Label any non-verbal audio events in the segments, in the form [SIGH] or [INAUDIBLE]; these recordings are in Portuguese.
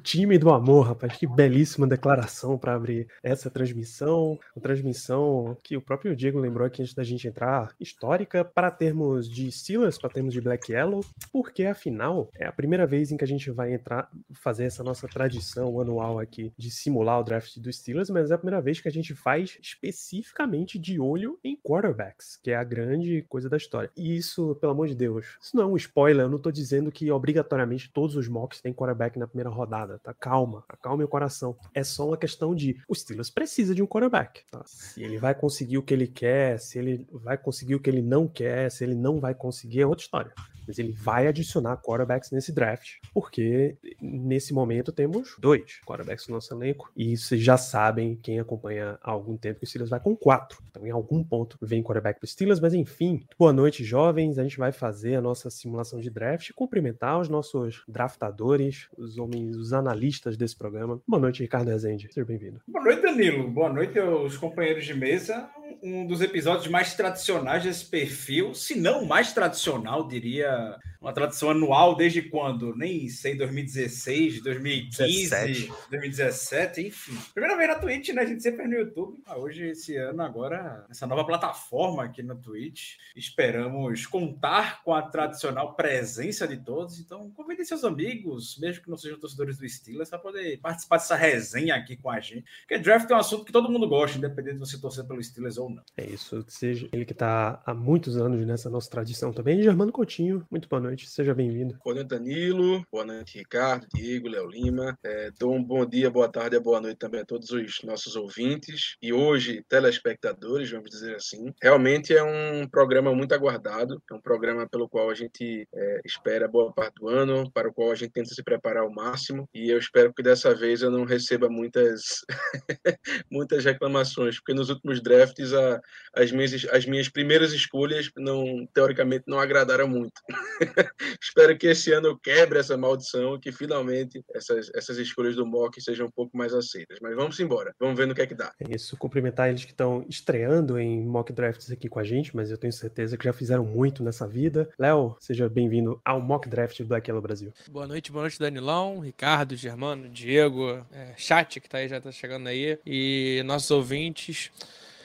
time do amor, rapaz, que belíssima declaração para abrir essa transmissão. Uma transmissão que o próprio Diego lembrou aqui antes da gente entrar, histórica para termos de Steelers, para termos de Black Yellow, porque afinal é a primeira vez em que a gente vai entrar, fazer essa nossa tradição anual aqui de simular o draft dos Steelers, mas é a primeira vez que a gente faz especificamente de olho em quarterbacks, que é a grande coisa da história. E isso, pelo amor de Deus, isso não é um spoiler, eu não tô dizendo que obrigatoriamente todos os mocks têm quarterback na primeira rodada rodada, tá? Calma, acalme o coração. É só uma questão de o Steelers precisa de um quarterback, tá? Se ele vai conseguir o que ele quer, se ele vai conseguir o que ele não quer, se ele não vai conseguir, é outra história ele vai adicionar quarterbacks nesse draft, porque nesse momento temos dois quarterbacks no nosso elenco, e vocês já sabem, quem acompanha há algum tempo, que o Steelers vai com quatro. Então, em algum ponto, vem quarterback para Steelers, mas enfim, boa noite, jovens. A gente vai fazer a nossa simulação de draft cumprimentar os nossos draftadores, os homens, os analistas desse programa. Boa noite, Ricardo Rezende. Seja bem-vindo. Boa noite, Danilo. Boa noite aos companheiros de mesa um dos episódios mais tradicionais desse perfil, se não mais tradicional, diria. Uma tradição anual desde quando? Nem sei, 2016, 2015, 17. 2017, enfim. Primeira vez na Twitch, né? A gente sempre é no YouTube. Ah, hoje, esse ano, agora, essa nova plataforma aqui na Twitch. Esperamos contar com a tradicional presença de todos. Então, convidem seus amigos, mesmo que não sejam torcedores do Steelers, para poder participar dessa resenha aqui com a gente. Porque draft é um assunto que todo mundo gosta, independente de você torcer pelo Steelers ou não. É isso, seja ele que está há muitos anos nessa nossa tradição também. Germano Coutinho, muito boa noite, seja bem-vindo. Boa noite, Danilo, boa noite, Ricardo, Diego, Léo Lima. É, então, um bom dia, boa tarde e boa noite também a todos os nossos ouvintes e hoje telespectadores, vamos dizer assim. Realmente é um programa muito aguardado, é um programa pelo qual a gente é, espera boa parte do ano, para o qual a gente tenta se preparar ao máximo e eu espero que dessa vez eu não receba muitas, [LAUGHS] muitas reclamações, porque nos últimos drafts a, as, minhas, as minhas primeiras escolhas, não teoricamente, não agradaram muito. [LAUGHS] [LAUGHS] Espero que esse ano eu quebre essa maldição e que finalmente essas, essas escolhas do mock sejam um pouco mais aceitas. Mas vamos embora, vamos ver no que é que dá. É isso, cumprimentar eles que estão estreando em mock drafts aqui com a gente, mas eu tenho certeza que já fizeram muito nessa vida. Léo, seja bem-vindo ao mock draft do Black Yellow Brasil. Boa noite, boa noite, Danilão, Ricardo, Germano, Diego, é, chat que tá aí, já tá chegando aí, e nossos ouvintes.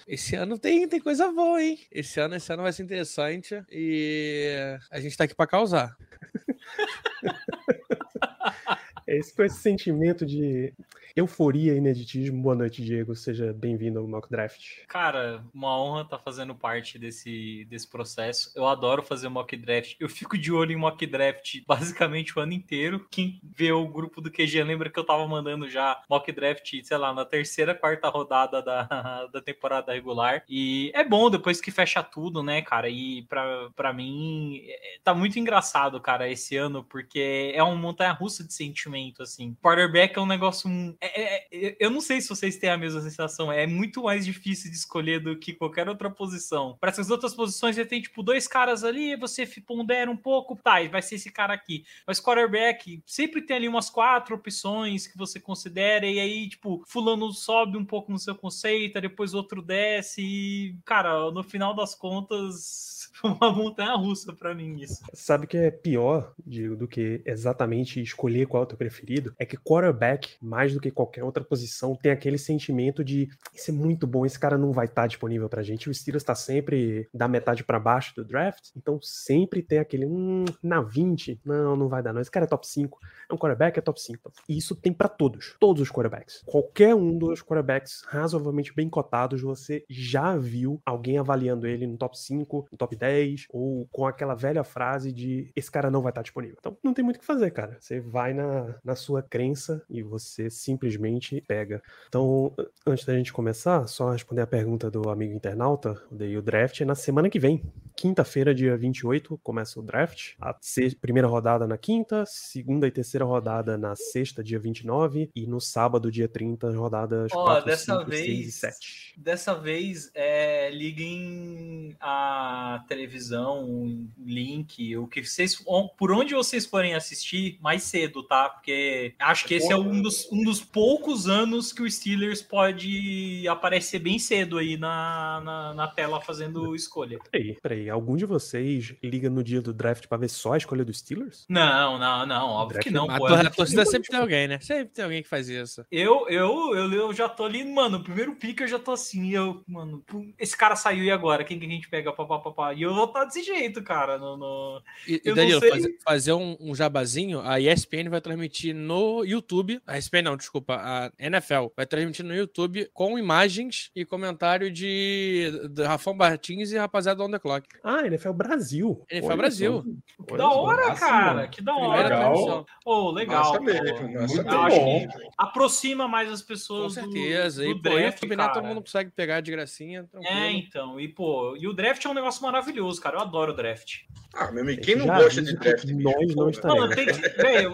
Esse ano tem, tem coisa boa, hein? Esse ano, esse ano vai ser interessante e a gente tá aqui para causar. [LAUGHS] esse, com esse sentimento de euforia e ineditismo. Boa noite, Diego. Seja bem-vindo ao Mock Draft. Cara, uma honra estar tá fazendo parte desse, desse processo. Eu adoro fazer mock draft. Eu fico de olho em mock draft basicamente o ano inteiro. Quem vê o grupo do QG lembra que eu tava mandando já mock draft, sei lá, na terceira, quarta rodada da, [LAUGHS] da temporada regular. E é bom depois que fecha tudo, né, cara? E pra, pra mim é, tá muito engraçado, cara, esse ano, porque é uma montanha russa de sentimento, assim. Quarterback é um negócio é, é, é, eu não sei se vocês têm a mesma sensação. É muito mais difícil de escolher do que qualquer outra posição. Para essas outras posições, você tem, tipo, dois caras ali, você pondera um pouco, tá, vai ser esse cara aqui. Mas quarterback, sempre tem ali umas quatro opções que você considera, e aí, tipo, fulano sobe um pouco no seu conceito, depois outro desce, e, cara, no final das contas [LAUGHS] uma montanha russa para mim isso. Sabe que é pior, Diego, do que exatamente escolher qual é o teu preferido? É que quarterback, mais do que qualquer outra posição, tem aquele sentimento de isso é muito bom, esse cara não vai estar tá disponível pra gente. O Steelers está sempre da metade para baixo do draft, então sempre tem aquele hum, na 20, não, não vai dar não. Esse cara é top 5. É um quarterback, é top 5. E isso tem para todos, todos os quarterbacks. Qualquer um dos quarterbacks razoavelmente bem cotados, você já viu alguém avaliando ele no top 5, no top 10 10, ou com aquela velha frase de esse cara não vai estar disponível. Então não tem muito o que fazer, cara. Você vai na, na sua crença e você simplesmente pega. Então, antes da gente começar, só responder a pergunta do amigo internauta, daí o draft é na semana que vem. Quinta-feira, dia 28, começa o draft. A primeira rodada na quinta, segunda e terceira rodada na sexta, dia 29, e no sábado, dia 30, rodadas Ó, 4, dessa 5, 6 e vez- 7. Dessa vez, é, liguem a televisão, link, o que vocês. Por onde vocês forem assistir, mais cedo, tá? Porque acho que esse é um dos, um dos poucos anos que o Steelers pode aparecer bem cedo aí na, na, na tela fazendo escolha. Peraí, peraí, algum de vocês liga no dia do draft pra ver só a escolha dos Steelers? Não, não, não, óbvio que não. A, pô. a torcida sempre tem alguém, né? Sempre tem alguém que faz isso. Eu, eu, eu, eu já tô ali, mano, o primeiro pique eu já tô assim, eu, mano, esse cara saiu e agora? Quem que a gente pega? Pá, pá, pá, pá. E eu vou estar desse jeito, cara. No, no- E, e Eu não Danilo, sei. fazer, fazer um, um jabazinho, a ESPN vai transmitir no YouTube. A ESPN não, desculpa, a NFL vai transmitir no YouTube com imagens e comentário de, de Rafão Martins e rapaziada do On The Clock. Ah, NFL Brasil. NFL Olha Brasil. só. Que Olha da hora, massa, cara. mano. Que da hora. Legal. Ô, legal. Pô. mesmo, Muito Eu bom. aproxima mais as Com pessoas do- certeza. do, e, pô, draft, YouTube, né? Todo mundo consegue pegar de gracinha, tranquilo. É, então. E, pô, e o draft é um negócio maravilhoso, cara. Eu adoro o draft. Ah, meu amigo, quem não Já gosta de draft? nós não Pô, estaremos. Mano, tem que. velho,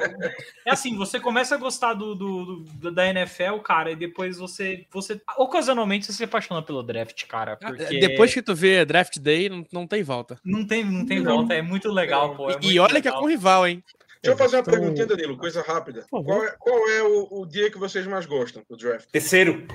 é assim, você começa a gostar do, do- do- da NFL, cara, e depois você, você. Ocasionalmente você se apaixona pelo draft, cara. Ah, Porque Depois que tu vê Draft Day, não, não tem volta. não tem, não tem Não. volta, é muito legal, pô. é E- e olha que é legal. com rival, hein? Deixa eu fazer uma Então- perguntinha, Danilo, coisa rápida. Qual é, qual é o, o dia que vocês mais gostam do draft? Terceiro.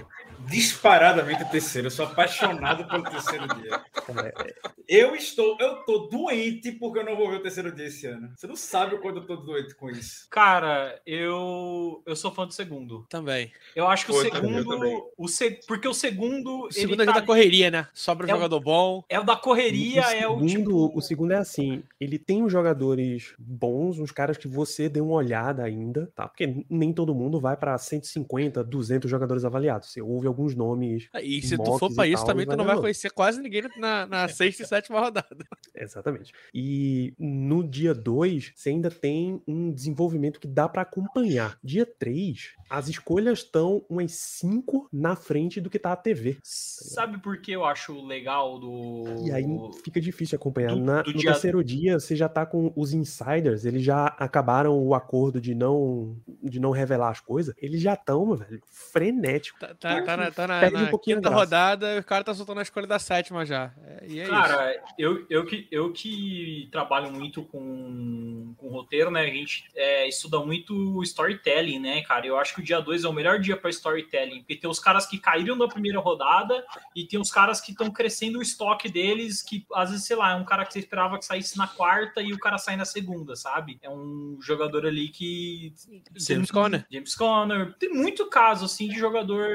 Disparadamente o terceiro. Eu sou apaixonado pelo terceiro dia. É- Eu estou, eu tô doente porque eu não vou ver o terceiro dia esse ano. Você não sabe o quanto eu tô doente com isso. Cara, eu eu sou fã do segundo. Também. Eu acho que Pô, o segundo, também. o se, porque o segundo, O ele segundo é tá da correria, né? Sobra É o- jogador bom. é o da correria, é o segundo, tipo o segundo é assim, ele tem uns jogadores bons, uns caras que você deu uma olhada ainda, tá? Porque nem todo mundo vai pra 150, 200 jogadores avaliados. Você ouve alguns nomes, E se tu for pra isso tal, também, tu não vai conhecer quase ninguém na, na sexta e sétima rodada. [LAUGHS] exatamente. E no dia 2, você ainda tem um desenvolvimento que dá pra acompanhar. Dia 3, as escolhas estão umas 5 na frente do que tá a TV. Sabe por que eu acho legal do E aí fica difícil acompanhar. do- Na- do no dia- terceiro dia, você já tá com os insiders, eles já acabaram o acordo de não de não revelar as coisas. Eles já estão, velho, frenético. Tá, tá, tá na, tá na- Perde um na pouquinho a quinta rodada, o cara tá soltando a escolha da sétima já. É, e é isso. Cara, eu, eu, que, eu que trabalho muito com, com roteiro, né? A gente é, estuda muito storytelling, né, cara? Eu acho que o dia 2 é o melhor dia para storytelling, porque tem os caras que caíram da primeira rodada e tem os caras que estão crescendo o estoque deles, que às vezes, sei lá, é um cara que você esperava que saísse na quarta e o cara sai na segunda, sabe? É um jogador ali que. James Conner. James Conner. Tem muito caso, assim, de jogador.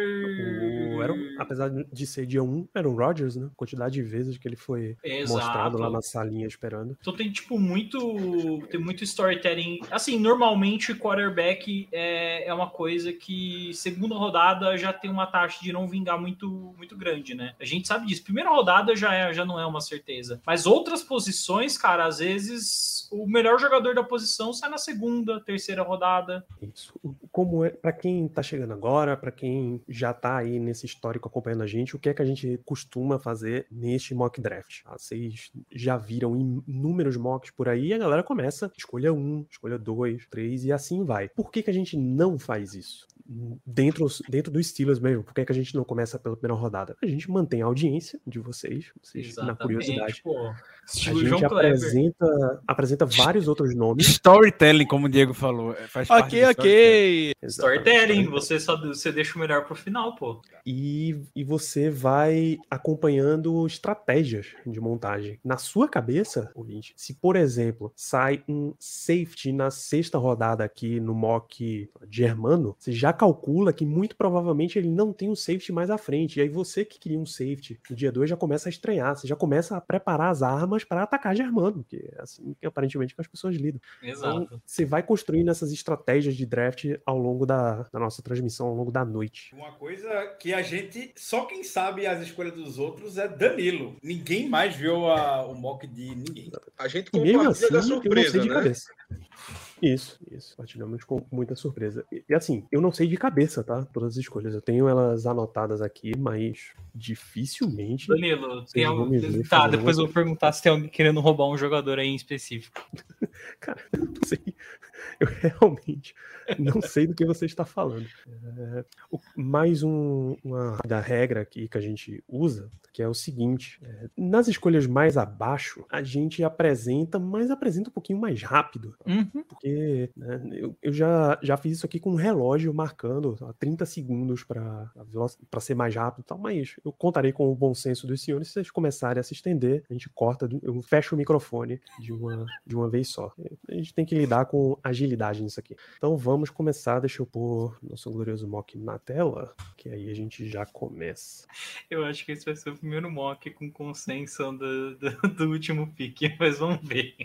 O Aaron, apesar de ser dia 1, era o Rodgers, né? Quantidade de vezes que ele foi mostrado lá Exato. na salinha esperando. Então tem, tipo, muito. Tem muito storytelling. Assim, normalmente quarterback é, é uma coisa que segunda rodada já tem uma taxa de não vingar muito, muito grande, né? A gente sabe disso. Primeira rodada já, é, já não é uma certeza. Mas outras posições, cara, às vezes o melhor jogador da posição sai na segunda, terceira rodada. Isso. Como é, para quem tá chegando agora, pra quem já tá aí nesse histórico acompanhando a gente, o que é que a gente costuma fazer neste mock draft? Ah, Vocês já viram inúmeros mocks por aí a galera começa escolha um, escolha dois, três e assim vai. Por que que a gente não faz isso? Dentro, dentro do Steelers mesmo, por que, que a gente não começa pela primeira rodada? A gente mantém a audiência de vocês, vocês na curiosidade. Pô. A gente João Kleber. apresenta, apresenta vários outros nomes. Storytelling, como o Diego falou. é, Faz parte Ok, ok. Storytelling, você só você deixa o melhor pro final, pô. e, e você vai acompanhando estratégias de montagem. Na sua cabeça, ouvinte, se por exemplo sai um safety na sexta rodada aqui no mock germano, você já calcula que muito provavelmente ele não tem um safety mais à frente. E aí você que queria um safety no dia 2 já começa a estranhar, você já começa a preparar as armas para atacar Germano, que é assim que aparentemente que as pessoas lidam. Exato. Então, você vai construindo essas estratégias de draft ao longo da, da nossa transmissão, ao longo da noite. Uma coisa que a gente, só quem sabe as escolhas dos outros é Danilo. Ninguém mais viu a- o mock de ninguém. A gente E mesmo compartilha assim, da eu não surpresa, sei de né? cabeça. Isso, isso. Partilhamos com muita surpresa. E, e assim, eu não sei de cabeça, tá? Todas as escolhas. Eu tenho elas anotadas aqui, mas dificilmente. Danilo, tem ver Tá, depois eu vou perguntar se tem alguém querendo roubar um jogador aí em específico. [LAUGHS] Cara, eu não sei. [LAUGHS] Eu realmente não sei do que você está falando. É, o- mais um- uma da regra aqui que a gente usa, que é o seguinte: é, nas escolhas mais abaixo, a gente apresenta, mas apresenta um pouquinho mais rápido. Uhum. Porque né, eu, eu já, já fiz isso aqui com um relógio marcando ó, 30 segundos para ser mais rápido e tal, mas eu contarei com o bom senso dos senhores. Se vocês começarem a se estender, a gente corta, eu fecho o microfone de uma, de uma vez só. A gente tem que lidar com agilidade nisso aqui. Então vamos começar. Deixa eu pôr nosso glorioso mock na tela, que aí a gente já começa. Eu acho que esse vai ser o primeiro mock com consenso do, do, do último pique, [LAUGHS] mas vamos ver.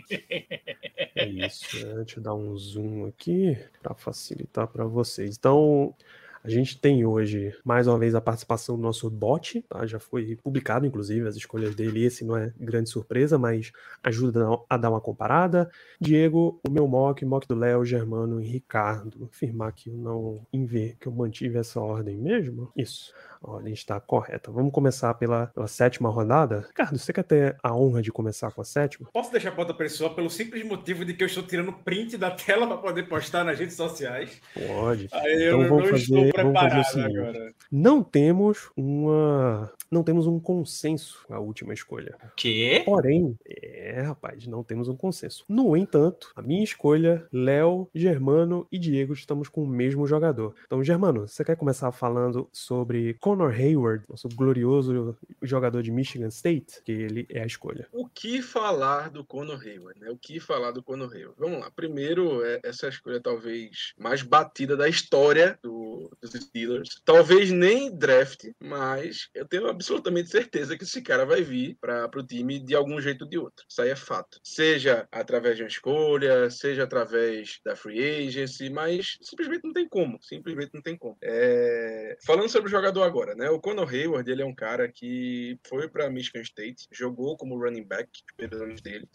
É isso. né? Deixa eu dar um zoom aqui para facilitar para vocês. Então, a gente tem hoje, mais uma vez, a participação do nosso bot, tá? Já foi publicado, inclusive, as escolhas dele. Esse não é grande surpresa, mas ajuda a dar- uma comparada. Diego, o meu mock, mock do Léo, Germano e Ricardo. Afirmar que eu não inver, que eu mantive essa ordem mesmo. Isso. A ordem está correta. Vamos começar pela, pela sétima rodada. Ricardo, você quer ter a honra de começar com a sétima? Posso deixar para outra pessoa pelo simples motivo de que eu estou tirando print da tela para poder postar nas redes sociais. Pode. Aí Então eu vamos não fazer- estou fazer preparado seguinte. agora. Não temos uma. Não temos um consenso a última escolha. O quê? Porém, é, rapaz, não temos um consenso. No entanto, a minha escolha, Léo, Germano e Diego estamos com o mesmo jogador. Então, Germano, você quer começar falando sobre Connor Hayward, nosso glorioso jogador de Michigan State? Que ele é a escolha. O que falar do Conor Hayward, né? O que falar do Conor Hayward? Vamos lá. Primeiro, é- essa escolha talvez mais batida da história do- dos Steelers. Talvez nem draft, mas eu tenho absolutamente certeza que esse cara vai vir para o time de algum jeito ou de outro. Isso aí é fato. Seja através de uma escolha, seja através da free agency, mas simplesmente não tem como. Simplesmente não tem como. É, Falando sobre o jogador agora, né? O Conor Hayward, ele é um cara que foi para Michigan State, jogou como running back, os primeiros anos dele.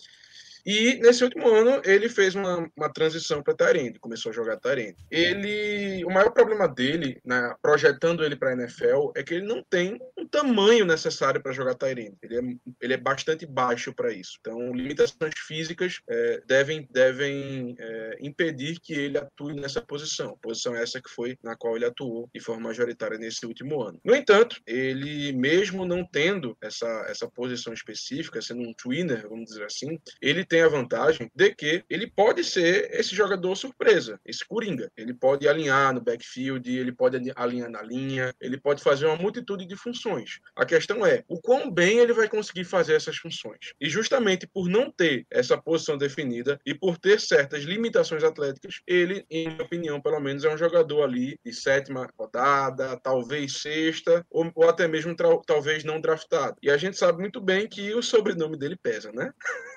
E nesse último ano ele fez uma, uma transição para Tyrande, começou a jogar Tyrande. Ele, o maior problema dele, na, projetando ele para a NFL, é que ele não tem um tamanho necessário para jogar Tyrande. Ele é, ele é bastante baixo para isso. Então, limitações físicas é, devem, devem é, impedir que ele atue nessa posição. Posição essa que foi na qual ele atuou de forma majoritária nesse último ano. No entanto, ele mesmo não tendo essa, essa posição específica, sendo um twinner, vamos dizer assim, ele tem a vantagem de que ele pode ser esse jogador surpresa, esse coringa. Ele pode alinhar no backfield, ele pode ali- alinhar na linha, ele pode fazer uma multitude de funções. A questão é o quão bem ele vai conseguir fazer essas funções. E justamente por não ter essa posição definida e por ter certas limitações atléticas, ele, em minha opinião, pelo menos, é um jogador ali de sétima rodada, talvez sexta, ou, ou até mesmo talvez não draftado. E a gente sabe muito bem que o sobrenome dele pesa, né? [LAUGHS]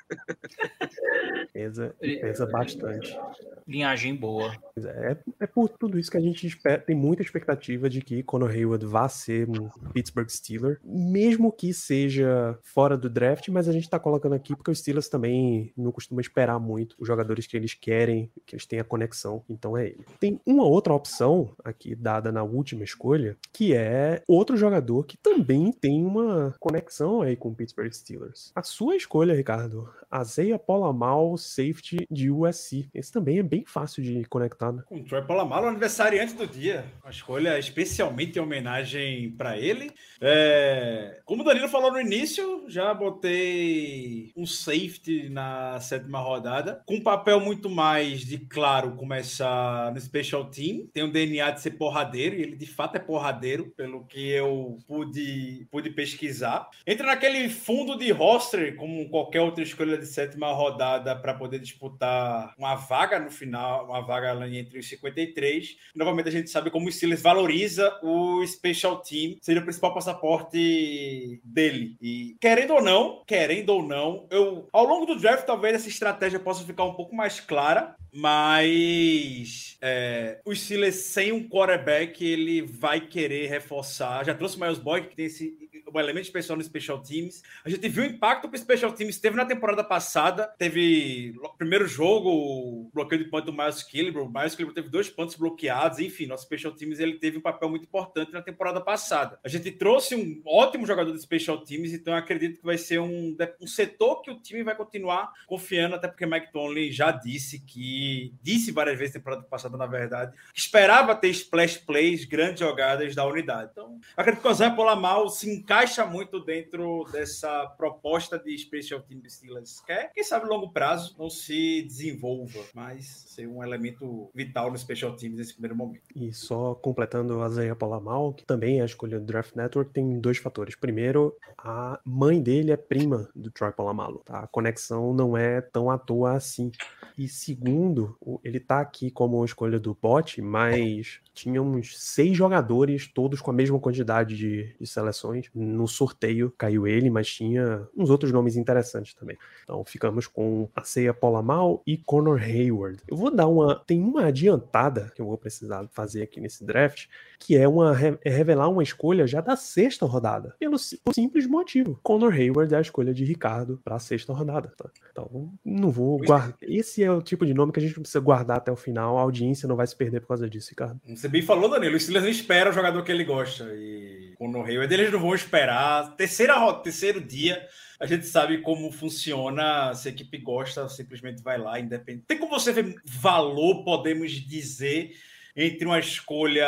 Pesa, e pesa bastante. Linhagem boa. Pois É, é por tudo isso que a gente espera, tem muita expectativa de que Conor Hayward vá ser um Pittsburgh Steeler, mesmo que seja fora do draft, mas a gente tá colocando aqui porque os Steelers também não costumam esperar muito os jogadores que eles querem, que eles tenham a conexão, então é ele. Tem uma outra opção aqui dada na última escolha, que é outro jogador que também tem uma conexão aí com o Pittsburgh Steelers. A sua escolha, Ricardo, Azeia Polamal, safety de USC. Esse também é bem fácil de conectar, né? Com o Troy Polamalu, aniversariante do dia. Uma escolha especialmente em homenagem para ele. É, Como o Danilo falou no início, já botei um safety na sétima rodada, com um papel muito mais de, claro, começar no special team. Tem um DNA de ser porradeiro, e ele de fato é porradeiro, pelo que eu pude, pude pesquisar. Entra naquele fundo de roster, como qualquer outra escolha escolha de sétima rodada para poder disputar uma vaga no final, uma vaga ali entre os 53. Novamente, a gente sabe como o Steelers valoriza o Special Team, seria o principal passaporte dele. E querendo ou não, querendo ou não, eu ao longo do draft talvez essa estratégia possa ficar um pouco mais clara, mas é, o Steelers sem um quarterback ele vai querer reforçar. Já trouxe o Miles Boyd que tem esse um elemento especial no Special Teams. A gente viu o impacto que o Special Teams teve na temporada passada. Teve primeiro jogo, o bloqueio de ponto do Miles Killebrew. O Miles Killebrew teve dois pontos bloqueados. Enfim, nosso Special Teams ele teve um papel muito importante na temporada passada. A gente trouxe um ótimo jogador de Special Teams, então eu acredito que vai ser um, um setor que o time vai continuar confiando, até porque Mike Tomlin já disse que, disse várias vezes na temporada passada, na verdade, esperava ter splash plays, grandes jogadas da unidade. Então, acredito que o Zé Polamal se encaixa encaixa muito dentro dessa proposta de Special Team Steelers. Quer, quem sabe, longo prazo não se desenvolva, mas ser um elemento vital no Special Teams nesse primeiro momento. E só completando a Zaya Polamal, que também é a escolha do Draft Network, tem dois fatores. Primeiro, a mãe dele é prima do Troy Polamalo, tá? A conexão não é tão à toa assim. E segundo, ele tá aqui como escolha do bot, mas tinha uns seis jogadores, todos com a mesma quantidade de, de, seleções. No sorteio caiu ele, mas tinha uns outros nomes interessantes também. Então ficamos com a Ceia Polamal e Conor Hayward. Eu vou dar uma. Tem uma adiantada que eu vou precisar fazer aqui nesse draft, que é uma é revelar uma escolha já da sexta rodada. Pelo, simples motivo. Conor Hayward é a escolha de Ricardo para a sexta rodada. Tá? Então, não vou guardar. Esse é o tipo de nome que a gente não precisa guardar até o final. A audiência não vai se perder por causa disso, Ricardo. Você bem falou, Danilo. O Steelers não espera o jogador que ele gosta. E Conor Hayward, eles não vão esperar. Terceira, terceiro dia a gente sabe como funciona. Se a equipe gosta, simplesmente vai lá, independente. Tem como você ver valor, podemos dizer, entre uma escolha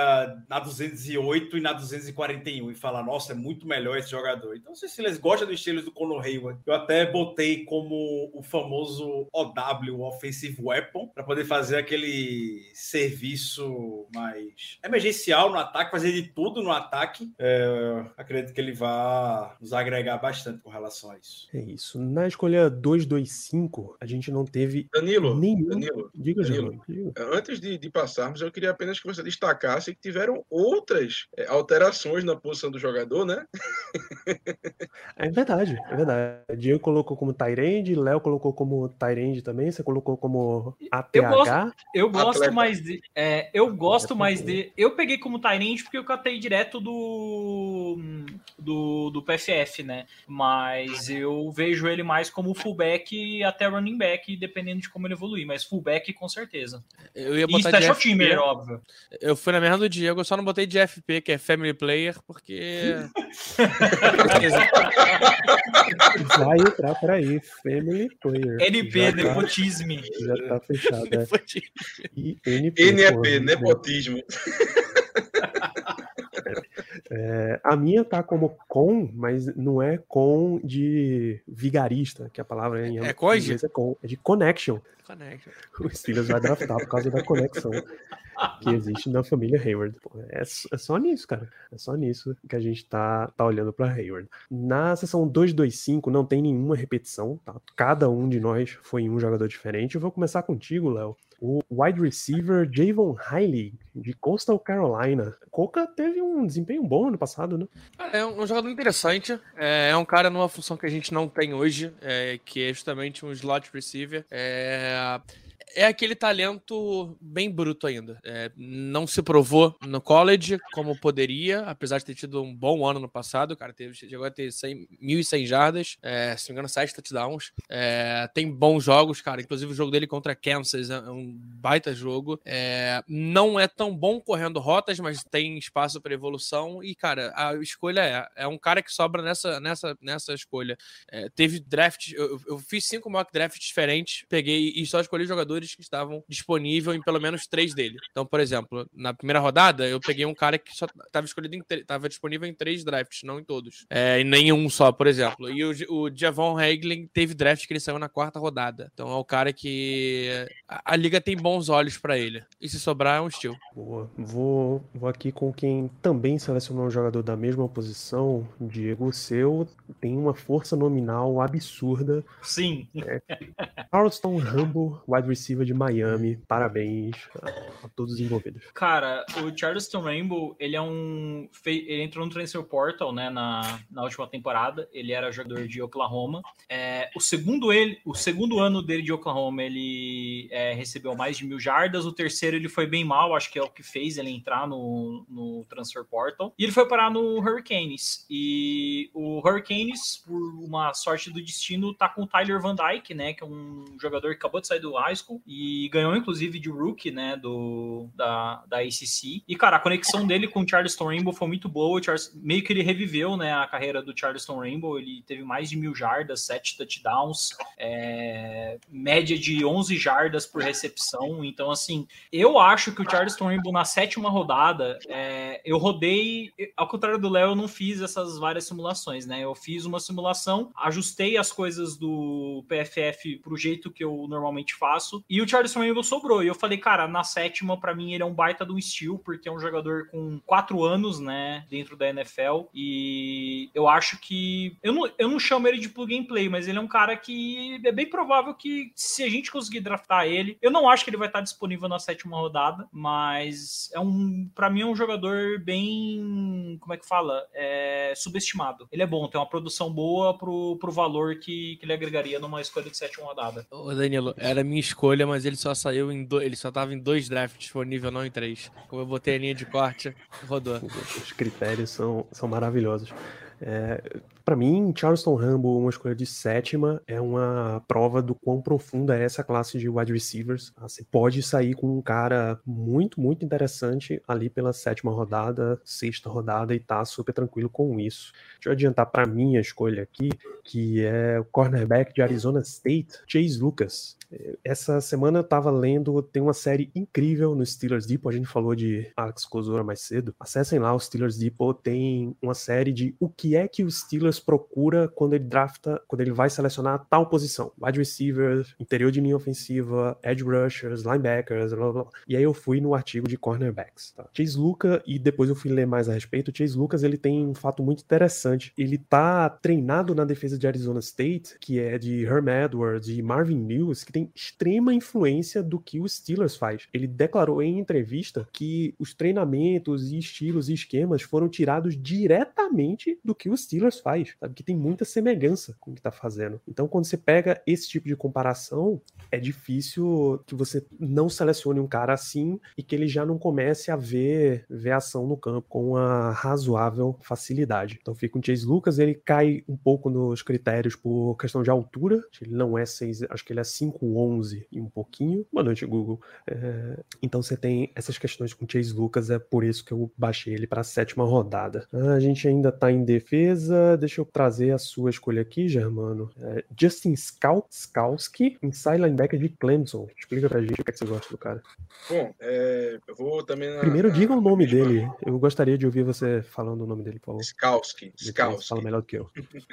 na 208 e na 241 e falar, nossa, é muito melhor esse jogador. Então, se eles gostam do estilo do Conor Hayward, eu até botei como o famoso OW, Offensive Weapon, para poder fazer aquele serviço mais emergencial no ataque, fazer de tudo no ataque. É, acredito que ele vai nos agregar bastante com relação a isso. É isso. Na escolha 225, a gente não teve Danilo, nenhum. Danilo, Diga, Danilo. Diga. Antes de, de passarmos, eu queria apenas que você destacasse que tiveram outras é, alterações na posição do jogador, né? É verdade, é verdade. Diego colocou como Tyrande, Léo colocou como Tyrande também, você colocou como ATH. Eu gosto, eu gosto mais de. é, eu gosto Atleta mais de. Eu peguei como Tyrande porque eu catei direto do, do. do PFF, né? Mas eu vejo ele mais como fullback e até running back, dependendo de como ele evoluir. Mas fullback com certeza. Eu ia E botar de special FP. teamer, Eu fui na merda do Diego, eu só não botei de FP, que é Family Player, porque. [LAUGHS] Vai entrar, peraí, Family Player. NP, já tá, nepotismo. já tá fechado, é. NP, NEP, nepotismo. É, a minha tá como com, mas não é com de vigarista, que a palavra em É conge? inglês é com, é de connection. Connection. [LAUGHS] O Steelers vai draftar por causa da conexão que existe na família Hayward. É, é só nisso, cara. É só nisso que a gente tá, tá olhando para Hayward. Na sessão 225 não tem nenhuma repetição, tá? Cada um de nós foi em um jogador diferente. Eu vou começar contigo, Léo. O wide receiver Javon Hiley, de Coastal Carolina. Coca teve um desempenho bom ano passado, né? É um, um jogador interessante. É, é um cara numa função que a gente não tem hoje, é, que é justamente um slot receiver. É, é aquele talento bem bruto ainda. É, não se provou no college como poderia, apesar de ter tido um bom ano no passado. Cara teve, chegou a ter 100, 1.100 jardas, é, se não me engano, 7 touchdowns. É, tem bons jogos, cara. Inclusive o jogo dele contra Kansas é um baita jogo. É, não é tão bom correndo rotas, mas tem espaço para evolução. E, cara, a escolha é, é um cara que sobra nessa, nessa, nessa escolha. É, teve draft, eu, eu fiz cinco mock drafts diferentes, peguei e só escolhi jogadores jogadores que estavam disponíveis em pelo menos três dele. Então, por exemplo, na primeira rodada, eu peguei um cara que só estava escolhido em estava disponível em três drafts, não em todos. É, em nenhum só, por exemplo. E o, o Javon Haglin teve draft que ele saiu na quarta rodada. Então é o cara que a, a liga tem bons olhos para ele. E se sobrar, é um estilo. Boa. Vou, vou aqui com quem também selecionou um jogador da mesma posição, Diego Seu, tem uma força nominal absurda. Sim. É, Charleston Rambo, wide receiver de Miami. Parabéns a, a todos os envolvidos. Cara, o Charleston Rainbow, ele é um. Ele entrou no Transfer Portal, né, na, na última temporada. Ele era jogador de Oklahoma. É, o, segundo ele, o segundo ano dele de Oklahoma, ele é, recebeu mais de mil jardas. O terceiro, ele foi bem mal, acho que é o que fez ele entrar no, no Transfer Portal. E ele foi parar no Hurricanes. E o Hurricanes, por uma sorte do destino, tá com o Tyler Van Dyke, né, que é um jogador que acabou de sair do high school e ganhou, inclusive, de rookie, né, do, da, da ACC. E, cara, a conexão dele com o Charleston Rainbow foi muito boa. O Charles, meio que ele reviveu, né, a carreira do Charleston Rainbow. Ele teve mais de mil jardas, sete touchdowns, é, média de 11 jardas por recepção. Então, assim, eu acho que o Charleston Rainbow na sétima rodada, é, eu rodei, ao contrário do Léo, eu não fiz essas várias simulações, né? Eu fiz uma simulação, ajustei as coisas do PFF pro jeito que eu normalmente faço, e o Charleston Rainbow sobrou. E eu falei, cara, na sétima, para mim, ele é um baita do estilo, porque é um jogador com quatro anos, né, dentro da NFL, e eu acho que. Eu não, eu não chamo ele de plug and play, mas ele é um cara que é bem provável que, se a gente conseguir draftar ele, eu não acho que ele vai estar disponível na sétima rodada, mas é um. para mim, é um jogador bem. Como é que fala? É, subestimado. Ele é bom, tem uma produção boa pro, pro valor que, que ele agregaria numa escolha de sétima rodada. Ô, Danilo, era minha escolha, mas ele só saiu em dois. Ele só tava em dois drafts disponível, não em três. Como eu botei a linha de corte, rodou. Os critérios são, são maravilhosos. É, para mim, Charleston Rambo, uma escolha de sétima, é uma prova do quão profunda é essa classe de wide receivers. Você pode sair com um cara muito, muito interessante ali pela sétima rodada, sexta rodada e tá super tranquilo com isso. Deixa eu adiantar para minha escolha aqui, que é o cornerback de Arizona State, Chase Lucas. Essa semana eu tava lendo, tem uma série incrível no Steelers Depot, a gente falou de Alex Kozora mais cedo. Acessem lá o Steelers Depot, tem uma série de o que é que o Steelers procura quando ele drafta, quando ele vai selecionar tal posição. Wide receiver, interior de linha ofensiva, edge rushers, linebackers, blá, blá, blá. E aí eu fui no artigo de cornerbacks. Tá? Chase Lucas, e depois eu fui ler mais a respeito, Chase Lucas ele tem um fato muito interessante. Ele tá treinado na defesa de Arizona State, que é de Herm Edwards e Marvin Lewis, que tem extrema influência do que o Steelers faz. Ele declarou em entrevista que os treinamentos e estilos e esquemas foram tirados diretamente do que o Steelers faz, sabe? Que tem muita semelhança com o que tá fazendo. Então, quando você pega esse tipo de comparação, é difícil que você não selecione um cara assim e que ele já não comece a ver, ver ação no campo com uma razoável facilidade. Então, fica com o Chase Lucas, ele cai um pouco nos critérios por questão de altura, ele não é 6, acho que ele é 5'11 e um pouquinho. Boa noite, Google. É, então, você tem essas questões com o Chase Lucas, é por isso que eu baixei ele para a sétima rodada. Ah, a gente ainda tá em defesa, deixa eu trazer a sua escolha aqui, Germano. É, Justin Scout, Skowski, inside linebacker de Clemson. Explica pra gente o que, é que você gosta do cara. Bom, é, eu vou também. Na, Primeiro, na- diga o nome mesma- dele. Eu gostaria de ouvir você falando o nome dele, por favor. Skowski. Você Skowski. Fala melhor do que eu. [LAUGHS]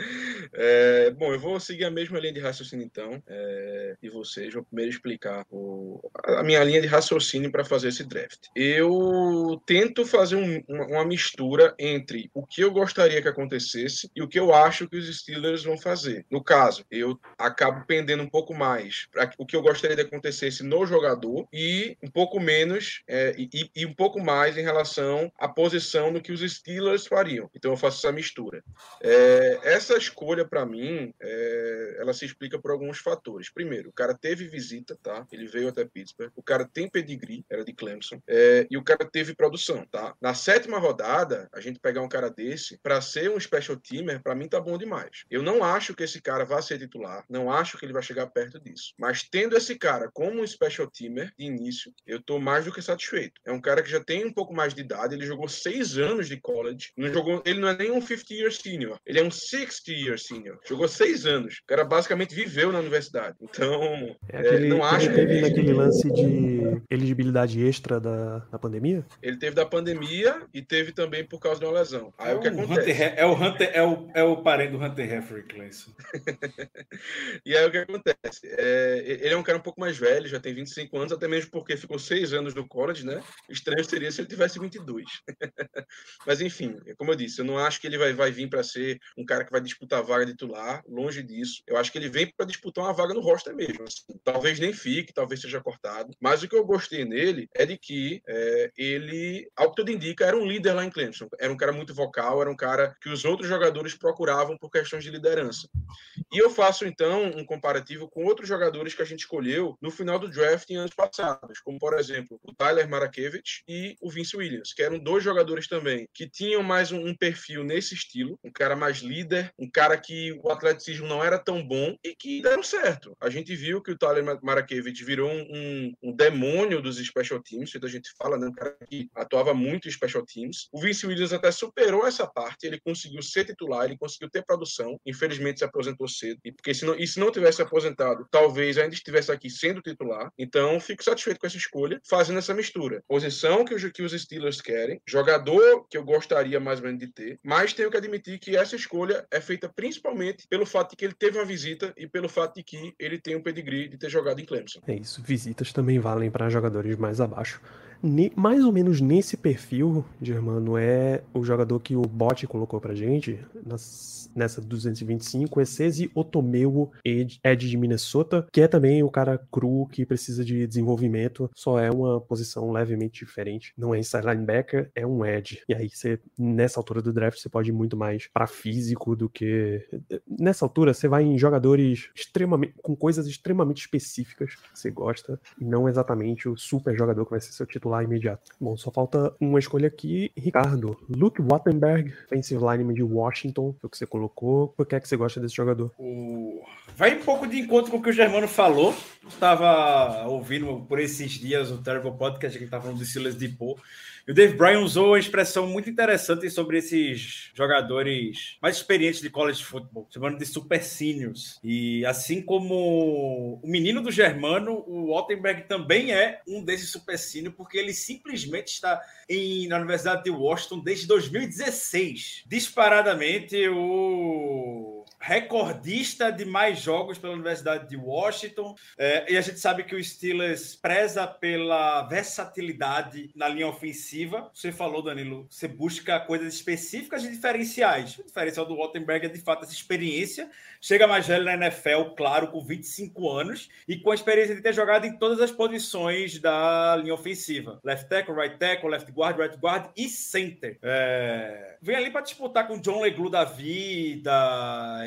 É, bom, eu vou seguir a mesma linha de raciocínio então, é, e vocês. Vou primeiro explicar o- a minha linha de raciocínio para fazer esse draft. Eu tento fazer um- uma, uma mistura entre o que eu gostaria que acontecesse e o que eu acho que os Steelers vão fazer. No caso, eu acabo pendendo um pouco mais para o que eu gostaria que acontecesse no jogador e um pouco menos é, e, e- um pouco mais em relação à posição no que os Steelers fariam. Então eu faço essa mistura. É, essa escolha, para mim, é, ela se explica por alguns fatores. Primeiro, o cara teve visita, tá? Ele veio até Pittsburgh. O cara tem pedigree, era de Clemson. é, e o cara teve produção, tá? Na sétima rodada, a gente pegar um cara desse, para ser um special teamer, para mim tá bom demais. Eu não acho que esse cara vá ser titular, não acho que ele vai chegar perto disso. Mas Mas tendo esse cara como um special teamer de início, eu tô mais do que satisfeito. É um cara que já tem um pouco mais de idade, ele jogou seis anos de college, não jogou, ele não é nem um 50 year senior, ele é um 60 year senior. Jogou seis anos. O cara basicamente viveu na universidade. Então, É aquele, é, não que acho ele que teve naquele lance de elegibilidade extra da, da pandemia. ele teve da pandemia e teve também por causa de uma lesão. Aí É o que acontece? Hunter, He- é o Hunter, é o, é o parente do Hunter Heffery, Cleison. [LAUGHS] E aí o que acontece? É, ele é um cara um pouco mais velho, já tem 25 anos, até mesmo porque ficou seis anos no college, né? Estranho seria se ele tivesse 22. [LAUGHS] Mas enfim, como eu disse, eu não acho que ele vai, vai vir para ser um cara que vai disputar a vaga titular, longe disso. Eu acho que ele vem para disputar uma vaga no roster mesmo. assim. Talvez nem fique, talvez seja cortado. Mas o que eu gostei nele é de que é, ele, ao que tudo indica, era um líder lá em Clemson. Era um cara muito vocal, era um cara que os outros jogadores procuravam por questões de liderança. E eu faço então um comparativo com outros jogadores que a gente escolheu no final do draft em anos passados, como por exemplo o Tyler Marakevich e o Vince Williams, que eram dois jogadores também que tinham mais um, perfil nesse estilo, um cara mais líder, um cara que o atleticismo não era tão bom e que deram certo. A gente viu que o Tyler Ma- Marakevich virou um, um- demônio dos special teams, feito a gente fala, né? Um cara que atuava muito em special teams. O Vince Williams até superou essa parte, ele conseguiu ser titular, ele conseguiu ter produção. Infelizmente se aposentou cedo, e porque se não, e se não tivesse aposentado, talvez ainda estivesse aqui sendo titular. Então, fico satisfeito com essa escolha, fazendo essa mistura. Posição que os, que os Steelers querem, jogador que eu gostaria mais ou menos de ter, mas tenho que admitir que essa escolha é feita principalmente pelo fato de que ele teve uma visita e pelo fato de que ele tem um pedigree de ter jogado em Clemson. É isso, visitas também valem para jogadores mais abaixo. Mais ou menos nesse perfil, Germano, é o jogador que o bot colocou pra gente nas- nessa 225, é Cesi Otomeu, Ed, de Minnesota, que é também o cara cru que precisa de desenvolvimento, só é uma posição levemente diferente. Não é inside linebacker, é um Ed. E aí você, nessa altura do draft, você pode ir muito mais pra físico do que. Nessa altura, você vai em jogadores extremamente. com coisas extremamente específicas que você gosta, e não exatamente o super jogador que vai ser seu titular imediato. Bom, só falta uma escolha aqui, Ricardo. Luke Wattenberg, offensive lineman de Washington, foi o que você colocou. Por que é que você gosta desse jogador? O... Vai um pouco de encontro com o que o Germano falou. Estava ouvindo por esses dias o Terrible Podcast que estava falando de Silas de Pô. E o Dave Bryan usou uma expressão muito interessante sobre esses jogadores mais experientes de college football, chamando de super seniors. E assim como o menino do Germano, o Altenberg também é um desses super seniors, porque ele simplesmente está em, na Universidade de Washington desde 2016. Disparadamente, o recordista de mais jogos pela Universidade de Washington. É, e a gente sabe que o Steelers preza pela versatilidade na linha ofensiva. Você falou, Danilo, você busca coisas específicas e diferenciais. O diferencial do Wattenberg é, de fato, essa experiência. Chega mais velho na NFL, claro, com 25 anos, e com a experiência de ter jogado em todas as posições da linha ofensiva. Left tackle, right tackle, left guard, right guard e center. É, Vem ali para disputar com John Leglu da vida,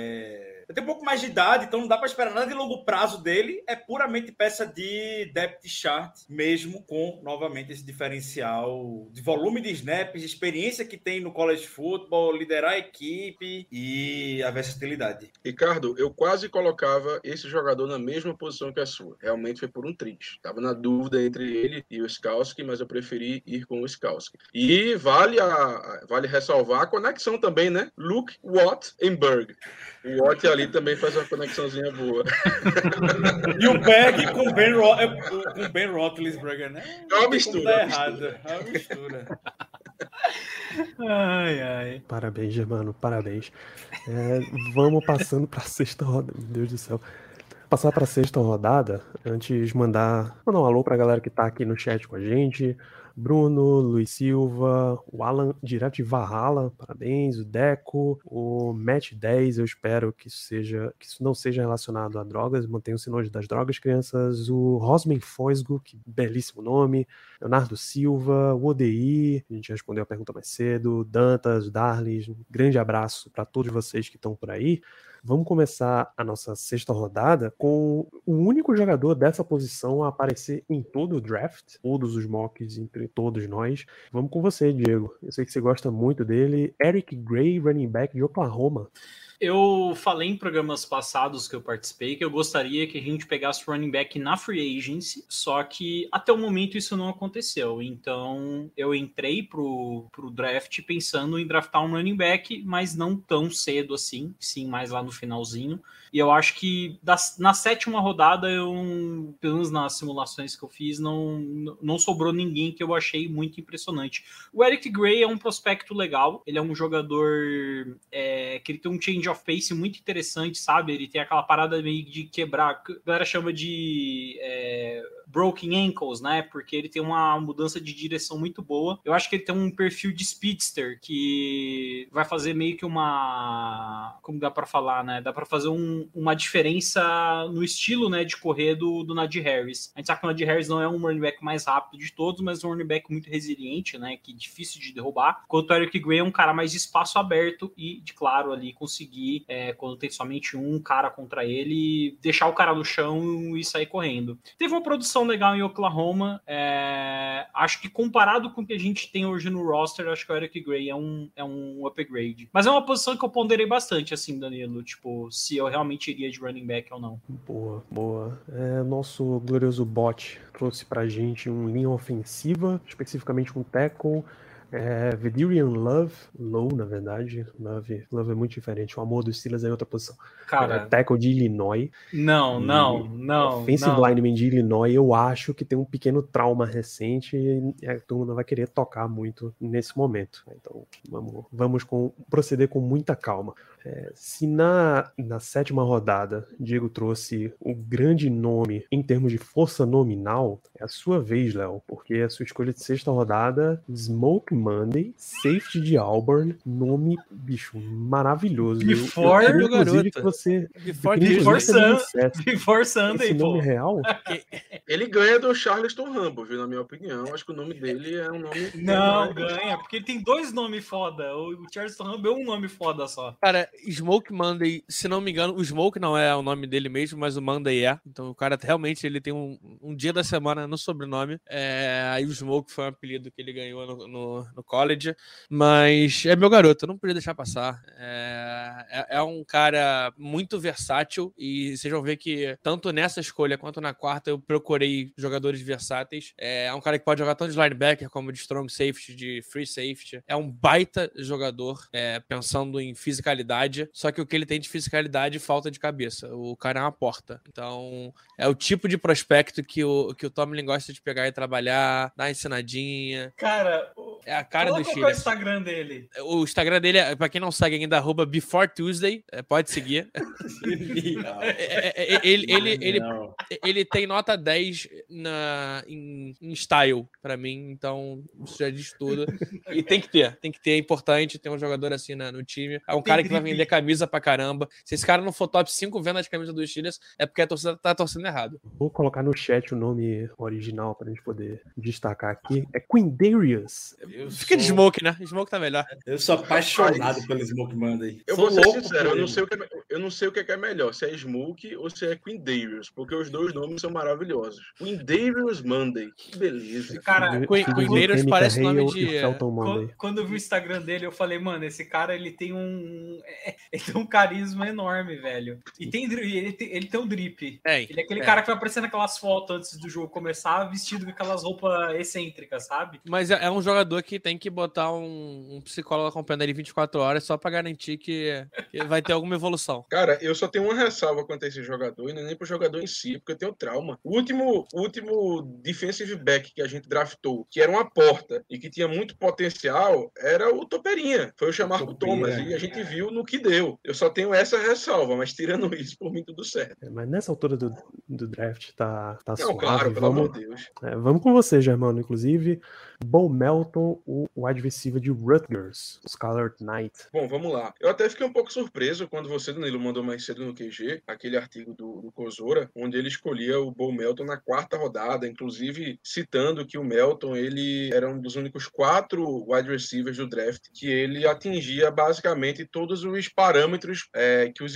é... Ele tem um pouco mais de idade, então não dá para esperar nada de longo prazo dele. É puramente peça de depth chart, mesmo com, novamente, esse diferencial de volume de snaps, de experiência que tem no college football, liderar a equipe e a versatilidade. Ricardo, eu quase colocava esse jogador na mesma posição que a sua. Realmente foi por um triz. Tava na dúvida entre ele e o Skalski, mas eu preferi ir com o Skalski. E vale, a, vale ressalvar a conexão também, né? Luke Watt em Berg. O Watt ali também faz uma conexãozinha boa. [LAUGHS] E o Berg com Ben, Ro é, com ben Roethlisberger, né? É uma mistura, é uma errado. É uma mistura. Ai, ai. Parabéns, Germano, parabéns. É, vamos passando para a sexta rodada. Meu Deus do céu. Passar para a sexta rodada, antes mandar, mandar um alô para a galera que está aqui no chat com a gente. Bruno, Luiz Silva, o Alan, direto de Valhalla, parabéns, o Deco, o Match 10, eu espero que isso, seja, que isso não seja relacionado a drogas, mantenham-se longe das drogas, crianças, o Rosman Foisgo, que belíssimo nome, Leonardo Silva, o ODI, a gente respondeu a pergunta mais cedo, Dantas, Darlis, um grande abraço para todos vocês que estão por aí. Vamos começar a nossa sexta rodada com o único jogador dessa posição a aparecer em todo o draft, todos os mocks entre todos nós. Vamos com você, Diego. Eu sei que você gosta muito dele. Eric Gray, running back de Oklahoma. Eu falei em programas passados que eu participei que eu gostaria que a gente pegasse running back na free agency, só que até o momento isso não aconteceu. Então eu entrei pro, pro draft pensando em draftar um running back, mas não tão cedo assim, sim, mais lá no finalzinho. E eu acho que das, na sétima rodada, eu, pelo menos nas simulações que eu fiz, não, não sobrou ninguém que eu achei muito impressionante. O Eric Gray é um prospecto legal, ele é um jogador é, que ele tem um change of pace muito interessante, sabe? Ele tem aquela parada meio de quebrar, a galera chama de. É, broken ankles, né? Porque ele tem uma mudança de direção muito boa. Eu acho que ele tem um perfil de speedster que vai fazer meio que uma, como dá para falar, né? Dá para fazer um, uma diferença no estilo, né, de correr do, do Najee Harris. A gente sabe que o Najee Harris não é um running back mais rápido de todos, mas um running back muito resiliente, né? Que é difícil de derrubar. Enquanto o Eric Gray é um cara mais de espaço aberto e, de claro, ali conseguir, é, quando tem somente um cara contra ele, deixar o cara no chão e sair correndo. Teve uma produção legal em Oklahoma. É, acho que comparado com o que a gente tem hoje no roster, acho que o Eric Gray é um, é um upgrade. Mas é uma posição que eu ponderei bastante, assim, Danilo. Tipo, se eu realmente iria de running back ou não. Boa, boa. É, nosso glorioso bot trouxe pra gente um linha ofensiva, especificamente um tackle é, Vederian Love, Low, na verdade. Love, Love é muito diferente. O amor dos Steelers é outra posição. Cara, é, tackle de Illinois. Não, não, não. Offensive não. lineman de Illinois, eu acho que tem um pequeno trauma recente e a turma não vai querer tocar muito nesse momento. Então, vamos, vamos com, proceder com muita calma. É, se na, na sétima rodada Diego trouxe o grande nome em termos de força nominal, é a sua vez, Léo, porque a sua escolha de sexta rodada, Smoke Monday, safety de Auburn, nome, bicho, maravilhoso. Before, eu, eu, eu garoto. que você. Before Before inclusive, Sun- Before Sunday, Esse pô. nome real? [LAUGHS] Ele ganha do Charleston Rambo, viu? Na minha opinião. Acho que o nome dele é um nome. Não, ganha, porque ele tem dois nomes foda. O Charleston Rambo é um nome foda só. Cara, Smoke Monday, se não me engano, o Smoke não é o nome dele mesmo, mas o Monday é. Então o cara realmente ele tem um, um dia da semana no sobrenome. É, aí o Smoke foi um apelido que ele ganhou no, no, no college. Mas é meu garoto, eu não podia deixar passar. É, é, é um cara muito versátil e vocês vão ver que tanto nessa escolha quanto na quarta eu procurei jogadores versáteis. É um cara que pode jogar tanto de linebacker como de strong safety, de free safety. É um baita jogador, é, pensando em fisicalidade. Só que o que ele tem de fisicalidade falta de cabeça. O cara é uma porta. Então, é o tipo de prospecto que o, que o Tomlin gosta de pegar e trabalhar, dar uma ensinadinha. Cara, É a cara do qual que é o. Instagram dele. O Instagram dele, é, pra quem não segue ainda, arroba Before Tuesday. é, pode seguir. [LAUGHS] É, é, ele, ele, ele, Não. ele tem nota 10 na, em, em style pra mim, então isso já diz tudo. E tem que ter, tem que ter, é importante ter um jogador assim na- no time. É um cara que vai vender camisa pra caramba. Se esse cara não for top 5 vendas de camisa dos Steelers, é porque a torcida tá torcendo errado. Vou colocar no chat o nome original pra gente poder destacar aqui. É Quindarius. Eu Fica de sou- Smoke, né? Smoke tá melhor. Eu sou apaixonado pelo Smoke Monday. Eu Sou vou ser louco sincero, por eu não, sei o que é, eu não sei o que é, é melhor, se é Smoke ou se é Queen Darius, porque os dois nomes são maravilhosos. Queen Darius Monday, que beleza. Cara, Filho- Queen- filho Queen de Darius Temica parece nome Hale de, Monday. Quando, quando eu vi o Instagram dele, eu falei, mano, esse cara ele tem um. É, [LAUGHS] Ele tem um carisma enorme, velho. E tem, dri- ele, tem, ele tem um drip. Tem. Ele é aquele É. cara que vai aparecer naquelas fotos antes do jogo começar, vestido com aquelas roupas excêntricas, sabe? Mas é, é um jogador que tem que botar um, um psicólogo acompanhando ele 24 horas só pra garantir que, que vai ter alguma evolução. [LAUGHS] Cara, eu só tenho uma ressalva quanto a esse jogador, e não é nem pro jogador em si, porque eu tenho trauma. O último, o último defensive back que a gente draftou, que era uma porta e que tinha muito potencial, era o Toperinha. Foi o Chamarco Topeira. Thomas, e a gente viu no que deu. Eu só tenho essa ressalva, mas tirando [LAUGHS] isso, por mim tudo certo. É, Mas nessa altura do, do draft tá, tá Não, suave. claro, pelo amor vamos, de Deus. é, vamos com você, Germano. Inclusive, Bo Melton, o wide receiver de Rutgers, Scarlet Knight. Bom, vamos lá. Eu até fiquei um pouco surpreso quando você, Danilo mandou mais cedo no QG, aquele artigo do, do Cozora, onde ele escolhia o Bo Melton na quarta rodada, inclusive citando que o Melton ele era um dos únicos quatro wide receivers do draft que ele atingia basicamente todos os parâmetros é, que os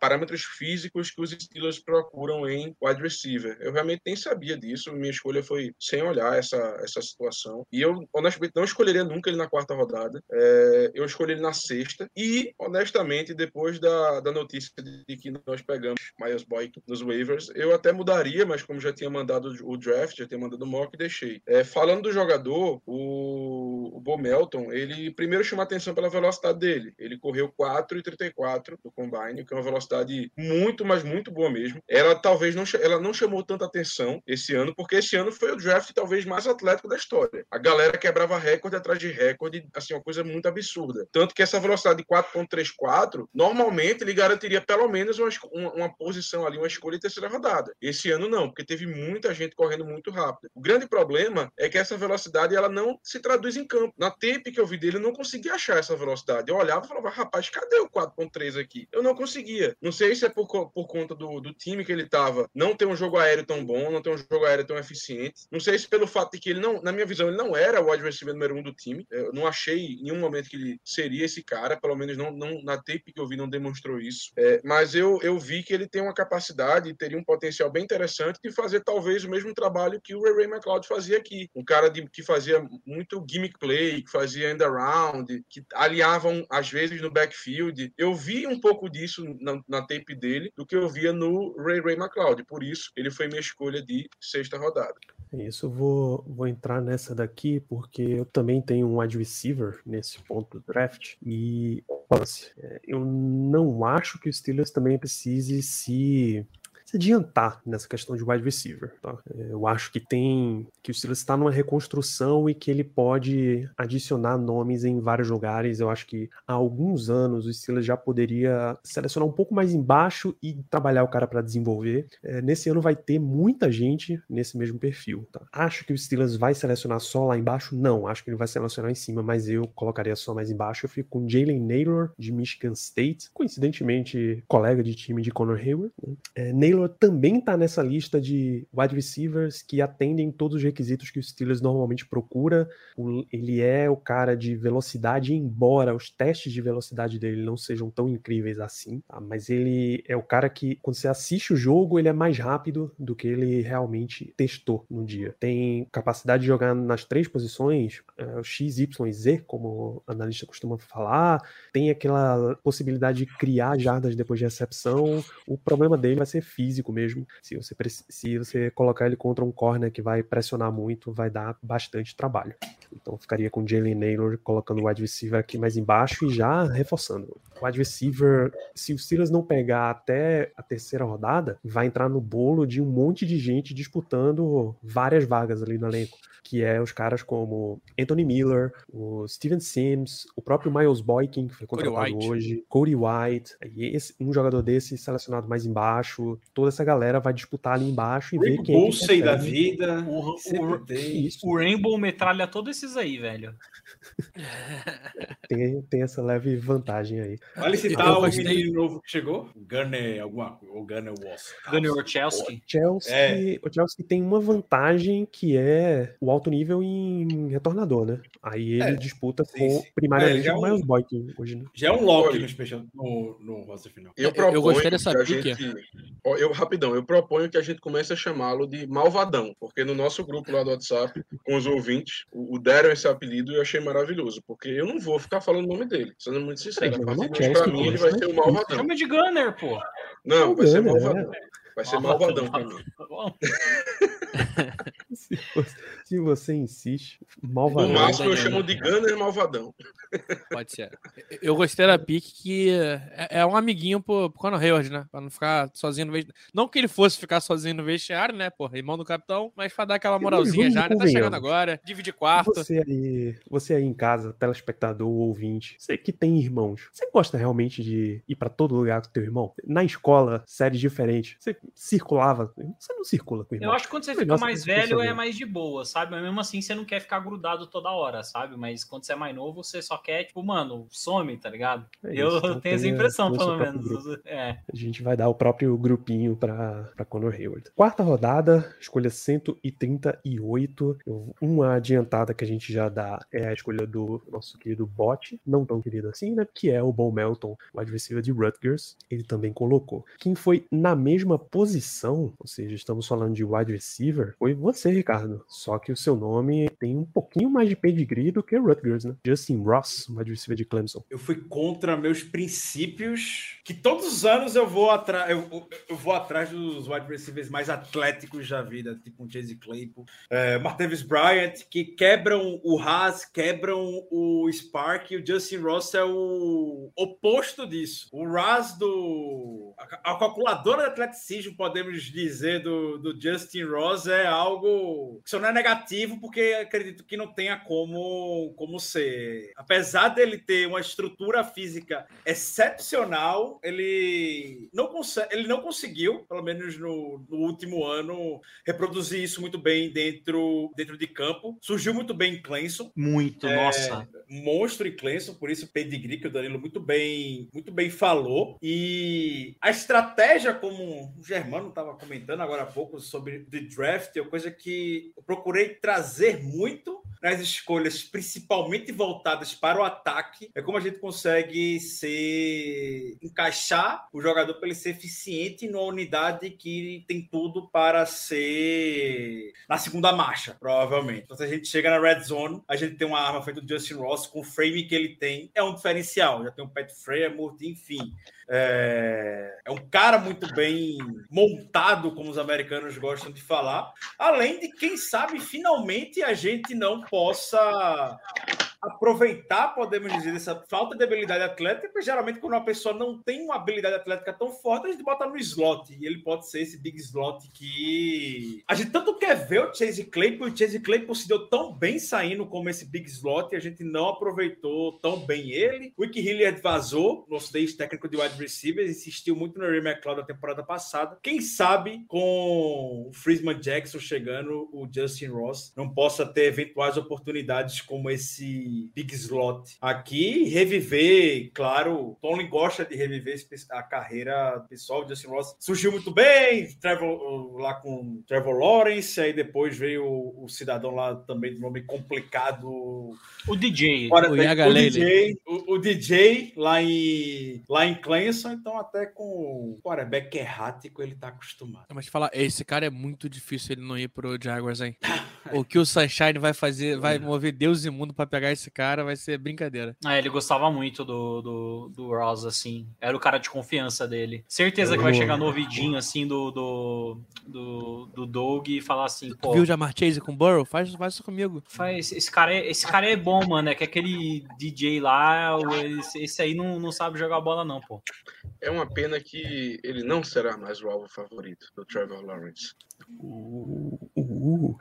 parâmetros físicos que os Steelers procuram em wide receiver. Eu realmente nem sabia disso, minha escolha foi sem olhar essa, essa situação. E eu, honestamente, não escolheria nunca ele na quarta rodada. É, eu escolhi ele na sexta. E, honestamente, depois da, da notícia de que nós pegamos Miles Boyk nos waivers, eu até mudaria, mas como já tinha mandado o draft, já tinha mandado o mock, deixei. É, falando do jogador, o, o Bo Melton, ele primeiro chama atenção pela velocidade dele. Ele correu 4,34 do combine, que é uma velocidade muito, mas muito boa mesmo. Ela talvez não, ela não chamou tanta atenção esse ano, porque esse ano foi o draft talvez mais atlético da história. A galera quebrava recorde atrás de recorde, assim, uma coisa muito absurda. Tanto que essa velocidade de 4.34, normalmente ele garantiria pelo menos uma, uma, posição ali, uma escolha de terceira rodada. Esse ano não, porque teve muita gente correndo muito rápido. O grande problema é que essa velocidade ela não se traduz em campo. Na tape que eu vi dele, eu não conseguia achar essa velocidade. Eu olhava e falava, rapaz, cadê o 4.3 aqui? Eu não conseguia. Não sei se é por, por conta do, do time que ele tava, não ter um jogo aéreo tão bom, não ter um jogo aéreo tão eficiente. Não sei se pelo fato de que ele não, na minha visão, ele não era o receiver número um do time. Eu não achei em nenhum momento que ele seria esse cara, pelo menos não, não na tape que eu vi não demonstrou isso. É, mas eu, eu vi que ele tem uma capacidade, teria um potencial bem interessante de fazer talvez o mesmo trabalho que o Ray Ray McLeod fazia aqui. Um cara de, que fazia muito gimmick play, que fazia end around, que aliavam às vezes no backfield. Eu vi um pouco disso na, na tape dele do que eu via no Ray Ray McLeod. Por isso, ele foi minha escolha de sexta rodada. Isso, eu vou, vou entrar nessa daqui porque eu também tenho um wide receiver nesse ponto do draft e é, eu não acho que o Steelers também precise se se adiantar nessa questão de wide receiver. Tá? Eu acho que tem que o Steelers está numa reconstrução e que ele pode adicionar nomes em vários lugares. Eu acho que há alguns anos o Steelers já poderia selecionar um pouco mais embaixo e trabalhar o cara para desenvolver. É, nesse ano vai ter muita gente nesse mesmo perfil. Tá? Acho que o Steelers vai selecionar só lá embaixo? Não, acho que ele vai selecionar em cima, mas eu colocaria só mais embaixo. Eu fico com Jalen Naylor de Michigan State, coincidentemente colega de time de Conor Hayward. Né? É, Naylor também está nessa lista de wide receivers que atendem todos os requisitos que o Steelers normalmente procura. ele é o cara de velocidade, embora os testes de velocidade dele não sejam tão incríveis assim, tá? mas ele é o cara que, quando você assiste o jogo, ele é mais rápido do que ele realmente testou no dia. Tem capacidade de jogar nas três posições, é, X, Y e Z, como o analista costuma falar, tem aquela possibilidade de criar jardas depois de recepção. O problema dele vai ser físico físico mesmo. Se você, se você colocar ele contra um corner que vai pressionar muito, vai dar bastante trabalho. Então ficaria com Jalen Naylor colocando o wide receiver aqui mais embaixo e já reforçando. O wide receiver, se o Steelers não pegar até a terceira rodada, vai entrar no bolo de um monte de gente disputando várias vagas ali no elenco que é os caras como Anthony Miller, o Steven Sims, o próprio Miles Boykin, que foi contratado Cody hoje, Cody White, e esse, um jogador desse selecionado mais embaixo, toda essa galera vai disputar ali embaixo e Rick ver quem é que da vida. O, o, o, Rainbow metralha todos esses aí, velho. [LAUGHS] tem, tem essa leve vantagem aí. Vale citar o menino novo que chegou? Gunner alguma coisa, ou Gunner Wass. Gunner Orchelsky. O Chelsea, é. tem uma vantagem que é o alto nível em retornador, né? Aí ele é, disputa sim, com primariamente é, o Miles Boykin hoje, né? Já é um lock no, special, no, no roster final. Eu, proponho eu gostei dessa pique. Gente, eu, rapidão, eu proponho que a gente comece a chamá-lo de Malvadão, porque no nosso grupo lá do WhatsApp, com os ouvintes, o, o deram esse apelido e eu achei maravilhoso, porque eu não vou ficar falando o nome dele, sendo muito sincero. É, de pra mim, ele vai ser o Malvadão. Chama de Gunner, pô. Não, vai ser Malvadão. É. Vai ser malvadão pra mim. [LAUGHS] [LAUGHS] se, você, se, você, insiste, malvadão. No máximo eu chamo de Gunner malvadão. Pode ser. Eu gostei da pique que é, é um amiguinho pro, pro Conor Hayward, né? Pra não ficar sozinho no vestiário. Não que ele fosse ficar sozinho no vestiário, né? Porra, irmão do capitão, mas pra dar aquela moralzinha já, né? Tá chegando agora, dividir quarto. Você aí, você aí em casa, telespectador ou ouvinte, você que tem irmãos, você gosta realmente de ir pra todo lugar com teu irmão? Na escola, séries diferentes, você circulava. Você não circula com o irmão. Eu acho que quando você fica mais velho, é mais de boa, sabe? Mas mesmo assim você não quer ficar grudado toda hora, sabe? Mas quando você é mais novo, você só quer, tipo, mano, some, tá ligado? É eu isso, então tenho essa impressão, o pelo menos. É. A gente vai dar o próprio grupinho para Conor Hayward. Quarta rodada, escolha 138. Eu- Uma adiantada que a gente já dá é a escolha do nosso querido Bot, não tão querido assim, né? Que é o Bo Melton, wide receiver de Rutgers. Ele também colocou. Quem foi na mesma posição, ou seja, estamos falando de wide receiver, foi você, Ricardo. Só que o seu nome tem um pouquinho mais de pedigree do que Rutgers, né? Justin Ross, wide receiver de Clemson. Eu fui contra meus princípios, que todos os anos eu vou atrás, eu, eu- vou atrás dos wide receivers mais atléticos da vida, tipo um Chase Claypool, é, Martavis Bryant, que quebram o Haas, quebram o Spark, e o Justin Ross é o oposto disso. O Haas do a, a calculadora de atleticismo, podemos dizer, do, do Justin Ross é algo que só não é negativo, porque acredito que não tenha como, como ser. Apesar dele ter uma estrutura física excepcional, ele não, consegue, ele não conseguiu, pelo menos no, no último ano, reproduzir isso muito bem dentro, dentro de campo. Surgiu muito bem em Clemson Muito, É, nossa. monstro em Clemson, por isso o pedigree que o Danilo muito bem, muito bem falou. E a estratégia, como o Germano estava comentando agora há pouco sobre the draft, é uma coisa que eu procurei trazer muito nas escolhas, principalmente voltadas para o ataque, é como a gente consegue ser encaixar o jogador para ele ser eficiente numa unidade que tem tudo para ser na segunda marcha, provavelmente. Então, se a gente chega na red zone, a gente tem uma arma feita do Justin Ross com o frame que ele tem, é um diferencial. Já tem um Pat Fremont, enfim. É... é um cara muito bem montado, como os americanos gostam de falar. Além de, quem sabe, finalmente a gente não possa aproveitar, podemos dizer, essa falta de habilidade atlética, porque geralmente quando uma pessoa não tem uma habilidade atlética tão forte, a gente bota no slot, e ele pode ser esse big slot que a gente tanto quer ver o Chase Claypool, e o Chase Claypool se deu tão bem saindo como esse big slot, e a gente não aproveitou tão bem ele. O Rick Hilliard vazou, nosso ex técnico de wide receivers, insistiu muito no Ray McLeod na temporada passada. Quem sabe com o Frisman Jackson chegando, o Justin Ross não possa ter eventuais oportunidades como esse big slot aqui, reviver, claro, Tony gosta de reviver a carreira pessoal, o Justin Ross surgiu muito bem, Trevor, lá com Trevor Lawrence, aí depois veio o, o cidadão lá também de nome complicado, o DJ, o Yaga o. DJ o, o DJ lá em, lá em Clemson, então até com o quarterback errático ele tá acostumado. Mas falar, esse cara é muito difícil ele não ir pro Jaguars, hein? [LAUGHS] o que o Sunshine vai fazer, vai mover Deus e mundo pra pegar esse cara, vai ser brincadeira. É, ele gostava muito do, do, do Ross, assim. Era o cara de confiança dele. Certeza que vai chegar no ouvidinho, assim, do, do, do, do Doug e falar assim, Tu pô, viu o Jamar Chase com o Burrow? Faz, faz isso comigo. faz, esse, cara é, esse cara é bom, mano. É que aquele DJ lá, esse, esse aí não, não sabe jogar bola, não, pô. É uma pena que ele não será mais o alvo favorito do Trevor Lawrence. Uh, uh.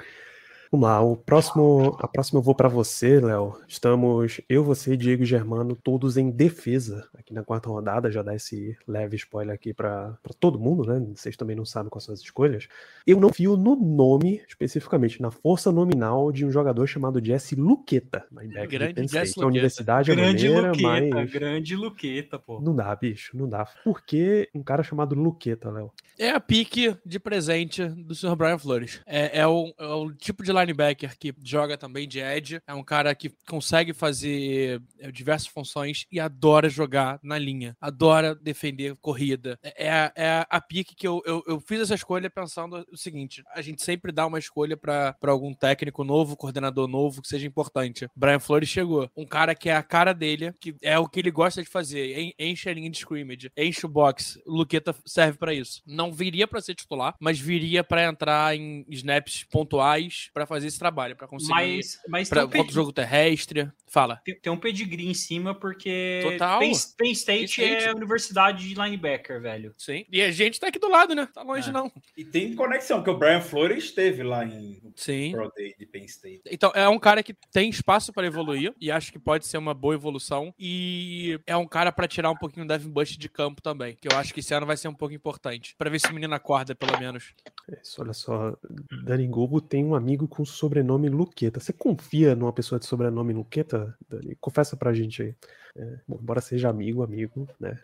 Vamos lá, o próximo, a próxima eu vou para você, Léo. Estamos eu, você, Diego e Germano, todos em defesa aqui na quarta rodada. Já dá esse leve spoiler aqui para todo mundo, né? Vocês também não sabem quais são as escolhas. Eu não fio no nome, especificamente na força nominal de um jogador chamado Jesse Luqueta, Grande Jesse State. A Luqueta. universidade é Grande maneira, Luqueta, mas grande Luqueta, pô. não dá, bicho, não dá. Por que um cara chamado Luqueta, Léo? É a pique de presente do Sr. Brian Flores. É, é, o, é o tipo de linebacker que joga também de edge. É um cara que consegue fazer é, diversas funções e adora jogar na linha. Adora defender corrida. É, é a- é a, pique que eu, eu, eu fiz essa escolha pensando o seguinte: a gente sempre dá uma escolha para algum técnico novo, coordenador novo, que seja importante. Brian Flores chegou. Um cara que é a cara dele, que é o que ele gosta de fazer. En- Enche a linha de scrimmage, enche o box. Luqueta serve para isso. Não viria para ser titular, mas viria para entrar em snaps pontuais para fazer esse trabalho, pra conseguir. Mas, mas pra, um pedi- jogo terrestre. Fala. tem- tem um pedigree em cima, porque Total. Penn, Penn State, Penn State. é a universidade de linebacker, velho. Sim. E a gente tá aqui do lado, né? Tá longe, É. não. E tem conexão, porque o Brian Flores esteve lá em Sim. Pro Day de Penn State. Então, é um cara que tem espaço para evoluir e acho que pode ser uma boa evolução. E é um cara para tirar um pouquinho o Devin Bush de campo também, que eu acho que esse ano vai ser um pouco importante. Pra ver se o menino acorda, pelo menos. É Isso, olha só, Dani Gobo tem um amigo com sobrenome Luqueta. Você confia numa pessoa de sobrenome Luqueta, Dani? Confessa pra gente aí. É, bom, embora seja amigo, amigo, né?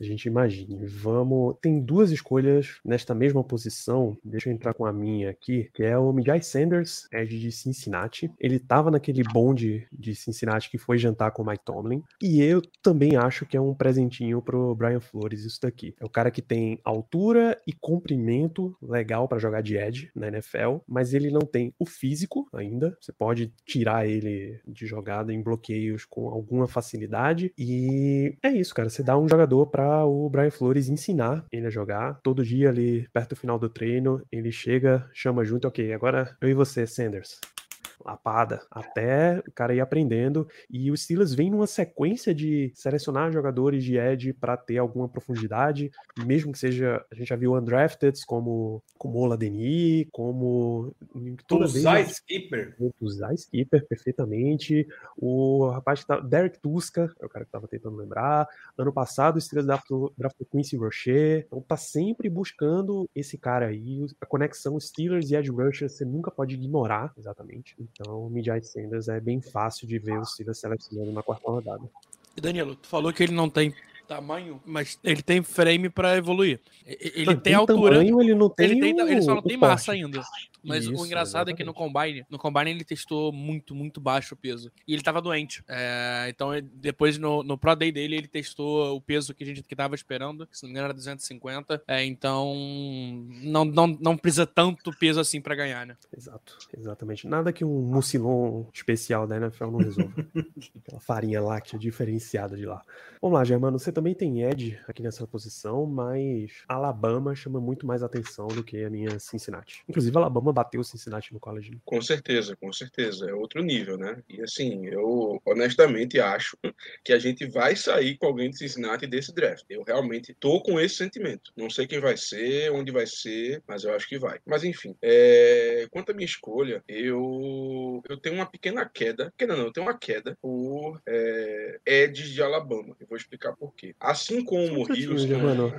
A gente imagine. Vamos. Tem duas escolhas nesta mesma posição. Deixa eu entrar com a minha aqui, que é o Mijai Sanders, Edge de Cincinnati. Ele tava naquele bonde de Cincinnati que foi jantar com o Mike Tomlin. E eu também acho que é um presentinho pro Brian Flores isso daqui. É o cara que tem altura e comprimento legal pra jogar de edge na NFL, mas ele não tem o físico ainda. Você pode tirar ele de jogada em bloqueios com alguma facilidade. E é isso, cara. Você dá um jogador o Brian Flores ensinar ele a jogar. Todo dia ali, perto do final do treino, ele chega, chama junto, ok, agora eu e você, Sanders lapada, até o cara ir aprendendo. E o Steelers vem numa sequência de selecionar jogadores de edge para ter alguma profundidade, mesmo que seja, a gente já viu undrafted como como Ola Denis, como Usar skipper. usar skipper perfeitamente. O rapaz que tá, Derek Tuska, é o cara que tava tentando lembrar. Ano passado o Steelers draftou, draftou Quincy Rocher. Então tá sempre buscando esse cara aí. A conexão Steelers e Edge Rusher você nunca pode ignorar, exatamente. Então o Mijai Sanders é bem fácil de ver o Steelers selecionando na quarta rodada. E Danilo, tu falou que ele não tem tamanho, mas ele tem frame pra evoluir. Ele Não, tem altura. tamanho, ele não tem ele, tem, ele só não o- tem o massa porte. ainda. Mas o Isso, engraçado é que no Combine, no Combine ele testou muito, muito baixo o peso. E ele tava doente. É, então, ele- depois no, no Pro Day dele, ele testou o peso que a gente que tava esperando. que Se não me engano, era 250. É, então, não, não, não precisa tanto peso assim pra ganhar, né? Exato, exatamente. Nada que um mucilon especial da NFL não resolva. [LAUGHS] Aquela farinha láctea diferenciada de lá. Vamos lá, Germano. Você também tem Ed aqui nessa posição, mas Alabama chama muito mais atenção do que a minha Cincinnati. Inclusive, Alabama bateu Cincinnati no college. né? Com certeza, com certeza. É outro nível, né? E assim, eu honestamente acho que a gente vai sair com alguém de Cincinnati desse draft. Eu realmente tô com esse sentimento. Não sei quem vai ser, onde vai ser, mas eu acho que vai. Mas enfim, é, quanto à minha escolha, eu, eu tenho uma pequena queda. Pequena não, eu tenho uma queda por é, de Alabama. Eu vou explicar por quê. Assim como Só um o Houston. Germano.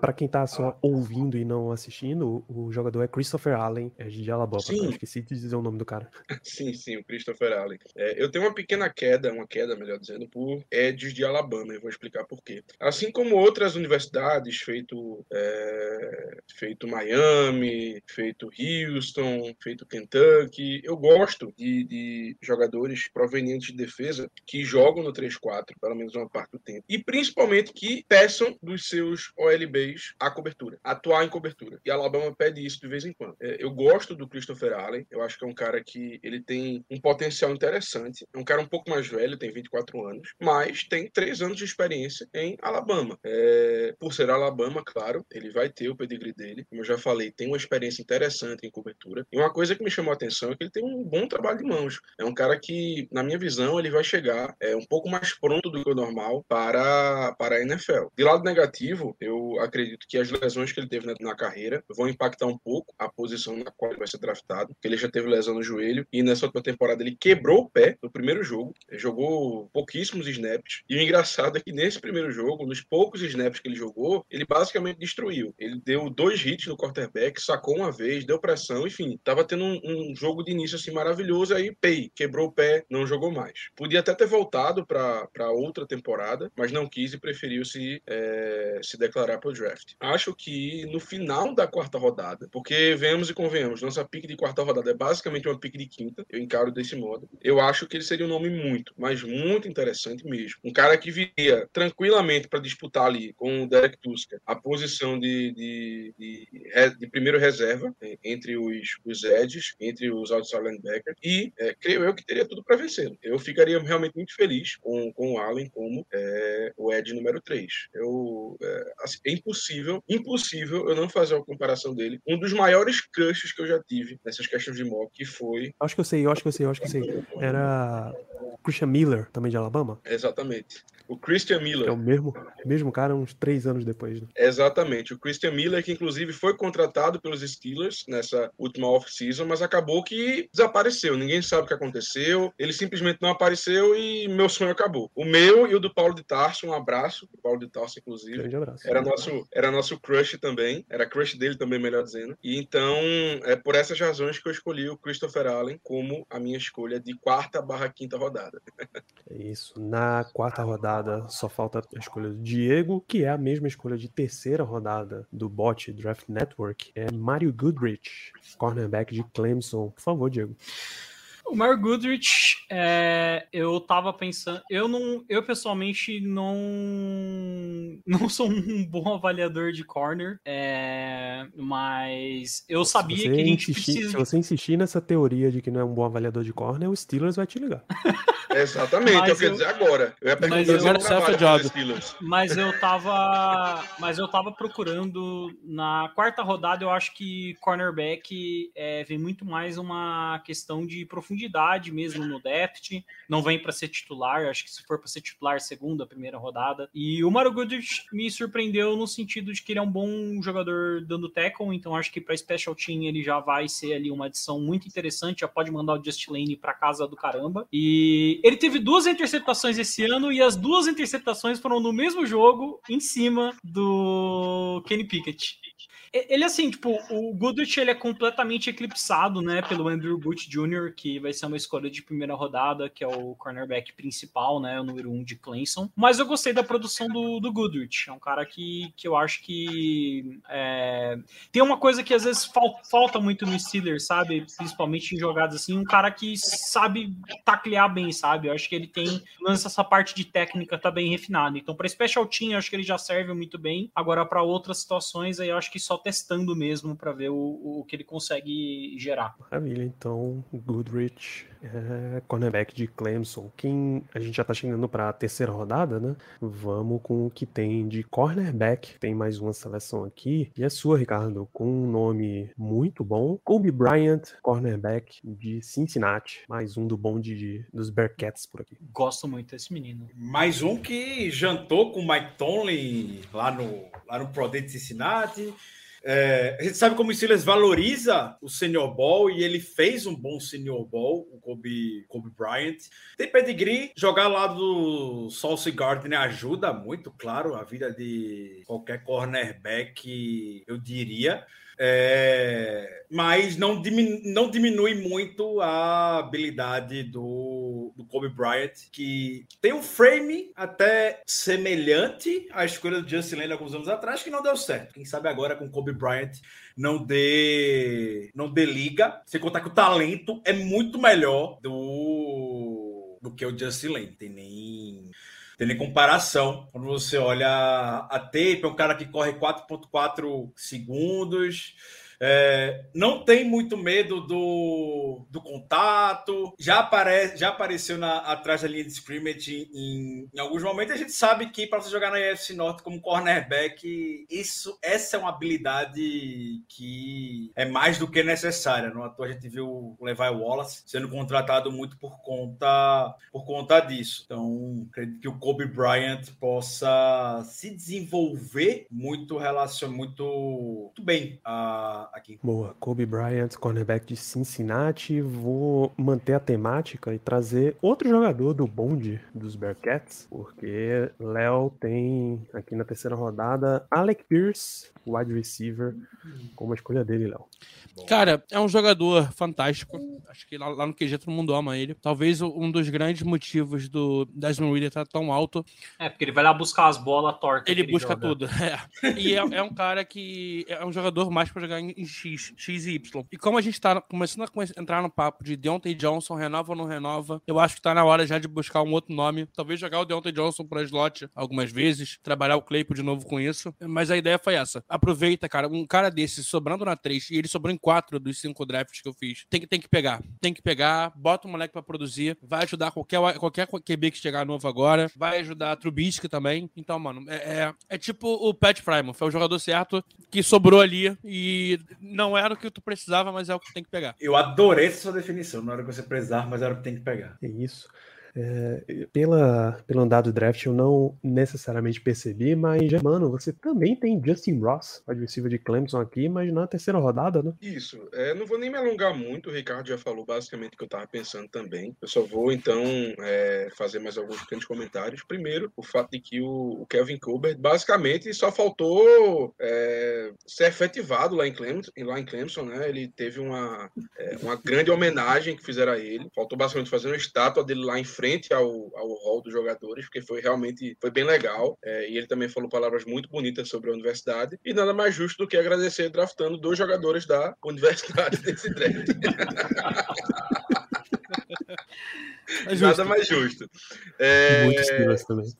Pra quem tá só ouvindo e não assistindo, o jogador é Christopher Allen, é de Alabama. Sim. Eu esqueci de dizer o nome do cara. [LAUGHS] Sim, sim, o Christopher Allen. É, eu tenho uma pequena queda, uma queda, melhor dizendo, por edges de Alabama, e vou explicar por quê. Assim como outras universidades, feito, é, feito Miami, feito Houston, feito Kentucky, eu gosto de, de jogadores provenientes de defesa que jogam no 3-4, pelo menos uma parte do tempo, e principalmente que peçam dos seus OLBs a cobertura, atuar em cobertura. E Alabama pede isso de vez em quando. É, eu gosto do Christopher Allen, eu acho que é um cara que ele tem um potencial interessante. É um cara um pouco mais velho, tem 24 anos, mas tem 3 anos de experiência em Alabama. É, por ser Alabama, claro, ele vai ter o pedigree dele. Como eu já falei, tem uma experiência interessante em cobertura. E uma coisa que me chamou a atenção é que ele tem um bom trabalho de mãos. É um cara que, na minha visão, ele vai chegar é, um pouco mais pronto do que o normal para, para a NFL. De lado negativo, eu acredito que as lesões que ele teve na, carreira vão impactar um pouco a posição na qual ele vai ser draftado, porque ele já teve lesão no joelho e nessa última temporada ele quebrou o pé no primeiro jogo, jogou pouquíssimos snaps. E o engraçado é que nesse primeiro jogo, nos poucos snaps que ele jogou, ele basicamente destruiu. Ele deu dois hits no quarterback, sacou uma vez, deu pressão, enfim, tava tendo um, um jogo de início assim maravilhoso, aí pei, quebrou o pé, não jogou mais. Podia até ter voltado para outra temporada, mas não quis preferiu se, é, se declarar para o draft. Acho que no final da quarta rodada, porque venhamos e convenhamos, nossa pique de quarta rodada é basicamente uma pique de quinta, eu encaro desse modo. Eu acho que ele seria um nome muito, mas muito interessante mesmo. Um cara que viria tranquilamente para disputar ali com o Derek Tusker a posição de, de, de, de primeiro reserva entre os, os edges, entre os outside linebackers, e eh, creio eu que teria tudo para vencer. Eu ficaria realmente muito feliz com, com o Allen como eh, o edge número 3. Eu, eh, assim, É impossível, impossível eu não fazer uma comparação dele. Um dos maiores crushes que eu já tive nessas questões de mock que foi. Acho que eu sei, eu acho que eu sei, eu acho que eu sei. Era Christian Miller, também de Alabama. Exatamente. O Christian Miller. é o mesmo, mesmo cara uns três anos depois. Né? Exatamente. O Christian Miller, que inclusive foi contratado pelos Steelers nessa última off-season, mas acabou que desapareceu. Ninguém sabe o que aconteceu. Ele simplesmente não apareceu e meu sonho acabou. O meu e o do Paulo de Tarso, um abraço. O Paulo de Tarso, inclusive. Grande abraço. Era nosso, era nosso crush também. Era crush dele também, melhor dizendo. E então, é por essas razões que eu escolhi o Christopher Allen como a minha escolha de quarta barra quinta rodada. É isso. Na quarta rodada só falta a escolha do Diego, que é a mesma escolha de terceira rodada do bot Draft Network. É Mario Goodrich, cornerback de Clemson. Por favor, Diego. O Mario Goodrich, é, eu tava pensando, eu não, eu pessoalmente não, não sou um bom avaliador de corner, é, mas eu sabia que a gente insistir, precisa. Se você insistir nessa teoria de que não é um bom avaliador de corner, o Steelers vai te ligar. [LAUGHS] Exatamente, Mas eu queria eu- dizer agora. Eu ia perguntar Mas eu- job. Steelers. [LAUGHS] Mas eu tava, mas eu tava procurando na quarta rodada. Eu acho que cornerback é, vem muito mais uma questão de profundidade mesmo no depth. Não vem para ser titular. Acho que se for para ser titular, segunda, primeira rodada. E o Mario Goodrich me surpreendeu no sentido de que ele é um bom jogador dando tackle. Então acho que para special team ele já vai ser ali uma adição muito interessante. Já pode mandar o Just Lane para casa do caramba. E ele teve duas interceptações esse ano e as duas interceptações foram no mesmo jogo em cima do Kenny Pickett. Ele, assim, tipo, o Goodrich ele é completamente eclipsado, né, pelo Andrew Booth Jr., que vai ser uma escolha de primeira rodada, que é o cornerback principal, né, o número um de Clemson. Mas eu gostei da produção do, do Goodrich. É um cara que, que eu acho que é, tem uma coisa que às vezes fal- falta muito no Steelers, sabe? Principalmente em jogadas assim, um cara que sabe taclear bem, sabe? Eu acho que ele tem, menos essa parte de técnica tá bem refinada. Então, para special team, eu acho que ele já serve muito bem. Agora, para outras situações, aí eu acho que só testando mesmo para ver o, o que ele consegue gerar. Maravilha, então, Goodrich, é, cornerback de Clemson. Quem a gente já tá chegando pra terceira rodada, né? Vamos com o que tem de cornerback. Tem mais uma seleção aqui. E é sua, Ricardo, com um nome muito bom. Kobe Bryant, cornerback de Cincinnati. Mais um do bonde de, dos Bearcats por aqui. Gosto muito desse menino. Mais um que jantou com o Mike Tomlin lá no, lá no Pro Day de Cincinnati. É, a gente sabe como o Steelers valoriza o Senior Ball e ele fez um bom Senior Ball, o Kobe, Kobe Bryant. Tem pedigree, jogar lá do Sauce Gardner ajuda muito, claro, a vida de qualquer cornerback, eu diria. É, mas não, dimin- não diminui muito a habilidade do, do Kobe Bryant, que tem um frame até semelhante à escolha do Justin Lane alguns anos atrás, que não deu certo. Quem sabe agora com Kobe Bryant não dê, não dê liga, sem contar que o talento é muito melhor do, do que o Justin Lane. Tem nem tem nem comparação. Quando você olha a tape, é um cara que corre 4.4 segundos. É, não tem muito medo do, do contato. Já, apare, já apareceu na, atrás da linha de scrimmage em, em alguns momentos. A gente sabe que para você jogar na EFC Norte como cornerback, isso, essa é uma habilidade que é mais do que necessária. No ator a gente viu o Levi Wallace sendo contratado muito por conta, por conta disso. Então, acredito que o Kobe Bryant possa se desenvolver muito relacion, muito, muito bem ah, aqui. Boa, Kobe Bryant, cornerback de Cincinnati. Vou manter a temática e trazer outro jogador do bonde dos Bearcats, porque Léo tem aqui na terceira rodada Alec Pierce, wide receiver, como a escolha dele, Léo. Cara, é um jogador fantástico. Acho que lá, lá no QG todo mundo ama ele. Talvez um dos grandes motivos do Desmond Reader estar tão alto. É, porque ele vai lá buscar as bolas tortas. Ele busca joga. tudo. [LAUGHS] é. E é, é um cara que é um jogador mais para jogar em, X, X e Y. E como a gente tá começando a entrar no papo de Deontay Johnson, renova ou não renova, eu acho que tá na hora já de buscar um outro nome. Talvez jogar o Deontay Johnson pra slot algumas vezes, trabalhar o Claypool de novo com isso. Mas a ideia foi essa. Aproveita, cara, um cara desse sobrando na 3 e ele sobrou em 4 dos 5 drafts que eu fiz. Tem que, tem que pegar. Tem que pegar, bota o moleque pra produzir, vai ajudar qualquer, qualquer QB que chegar novo agora, vai ajudar a Trubisky também. Então, mano, é, é, é tipo o Pat Primo, foi o jogador certo que sobrou ali e não era o que tu precisava, mas é o que tu tem que pegar. Eu adorei essa sua definição. Não era o que você precisava, mas era o que tem que pegar. É isso. É, pela, pelo andar do draft eu não necessariamente percebi, mas, Germano, você também tem Justin Ross, adversário de Clemson aqui, mas na terceira rodada, né? Isso. É, não vou nem me alongar muito, o Ricardo já falou basicamente o que eu estava pensando também. Eu só vou, então, é, fazer mais alguns pequenos comentários. Primeiro, o fato de que o, o Kevin Colbert basicamente só faltou é, ser efetivado lá em Clemson, lá em Clemson né? Ele teve uma, é, uma grande homenagem que fizeram a ele. Faltou basicamente fazer uma estátua dele lá em frente ao, ao hall dos jogadores, porque foi realmente foi bem legal. É, e ele também falou palavras muito bonitas sobre a universidade. E nada mais justo do que agradecer draftando dois jogadores da [LAUGHS] universidade desse draft. [LAUGHS] É. Nada mais justo. É,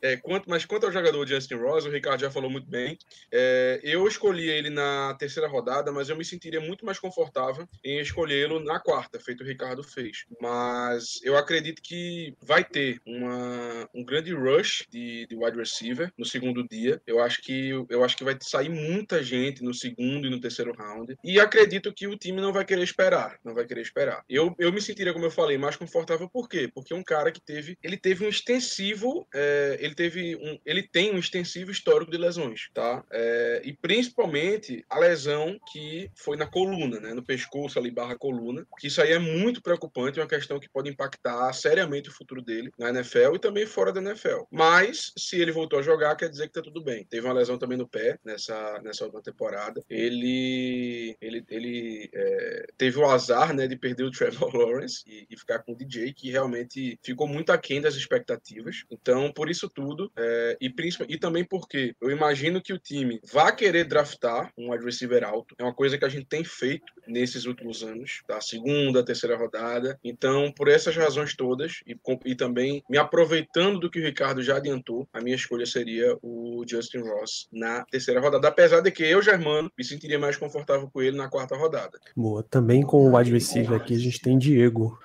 é, quanto, mas quanto ao jogador Justin Ross, o Ricardo já falou muito bem. É, eu escolhi ele na terceira rodada, mas eu me sentiria muito mais confortável em escolhê-lo na quarta, feito o Ricardo fez. Mas eu acredito que vai ter uma, um grande rush de, de wide receiver no segundo dia. Eu acho que eu acho que vai sair muita gente no segundo e no terceiro round. E acredito que o time não vai querer esperar, não vai querer esperar. Eu, eu me sentiria, como eu falei, mais confortável por quê? Porque é um cara que teve, ele teve um extensivo, é, ele teve um, ele tem um extensivo histórico de lesões, tá? É, e principalmente a lesão que foi na coluna, né? No pescoço ali barra coluna, que isso aí é muito preocupante, é uma questão que pode impactar seriamente o futuro dele na NFL e também fora da NFL. Mas se ele voltou a jogar, quer dizer que tá tudo bem. Teve uma lesão também no pé nessa nessa última temporada. Ele ele, ele é, teve o azar, né, de perder o Trevor [LAUGHS] Lawrence e, e ficar com o DJ, que realmente ficou muito aquém das expectativas. Então, por isso tudo, é, e, e também porque eu imagino que o time vá querer draftar um wide receiver alto. É uma coisa que a gente tem feito nesses últimos anos, da segunda, terceira rodada. Então, por essas razões todas, e, e também me aproveitando do que o Ricardo já adiantou, a minha escolha seria o Justin Ross na terceira rodada. Apesar de que eu, Germano, me sentiria mais confortável com ele na quarta rodada. Boa. Também com o wide receiver aqui, a gente tem Diego,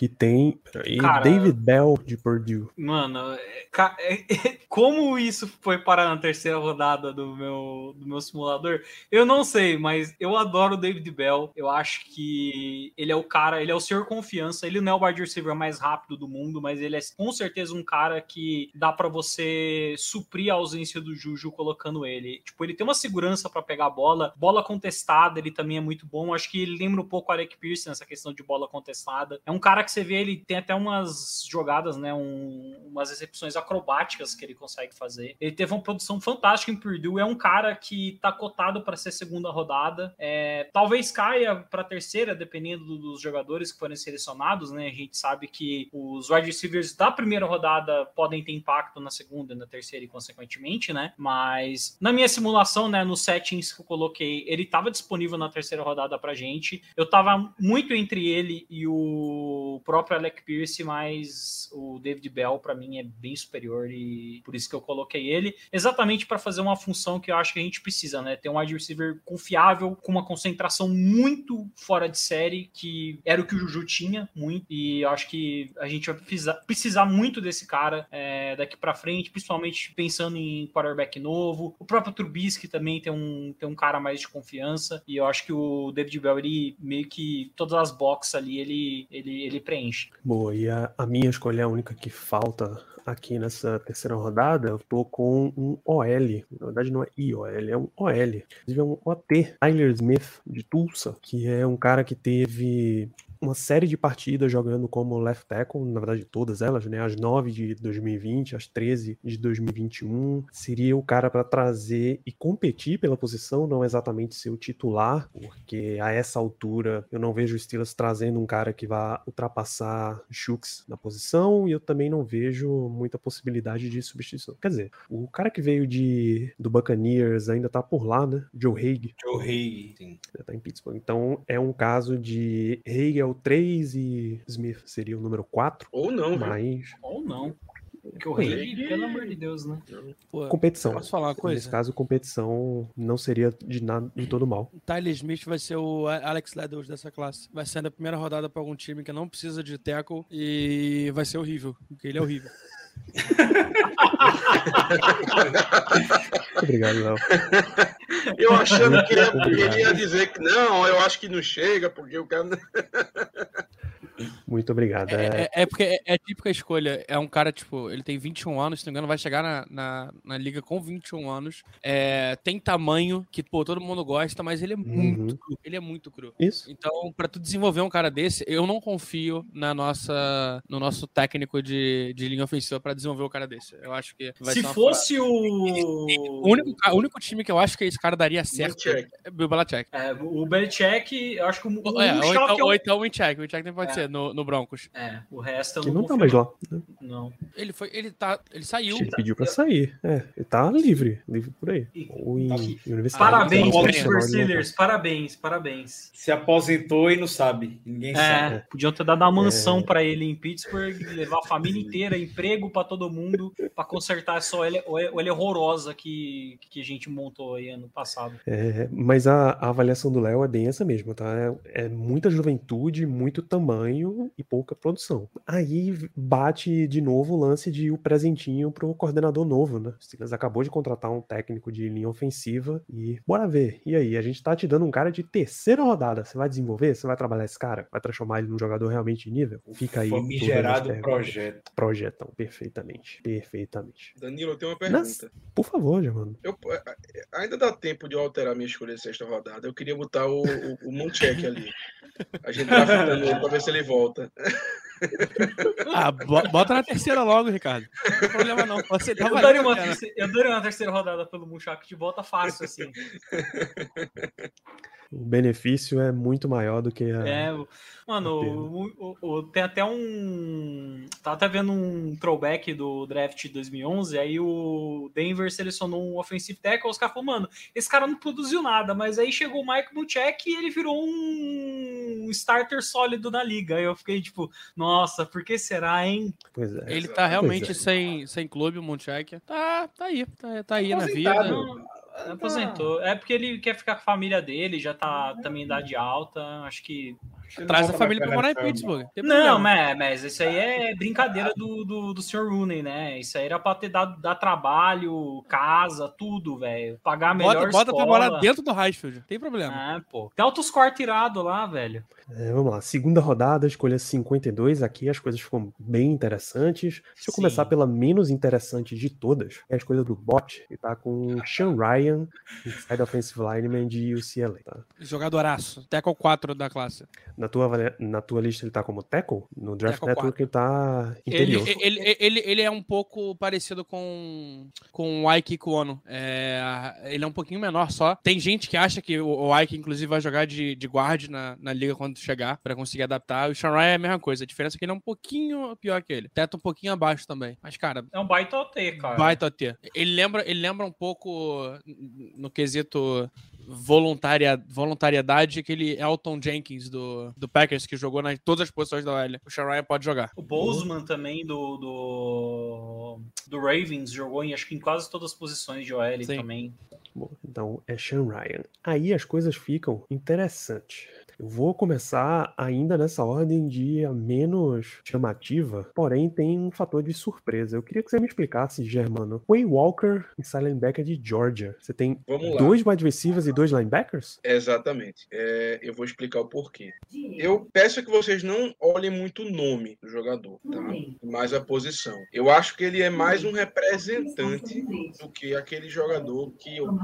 que tem Cara- David Bell de Purdue. Mano, é- é- [LAUGHS] como isso foi parar na terceira rodada do meu, do meu simulador, eu não sei, mas eu adoro o David Bell. Eu acho que ele é o cara, ele é o senhor confiança. Ele não é o wide receiver mais rápido do mundo, mas ele é com certeza um cara que dá pra você suprir a ausência do Juju colocando ele. Tipo, ele tem uma segurança pra pegar a bola, bola contestada, ele também é muito bom. Acho que ele lembra um pouco o Alec Pierce nessa questão de bola contestada. É um cara que você vê, ele tem até umas jogadas, né, um- umas recepções acrobáticas que ele consegue fazer. Ele teve uma produção fantástica em Purdue, é um cara que tá cotado para ser segunda rodada. É, talvez caia para terceira, dependendo do- dos jogadores que forem selecionados, né? A gente sabe que os wide receivers da primeira rodada podem ter impacto na segunda, na terceira e consequentemente, né? Mas na minha simulação, né, nos settings que eu coloquei, ele estava disponível na terceira rodada pra gente. Eu tava muito entre ele e o próprio Alec Pierce, mas o David Bell pra mim é bem superior e por isso que eu coloquei ele, exatamente para fazer uma função que eu acho que a gente precisa, né? Ter um wide receiver confiável, com uma concentração muito fora de série, que era o que o Juju tinha muito, e eu acho que a gente vai precisar, precisar muito desse cara é, daqui para frente, principalmente pensando em quarterback novo. O próprio Trubisky também tem um, tem um cara mais de confiança, e eu acho que o David Bell, ele meio que todas as boxes ali, ele, ele, ele preenche. Boa, e a, a minha escolha é a única que falta aqui nessa terceira rodada. Eu tô com um OL. Na verdade, não é IOL, é um OL. Inclusive, é um OT. Tyler Smith, de Tulsa, que é um cara que teve uma série de partidas jogando como left tackle, na verdade todas elas, né? As 9 de 2020, as 13 de 2021. Seria o cara para trazer e competir pela posição, não exatamente ser o titular, porque a essa altura eu não vejo o Steelers trazendo um cara que vá ultrapassar Shooks na posição e eu também não vejo muita possibilidade de substituição. Quer dizer, o cara que veio de do Buccaneers ainda tá por lá, né? Joe Haig. Joe Haig, sim. Ainda tá em Pittsburgh. Então é um caso de Haig é o 3 e Smith seria o número 4. Ou não? Mas Ou não. Porque o rei, pelo amor de Deus, né? Pô, competição. Posso falar uma Nesse coisa? caso, competição não seria de nada de todo mal. Tyler Smith vai ser o Alex Leathers dessa classe. Vai ser na primeira rodada pra algum time que não precisa de tackle e vai ser horrível, porque ele é horrível. [LAUGHS] [LAUGHS] Obrigado, Léo. Eu achando que ele ia, ele ia dizer que não, eu acho que não chega, porque o cara. [LAUGHS] Muito obrigado. É, É, é porque é, é a típica escolha. É um cara, tipo, ele tem 21 anos, se não me engano, vai chegar na, na, na liga com 21 anos. É, tem tamanho que, pô, todo mundo gosta, mas ele é muito Uhum. cru. Ele é muito cru. Isso. Então, pra tu desenvolver um cara desse, eu não confio na nossa, no nosso técnico de, de linha ofensiva pra desenvolver o cara desse. Eu acho que vai Se fosse O o. único, o único time que eu acho que esse cara daria certo Belichick. é o Belichick. É, o Belichick, eu acho que o, é, então, é o- ou então o Wincheck. O Wincheck também pode É. ser no, no Broncos. É, o resto eu não não tá mais lá. né? Não. Ele foi. Ele tá. Ele saiu. Ele pediu pra sair. É, ele tá livre. Livre por aí. E- Ou em tá. Parabéns, Então, Pittsburgh Steelers. Parabéns, parabéns. Se aposentou e não sabe. Ninguém sabe. É, podiam ter dado uma mansão É. pra ele em Pittsburgh, levar a família inteira, emprego pra todo mundo, pra consertar essa olha, olha horrorosa que, que a gente montou aí ano passado. É, mas a, a avaliação do Léo é bem essa mesma, tá? É, é muita juventude, muito tamanho e pouca produção. Aí bate de novo o lance de o presentinho pro coordenador novo, né? O Steelers acabou de contratar um técnico de linha ofensiva e bora ver. E aí, a gente tá te dando um cara de terceira rodada. Você vai desenvolver? Você vai trabalhar esse cara? Vai transformar ele num jogador realmente de nível? Fica aí. Famigerado projeto. Projetam, perfeitamente. Perfeitamente. Danilo, eu tenho uma Nas- pergunta. Por favor, Giovanni. Eu, é, ainda dá tempo de eu alterar minha escolha de sexta rodada. Eu queria botar o, o, o Munchak ali. A gente tá [LAUGHS] ficando ele pra ver se ele volta. [LAUGHS] Ah, bo- bota na terceira logo, Ricardo. Não tem problema não. Você tá Eu daria, uma terceira, eu daria uma terceira rodada pelo Munchak de volta fácil, assim. [LAUGHS] O benefício é muito maior do que a. É, o- mano, o- o- o- tem até um. Tava até vendo um throwback do draft de 2011. Aí o Denver selecionou um offensive tackle. Os caras falaram, mano, esse cara não produziu nada. Mas aí chegou o Mike Munchak e ele virou um starter sólido na liga. Aí eu fiquei tipo, nossa, por que será, hein? Pois é. Ele tá realmente é. sem, sem clube, o Munchak. Tá, tá aí. Tá, tá aí na vida. Não, aposentou. É porque ele quer ficar com a família dele, já tá também em idade alta. Acho que. Traz a família pra morar em Pittsburgh. Não, mas, mas isso aí é brincadeira do, do, do Sr. Rooney, né? Isso aí era pra ter dado dar trabalho, casa, tudo, velho. Pagar a melhor Bota, bota pra morar dentro do Highfield. Tem problema. É, pô. Tem altos cortes tirados lá, velho. É, vamos lá, segunda rodada, escolha 52. Aqui as coisas ficam bem interessantes. Se eu Sim. começar pela menos interessante de todas, é a escolha do Bot, que tá com Sean Ryan, inside offensive lineman de UCLA. Tá? Jogadoraço. Tackle 4 da classe. Na, tua, na tua lista ele tá como tackle? No Draft Tackle Network ele tá Ele, interior. ele, ele, ele é um pouco parecido com, com o Ike Kuono. É, ele é um pouquinho menor só. Tem gente que acha que o, o Ike, inclusive, vai jogar de, de guard na, na liga quando chegar, pra conseguir adaptar. O Sean Ryan é a mesma coisa. A diferença é que ele é um pouquinho pior que ele. Teto um pouquinho abaixo também. Mas, cara, É um baita OT, cara. baita OT. Ele lembra, ele lembra um pouco no quesito voluntaria, voluntariedade aquele Elton Jenkins do, do Packers que jogou nas todas as posições da OL. O Sean Ryan pode jogar. O Bozeman também do, do, do Ravens jogou em acho que em quase todas as posições de OL Sim. também. Bom, então é Sean Ryan. Aí as coisas ficam interessantes. Eu vou começar ainda nessa ordem de a menos chamativa, porém tem um fator de surpresa. Eu queria que você me explicasse, Germano. Way Walker em linebacker de Georgia. Você tem dois wide receivers e dois linebackers? Exatamente. É, eu vou explicar o porquê. Eu peço que vocês não olhem muito o nome do jogador, tá? Mais a posição. Eu acho que ele é mais um representante do que aquele jogador que, eu,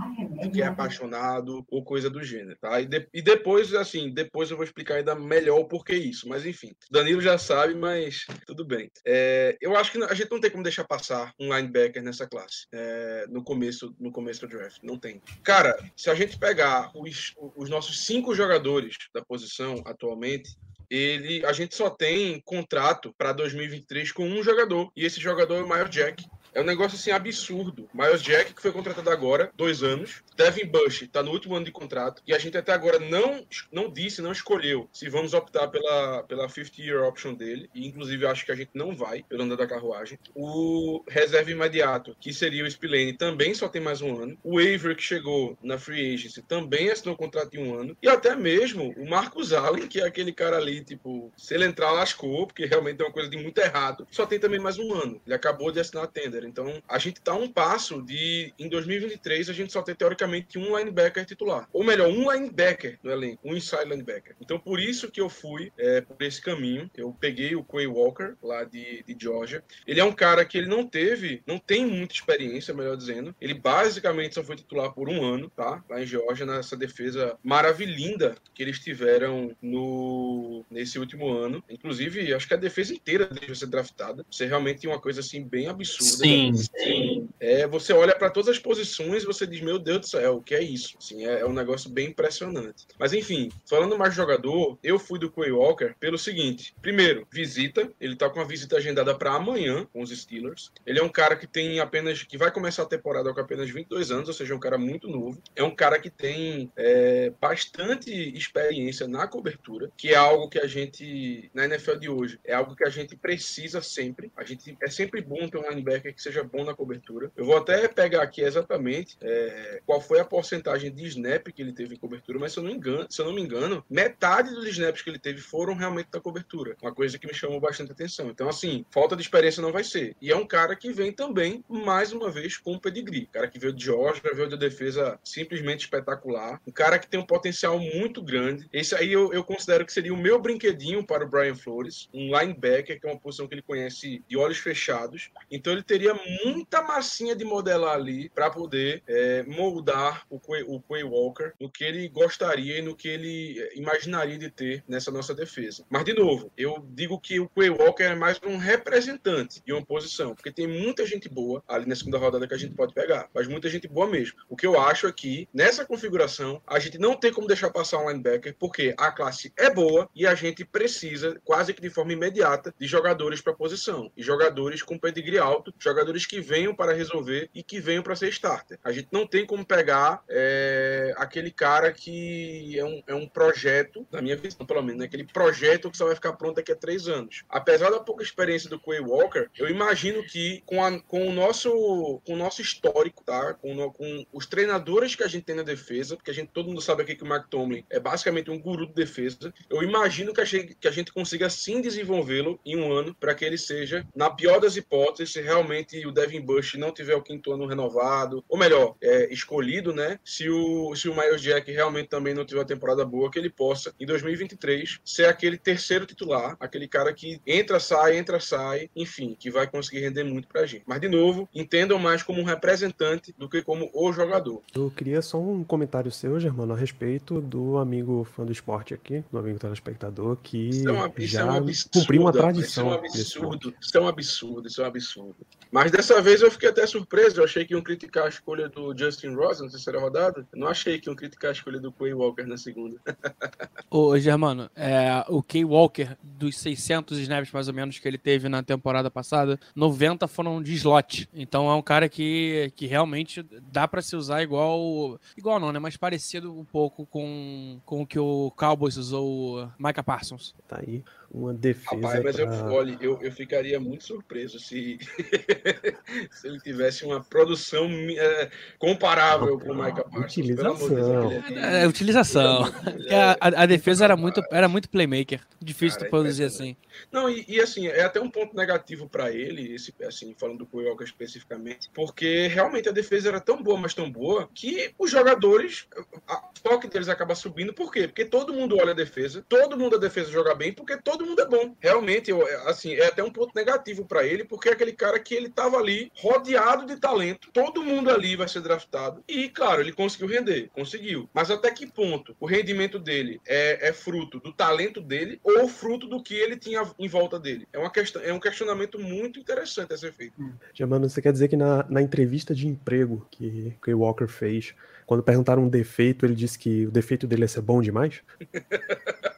que é apaixonado ou coisa do gênero, tá? E, de- e depois, assim, de- depois eu vou explicar ainda melhor o porquê isso. Mas enfim, Danilo já sabe, mas tudo bem. É, eu acho que a gente não tem como deixar passar um linebacker nessa classe é, no começo no começo do draft. Não tem. Cara, se a gente pegar os, os nossos cinco jogadores da posição atualmente, ele, a gente só tem contrato para 2023 com um jogador e esse jogador é o Miles Jack. É um negócio assim absurdo. Miles Jack, que foi contratado agora, dois anos. Devin Bush está no último ano de contrato. E a gente até agora não, não disse, não escolheu se vamos optar pela, pela 50-year option dele. E inclusive acho que a gente não vai, pelo andar da carruagem. O reserva imediato, que seria o Spillane, também só tem mais um ano. O Avery, que chegou na free agency, também assinou um contrato de um ano. E até mesmo o Marcos Allen, que é aquele cara ali, tipo, se ele entrar, lascou, porque realmente é uma coisa de muito errado. Só tem também mais um ano. Ele acabou de assinar a tender. Então, a gente está um passo de, em 2023, a gente só ter teoricamente um linebacker titular. Ou melhor, um linebacker no elenco, um inside linebacker. Então, por isso que eu fui é, por esse caminho. Eu peguei o Quay Walker, lá de, de Georgia. Ele é um cara que ele não teve, não tem muita experiência, melhor dizendo. Ele basicamente só foi titular por um ano, tá? Lá em Georgia, nessa defesa maravilhinda que eles tiveram no, nesse último ano. Inclusive, acho que a defesa inteira deve ser draftada. Isso é realmente uma coisa assim bem absurda. Sim, sim. É, você olha para todas as posições e você diz, meu Deus do céu, o que é isso? Assim, é, é um negócio bem impressionante. Mas enfim, falando mais de jogador, eu fui do Quay Walker pelo seguinte: primeiro, visita. Ele tá com uma visita agendada para amanhã com os Steelers. Ele é um cara que tem apenas. que vai começar a temporada com apenas 22 anos, ou seja, é um cara muito novo. É um cara que tem é, bastante experiência na cobertura, que é algo que a gente, na NFL de hoje, é algo que a gente precisa sempre. A gente é sempre bom ter um linebacker que seja bom na cobertura. Eu vou até pegar aqui exatamente é, qual foi a porcentagem de snap que ele teve em cobertura, mas se eu não engano, se eu não me engano, metade dos snaps que ele teve foram realmente da cobertura. Uma coisa que me chamou bastante atenção. Então, assim, falta de experiência não vai ser. E é um cara que vem também, mais uma vez, com pedigree. Cara que veio de Georgia, veio de defesa simplesmente espetacular. Um cara que tem um potencial muito grande. Esse aí eu, eu considero que seria o meu brinquedinho para o Brian Flores, um linebacker, que é uma posição que ele conhece de olhos fechados. Então ele teria muita de modelar ali para poder é, moldar o Quay, o Quay Walker no que ele gostaria e no que ele é, imaginaria de ter nessa nossa defesa. Mas, de novo, eu digo que o Quay Walker é mais um representante de uma posição, porque tem muita gente boa ali na segunda rodada que a gente pode pegar, mas muita gente boa mesmo. O que eu acho é que, nessa configuração, a gente não tem como deixar passar um linebacker, porque a classe é boa e a gente precisa, quase que de forma imediata, de jogadores para posição. E jogadores com pedigree alto, jogadores que venham para resolver e que venham para ser starter. A gente não tem como pegar é, aquele cara que é um, é um projeto, na minha visão, pelo menos, né? aquele projeto que só vai ficar pronto daqui a três anos. Apesar da pouca experiência do Quay Walker, eu imagino que com, a, com, o, nosso, com o nosso histórico, tá? Com, no, com os treinadores que a gente tem na defesa, porque a gente todo mundo sabe aqui que o Mark Tomlin é basicamente um guru de defesa, eu imagino que a gente, que a gente consiga sim desenvolvê-lo em um ano para que ele seja, na pior das hipóteses, se realmente o Devin Bush não tiver o quinto ano renovado, ou melhor, é, escolhido, né? Se o, se o Miles Jack realmente também não tiver uma temporada boa, que ele possa, em 2023, ser aquele terceiro titular, aquele cara que entra, sai, entra, sai, enfim, que vai conseguir render muito pra gente. Mas, de novo, entendam mais como um representante do que como o jogador. Eu queria só um comentário seu, Germano, a respeito do amigo fã do esporte aqui, do amigo telespectador, que Isso é uma, já é um absurdo, cumpriu uma Isso é tradição. um absurdo, isso é um absurdo, isso é um absurdo. Mas dessa vez eu fiquei até surpreso. Eu achei que iam criticar a escolha do Justin Ross na terceira rodada. Eu não achei que iam criticar a escolha do Quay Walker na segunda. [LAUGHS] Ô, Germano, é, o Kay Walker, dos 600 snaps mais ou menos que ele teve na temporada passada, 90 foram de slot. Então é um cara que, que realmente dá pra se usar igual. Igual não, né? Mas parecido um pouco com, com o que o Cowboys usou o Micah Parsons. Tá aí uma defesa. Rapaz, mas eu, pra- olha, eu, eu ficaria muito surpreso se, [LAUGHS] se ele tivesse uma produção é, comparável com o Micah Parsons. Utilização. aquele ali- É, utilização. É, a, é- a defesa era muito, era muito playmaker. Difícil Cara, tu produzir é assim. Não, e, e, assim, é até um ponto negativo para ele, esse, assim, falando do Coyoca especificamente, porque realmente a defesa era tão boa, mas tão boa, que os jogadores, o toque deles acaba subindo. Por quê? Porque todo mundo olha a defesa, todo mundo a defesa joga bem, porque todo mundo é bom. Realmente, eu, assim, é até um ponto negativo para ele, porque é aquele cara que ele tava ali rodeado de talento, todo mundo ali vai ser draftado. E, claro, ele conseguiu render, conseguiu. Mas até que ponto o rendimento dele é, é fruto do talento dele ou fruto do que ele tinha em volta dele? É, uma questão, é um questionamento muito interessante a ser feito. Germano, você quer dizer que na, na entrevista de emprego que, que o Walker fez, quando perguntaram um defeito, ele disse que o defeito dele é ser bom demais? [LAUGHS]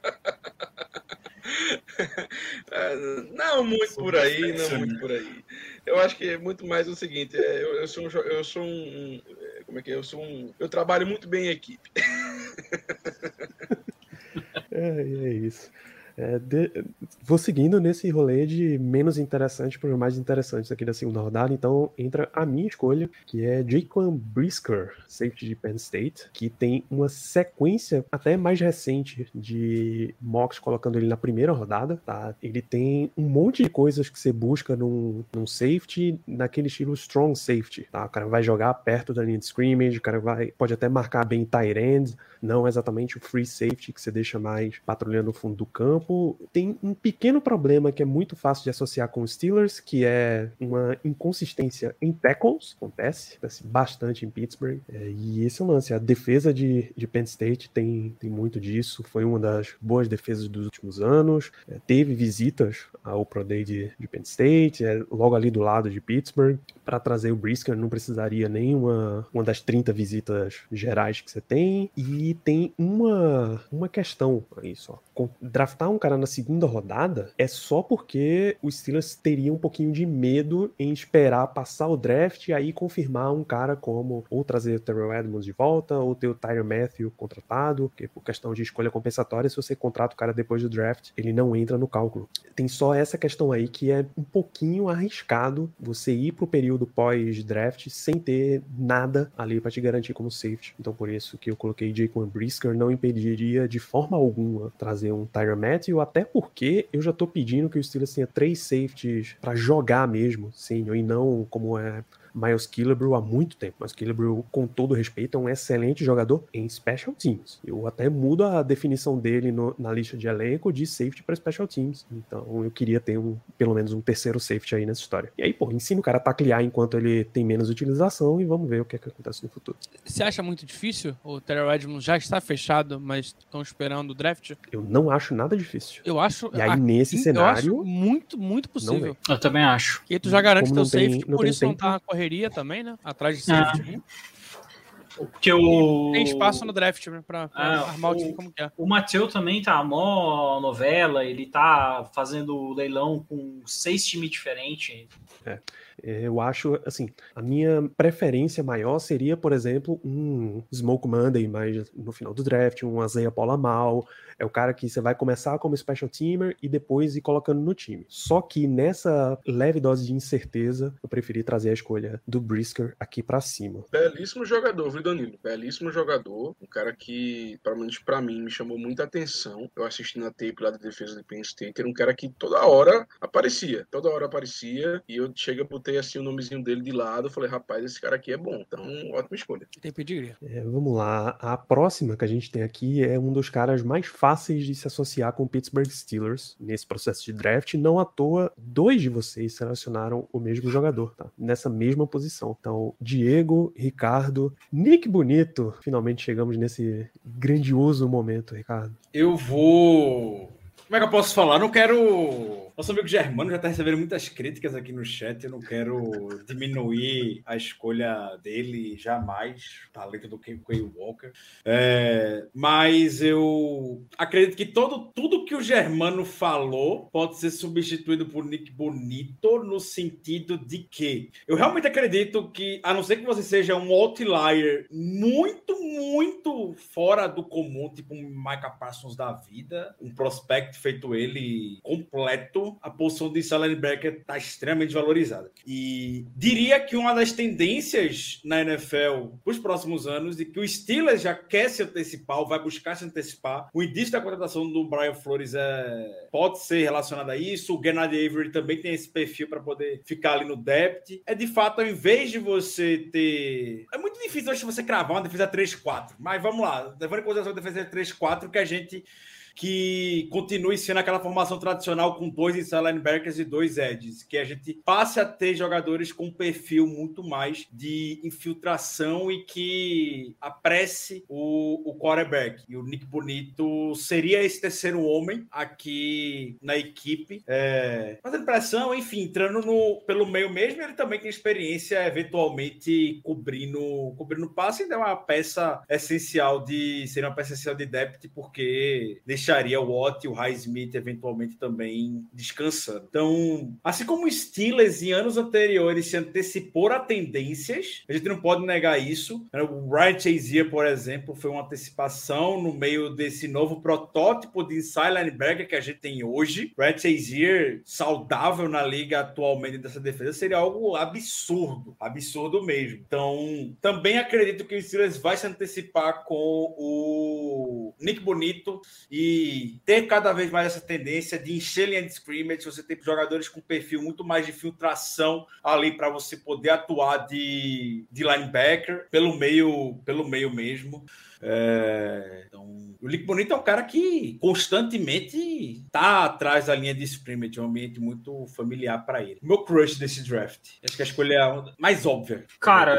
É, [LAUGHS] não muito por aí, não muito por aí. Eu acho que é muito mais o seguinte, é, eu, eu sou um, eu sou um, um- é, como é que é? Eu sou um, eu trabalho muito bem em equipe. [LAUGHS] É, é isso. É, de- vou seguindo nesse rolê de menos interessante para mais interessantes aqui da segunda rodada, então entra a minha escolha, que é Jaquan Brisker, safety de Penn State, que tem uma sequência até mais recente de mocks colocando ele na primeira rodada, tá? Ele tem um monte de coisas que você busca num, num safety, naquele estilo strong safety, tá? O cara vai jogar perto da linha de scrimmage, o cara vai, pode até marcar bem tight end, não exatamente o free safety que você deixa mais patrulhando no fundo do campo. Tem um pequeno problema que é muito fácil de associar com os Steelers, que é uma inconsistência em tackles, acontece, acontece bastante em Pittsburgh. É, e esse é o lance, a defesa de, de Penn State tem, tem muito disso, foi uma das boas defesas dos últimos anos, é, teve visitas ao Pro Day de, de Penn State, é logo ali do lado de Pittsburgh. Para trazer o Brisker não precisaria nem uma, das 30 visitas gerais que você tem. E tem uma, uma questão aí só. Draftar um cara na segunda rodada é só porque os Steelers teriam um pouquinho de medo em esperar passar o draft e aí confirmar um cara como ou trazer o Terrell Edmonds de volta ou ter o Tyler Matthew contratado, porque por questão de escolha compensatória, se você contrata o cara depois do draft, ele não entra no cálculo. Tem só essa questão aí que é um pouquinho arriscado você ir pro período pós-draft sem ter nada ali para te garantir como safety. Então por isso que eu coloquei Jaquan Brisker não impediria de forma alguma trazer um Tyler Matthew, até porque eu já tô pedindo que o Steelers tenha três safeties para jogar mesmo, senior, e não como é Miles Killebrew há muito tempo. Miles Killebrew, com todo respeito, é um excelente jogador em special teams. Eu até mudo a definição dele no- na lista de elenco de safety para special teams. Então eu queria ter um, pelo menos um terceiro safety aí nessa história. E aí, pô, ensina o cara a taclear enquanto ele tem menos utilização e vamos ver o que, é que acontece no futuro. Você acha muito difícil? O Terrell Edmonds já está fechado, mas estão esperando o draft? Eu não acho nada difícil. Eu acho. E aí, a- nesse eu cenário, acho muito, muito possível. Eu também acho. E aí tu já garante Como teu não tem- safety, não por tem isso não tempo. tá na correria também, né? Atrás de Ah. safety. Porque o. Tem espaço no draft né, pra Ah, armar o o- time como quer. O Mateu também tá mó novela, ele tá fazendo leilão com seis times diferentes. É, Eu acho, assim, a minha preferência maior seria, por exemplo, um Smoke Monday, mas no final do draft, um Azeia Paula Mal. É o cara que você vai começar como special teamer e depois ir colocando no time. Só que nessa leve dose de incerteza, eu preferi trazer a escolha do Brisker aqui pra cima. Belíssimo jogador, viu, Danilo? Belíssimo jogador. Um cara que, pelo menos pra mim, me chamou muita atenção. Eu assisti na tape lá da defesa de Penn State. Era um cara que toda hora aparecia. Toda hora aparecia. E eu chega, botei assim o nomezinho dele de lado. Falei, rapaz, esse cara aqui é bom. Então, ótima escolha. Tem pedigree. É, vamos lá. A próxima que a gente tem aqui é um dos caras mais fáceis de se associar com o Pittsburgh Steelers nesse processo de draft. Não à toa, dois de vocês selecionaram o mesmo jogador, tá? Nessa mesma posição. Então, Diego, Ricardo, Nick Bonito. Finalmente chegamos nesse grandioso momento, Ricardo. Eu vou. Como é que eu posso falar? Não quero. Nosso amigo Germano já está recebendo muitas críticas aqui no chat. Eu não quero diminuir a escolha dele, jamais. O talento do Quay Walker. É, mas eu acredito que todo, tudo que o Germano falou pode ser substituído por Nick Bonito, no sentido de que eu realmente acredito que, a não ser que você seja um outlier muito, muito fora do comum, tipo um Micah Parsons da vida, um prospect feito ele completo, a posição de inside linebacker está extremamente valorizada. E diria que uma das tendências na NFL para os próximos anos de que o Steelers já quer se antecipar, ou vai buscar se antecipar. O indício da contratação do Brian Flores é, pode ser relacionado a isso. O Gennady Avery também tem esse perfil para poder ficar ali no depth. É de fato, ao invés de você ter. É muito difícil hoje você cravar uma defesa 3-4, mas vamos lá, levando em consideração a defesa 3-4 que a gente que continue sendo aquela formação tradicional com dois inside linebackers e dois edges, que a gente passe a ter jogadores com perfil muito mais de infiltração e que apresse o, o quarterback. E o Nick Bonito seria esse terceiro homem aqui na equipe, é, fazendo pressão, enfim, entrando no, pelo meio mesmo. Ele também tem experiência, eventualmente, cobrindo, cobrindo passe, e é uma peça essencial de ser uma peça essencial de depth, porque deixaria o Watt e o High Smith eventualmente também descansando. Então, assim como o Steelers em anos anteriores se antecipou a tendências, a gente não pode negar isso. O Ryan Chazier, por exemplo, foi uma antecipação no meio desse novo protótipo de inside linebacker que a gente tem hoje. Ryan Chazier saudável na liga atualmente dessa defesa seria algo absurdo, absurdo mesmo. Então, também acredito que o Steelers vai se antecipar com o Nick Bonito e ter cada vez mais essa tendência de encher linha de scrimmage, você tem jogadores com perfil muito mais de filtração ali para você poder atuar de, de linebacker pelo meio, pelo meio mesmo. É, então, o Nick Bonito é um cara que constantemente tá atrás da linha de scrimmage, é um ambiente muito familiar para ele. Meu crush desse draft. Acho que a escolha é a mais óbvia. Cara,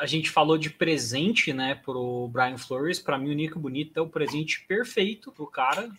a gente falou de presente, né, pro Brian Flores. Para mim, o Nick Bonito é o presente perfeito pro cara.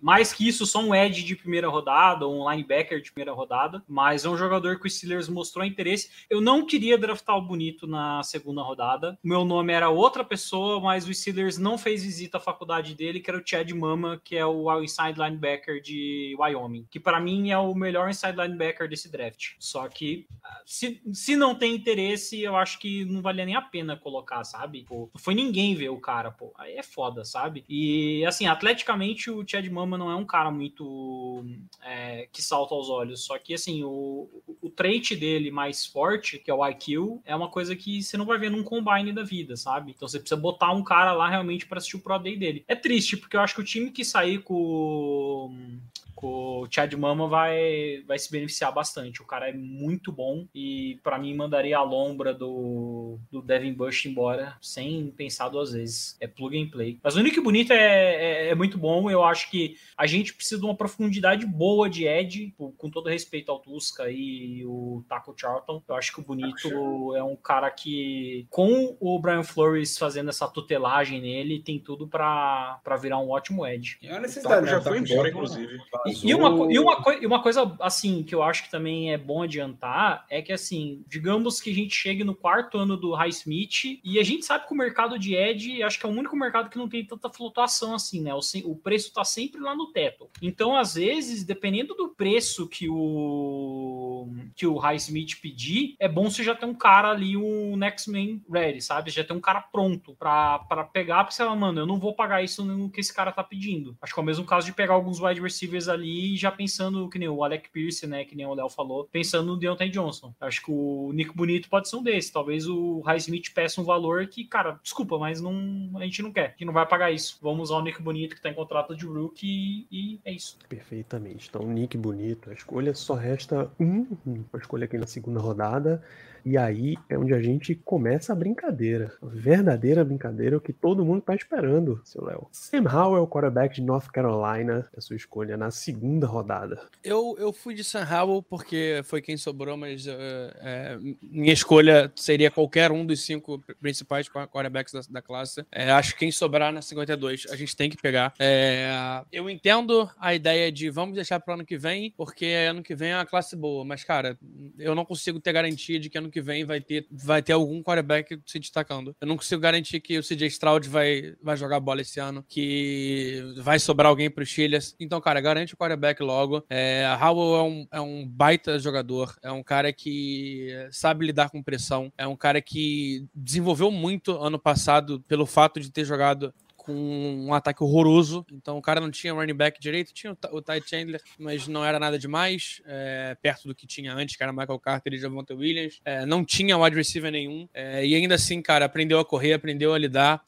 Mais que isso, só um edge de primeira rodada, ou um linebacker de primeira rodada. Mas é um jogador que o Steelers mostrou interesse. Eu não queria draftar o Bonito na segunda rodada. Meu nome era outra pessoa, mas o Steelers não fez visita à faculdade dele, que era o Chad Mama, que é o inside linebacker de Wyoming, que para mim é o melhor inside linebacker desse draft. Só que se, se não tem interesse, eu acho que não valia nem a pena colocar, sabe? Pô, não foi ninguém ver o cara, pô. Aí é foda, sabe? E assim, atleticamente o Chad Mama não é um cara muito é, que salta aos olhos. Só que assim, o, o trait dele mais forte, que é o IQ, é uma coisa que você não vai ver num combine da vida, sabe? Então você precisa botar um cara lá realmente para assistir o Pro Day dele. É triste, porque eu acho que o time que sair com o Chad Mama vai, vai se beneficiar bastante. O cara é muito bom e para mim mandaria a lombra do, do Devin Bush embora sem pensar duas vezes. É plug and play. Mas o Nick Bonito é, é, é muito bom. Eu acho que a gente precisa de uma profundidade boa de Ed, com todo respeito ao Tusca e o Taco Charlton. Eu acho que o Bonito é um cara que, com o Brian Flores fazendo essa tutelagem nele, tem tudo para virar um ótimo Ed. É uma O necessidade, né? já foi embora, inclusive. E, e uma, e, uma, e uma coisa, assim, que eu acho que também é bom adiantar é que, assim, digamos que a gente chegue no quarto ano do Highsmith e a gente sabe que o mercado de Edge, acho que é o único mercado que não tem tanta flutuação assim, né? O, o preço tá sempre lá no teto. Então, às vezes, dependendo do preço que o que o Highsmith pedir, é bom você já ter um cara ali, um next man ready, sabe? Já ter um cara pronto pra pegar, porque você fala, mano, eu não vou pagar isso no que esse cara tá pedindo. Acho que é o mesmo caso de pegar alguns wide receivers ali já pensando, que nem o Alec Pierce, né? Que nem o Léo falou, pensando no Deontay Johnson. Acho que o Nico Bonito pode ser um desses. Talvez o Highsmith peça um valor que, cara, desculpa, mas não, a gente não quer. Que não vai pagar isso. Vamos usar o Nico Bonito que tá em contrato de rookie e é isso. Perfeitamente. Então, Nick bonito. A escolha só resta um para escolha aqui na segunda rodada. E aí é onde a gente começa a brincadeira. A verdadeira brincadeira, o que todo mundo tá esperando, seu Léo. Sam Howell, quarterback de North Carolina, é sua escolha na segunda rodada. Eu, eu fui de Sam Howell porque foi quem sobrou, mas eh, eh, minha escolha seria qualquer um dos cinco principais qua- quarterbacks da, da classe. Eh, acho que quem sobrar na 52 a gente tem que pegar. Eh, eu entendo a ideia de vamos deixar para ano que vem, porque ano que vem é uma classe boa, mas cara, eu não consigo ter garantia de que ano que vem vai ter, vai ter algum quarterback se destacando. Eu não consigo garantir que o CJ Stroud vai, vai jogar bola esse ano, que vai sobrar alguém os Steelers. Então, cara, garante o quarterback logo. É, Howell é um, é um baita jogador, é um cara que sabe lidar com pressão, é um cara que desenvolveu muito ano passado pelo fato de ter jogado com um ataque horroroso. Então o cara não tinha running back direito, tinha o Ty- Chandler, mas não era nada demais, é, perto do que tinha antes, que era Michael Carter e Javonte Williams. É, não tinha wide receiver nenhum. é, e ainda assim, cara, aprendeu a correr, aprendeu a lidar,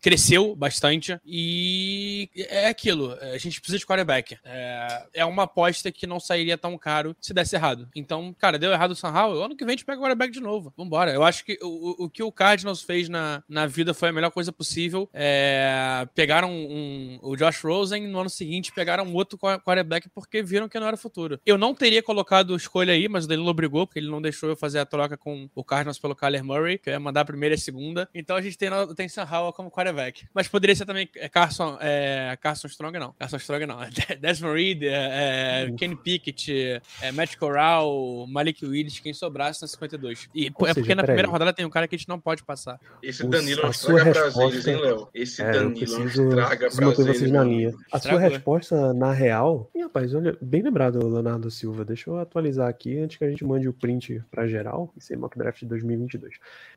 cresceu bastante. E é aquilo, a gente precisa de quarterback. É, uma aposta que não sairia tão caro se desse errado. Então, cara, deu errado o San Howell, ano que vem a gente pega o quarterback de novo. Vambora. Eu acho que o, o- o que o Cardinals fez na, na vida foi a melhor coisa possível. É, é, pegaram um, o Josh Rosen, no ano seguinte pegaram um outro quarterback porque viram que não era futuro. Eu não teria colocado escolha aí, mas o Danilo obrigou, porque ele não deixou eu fazer a troca com o Cardinals pelo Kyler Murray, que eu ia mandar a primeira e a segunda. Então a gente tem, tem Sam Howell como quarterback. Mas poderia ser também é, Carson, é, Carson Strong, não. Carson Strong, não. [LAUGHS] Desmond Reed, é, é Kenny Pickett, é, Matt Corral, Malik Willis, quem sobrasse na 52. E, Ou é seja, porque na primeira aí. rodada tem um cara que a gente não pode passar. Esse Danilo não estraga prazeres, hein, Léo? Esse é, Danilo não estraga prazeres. vocês na linha. A sua resposta, na real... Ih, rapaz, olha, bem lembrado, Leonardo Silva. Deixa eu atualizar aqui antes que a gente mande o print pra geral. Esse é mock draft de 2022.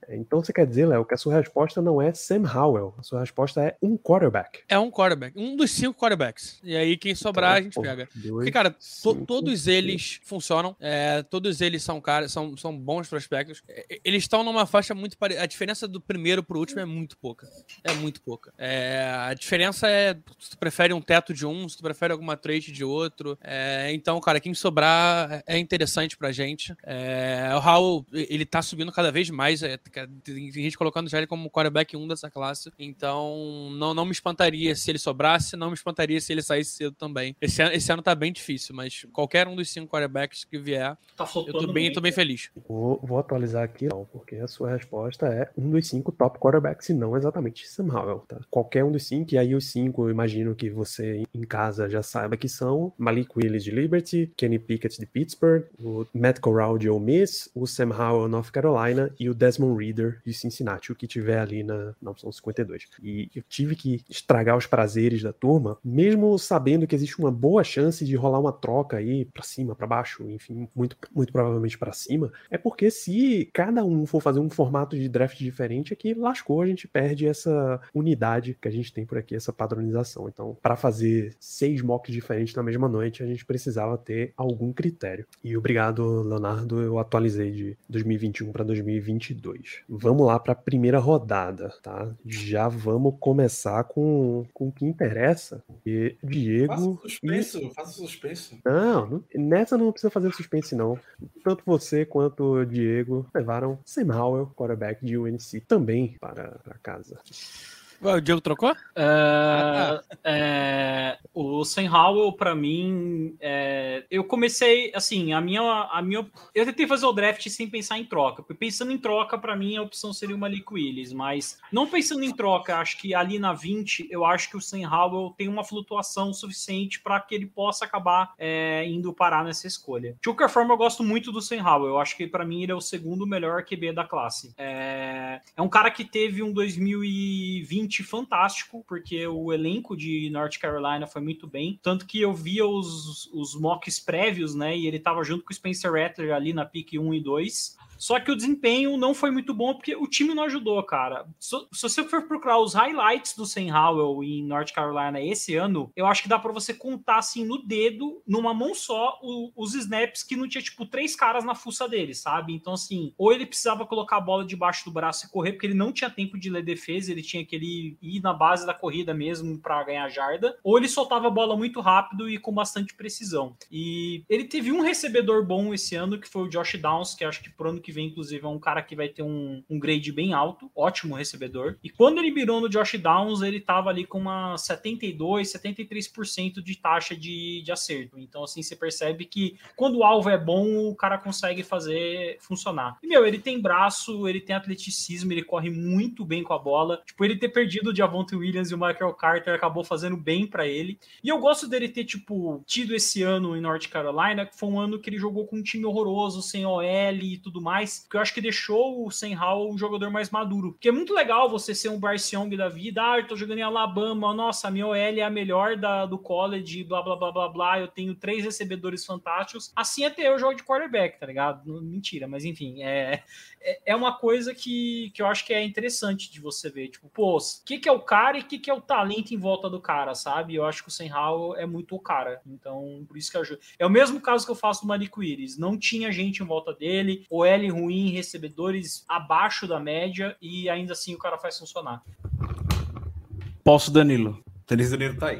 Então você quer dizer, Léo, que a sua resposta não é Sam Howell. A sua resposta é um quarterback. É um quarterback. Um dos cinco quarterbacks. E aí, quem sobrar, então, a gente pô, pega. Dois, Porque, cara, cinco, todos cinco. eles funcionam. É, todos eles são caras, são, são bons prospectos. É, eles estão numa faixa muito parecida. A diferença do primeiro pro último é muito pouca. É muito pouca. É, a diferença é se tu prefere um teto de um, se tu prefere alguma trade de outro. É, então, cara, quem sobrar é interessante pra gente. É, o Raul, ele tá subindo cada vez mais. É, tem gente colocando já ele como quarterback 1 dessa classe. Então, não, não me espantaria se ele sobrasse, não me espantaria se ele saísse cedo também. Esse ano, esse ano tá bem difícil, mas qualquer um dos cinco quarterbacks que vier, tá eu tô bem, tô bem feliz. Vou, vou, atualizar aqui, não, porque a sua resposta é um dos cinco top quarterbacks, e não exatamente Sam Howell, tá? Qualquer um dos cinco, e aí os cinco, eu imagino que você em casa já saiba que são Malik Willis de Liberty, Kenny Pickett de Pittsburgh, o Matt Corral de Ole Miss, o Sam Howell North Carolina e o Desmond Reader de Cincinnati, o que tiver ali na, na opção 52. E eu tive que estragar os prazeres da turma, mesmo sabendo que existe uma boa chance de rolar uma troca aí para cima, para baixo, enfim, muito, muito provavelmente para cima, é porque se cada um for fazer um formato de draft diferente, é lascou, a gente perde essa unidade que a gente tem por aqui, essa padronização. Então, para fazer seis mocks diferentes na mesma noite, a gente precisava ter algum critério. E obrigado, Leonardo, eu atualizei de 2021 para 2022. Vamos lá para a primeira rodada, tá? Já vamos começar com, com o que interessa. E Diego. Faça suspenso, e... faça suspenso. Não, nessa não precisa fazer suspense, não. Tanto você quanto o Diego levaram Sam Howell, quarterback de UNC, também para, para casa. O Diego trocou? É, ah, tá. é, o Sam Howell, pra mim, é, eu comecei, assim, a minha, a minha. Eu tentei fazer o draft sem pensar em troca. Pensando em troca, pra mim, a opção seria o Malik Willis. Mas não pensando em troca, acho que ali na 20, eu acho que o Sam Howell tem uma flutuação suficiente para que ele possa acabar é, indo parar nessa escolha. De qualquer forma, eu gosto muito do Sam Howell. Eu acho que para mim ele é o segundo melhor QB da classe. É, é um cara que teve um 2020 fantástico, porque o elenco de North Carolina foi muito bem. Tanto que eu via os, os mocks prévios, né? E ele tava junto com o Spencer Rattler ali na pick 1 e 2. Só que o desempenho não foi muito bom porque o time não ajudou, cara. Se, se você for procurar os highlights do Sam Howell em North Carolina esse ano, eu acho que dá para você contar assim no dedo, numa mão só, o, os snaps que não tinha tipo três caras na fuça dele, sabe? Então assim, ou ele precisava colocar a bola debaixo do braço e correr porque ele não tinha tempo de ler defesa, ele tinha que ele ir na base da corrida mesmo para ganhar jarda, ou ele soltava a bola muito rápido e com bastante precisão. E ele teve um recebedor bom esse ano que foi o Josh Downs, que acho que por ano que vem, inclusive, é um cara que vai ter um, um grade bem alto, ótimo recebedor. E quando ele virou no Josh Downs, ele tava ali com uma 72, 73% de taxa de, de acerto. Então, assim, você percebe que quando o alvo é bom, o cara consegue fazer funcionar. E, meu, ele tem braço, ele tem atleticismo, ele corre muito bem com a bola. Tipo, ele ter perdido o Javonte Williams e o Michael Carter acabou fazendo bem para ele. E eu gosto dele ter, tipo, tido esse ano em North Carolina, que foi um ano que ele jogou com um time horroroso, sem OL e tudo mais mais, que eu acho que deixou o Sam Howell um jogador mais maduro. Porque é muito legal você ser um Bryce Young da vida, ah, eu tô jogando em Alabama, nossa, minha OL é a melhor da, do college, blá, blá, blá, blá, blá, eu tenho três recebedores fantásticos. Assim até eu jogo de quarterback, tá ligado? Mentira, mas enfim, é, é, é uma coisa que, que eu acho que é interessante de você ver. Tipo, pô, o que, que é o cara e o que, que é o talento em volta do cara, sabe? Eu acho que o Sam Howell é muito o cara. Então, por isso que ajuda. É o mesmo caso que eu faço do Malik Willis. Não tinha gente em volta dele, o L ruim, recebedores abaixo da média e ainda assim o cara faz funcionar. Posso, Danilo. Danilo Danilo tá aí.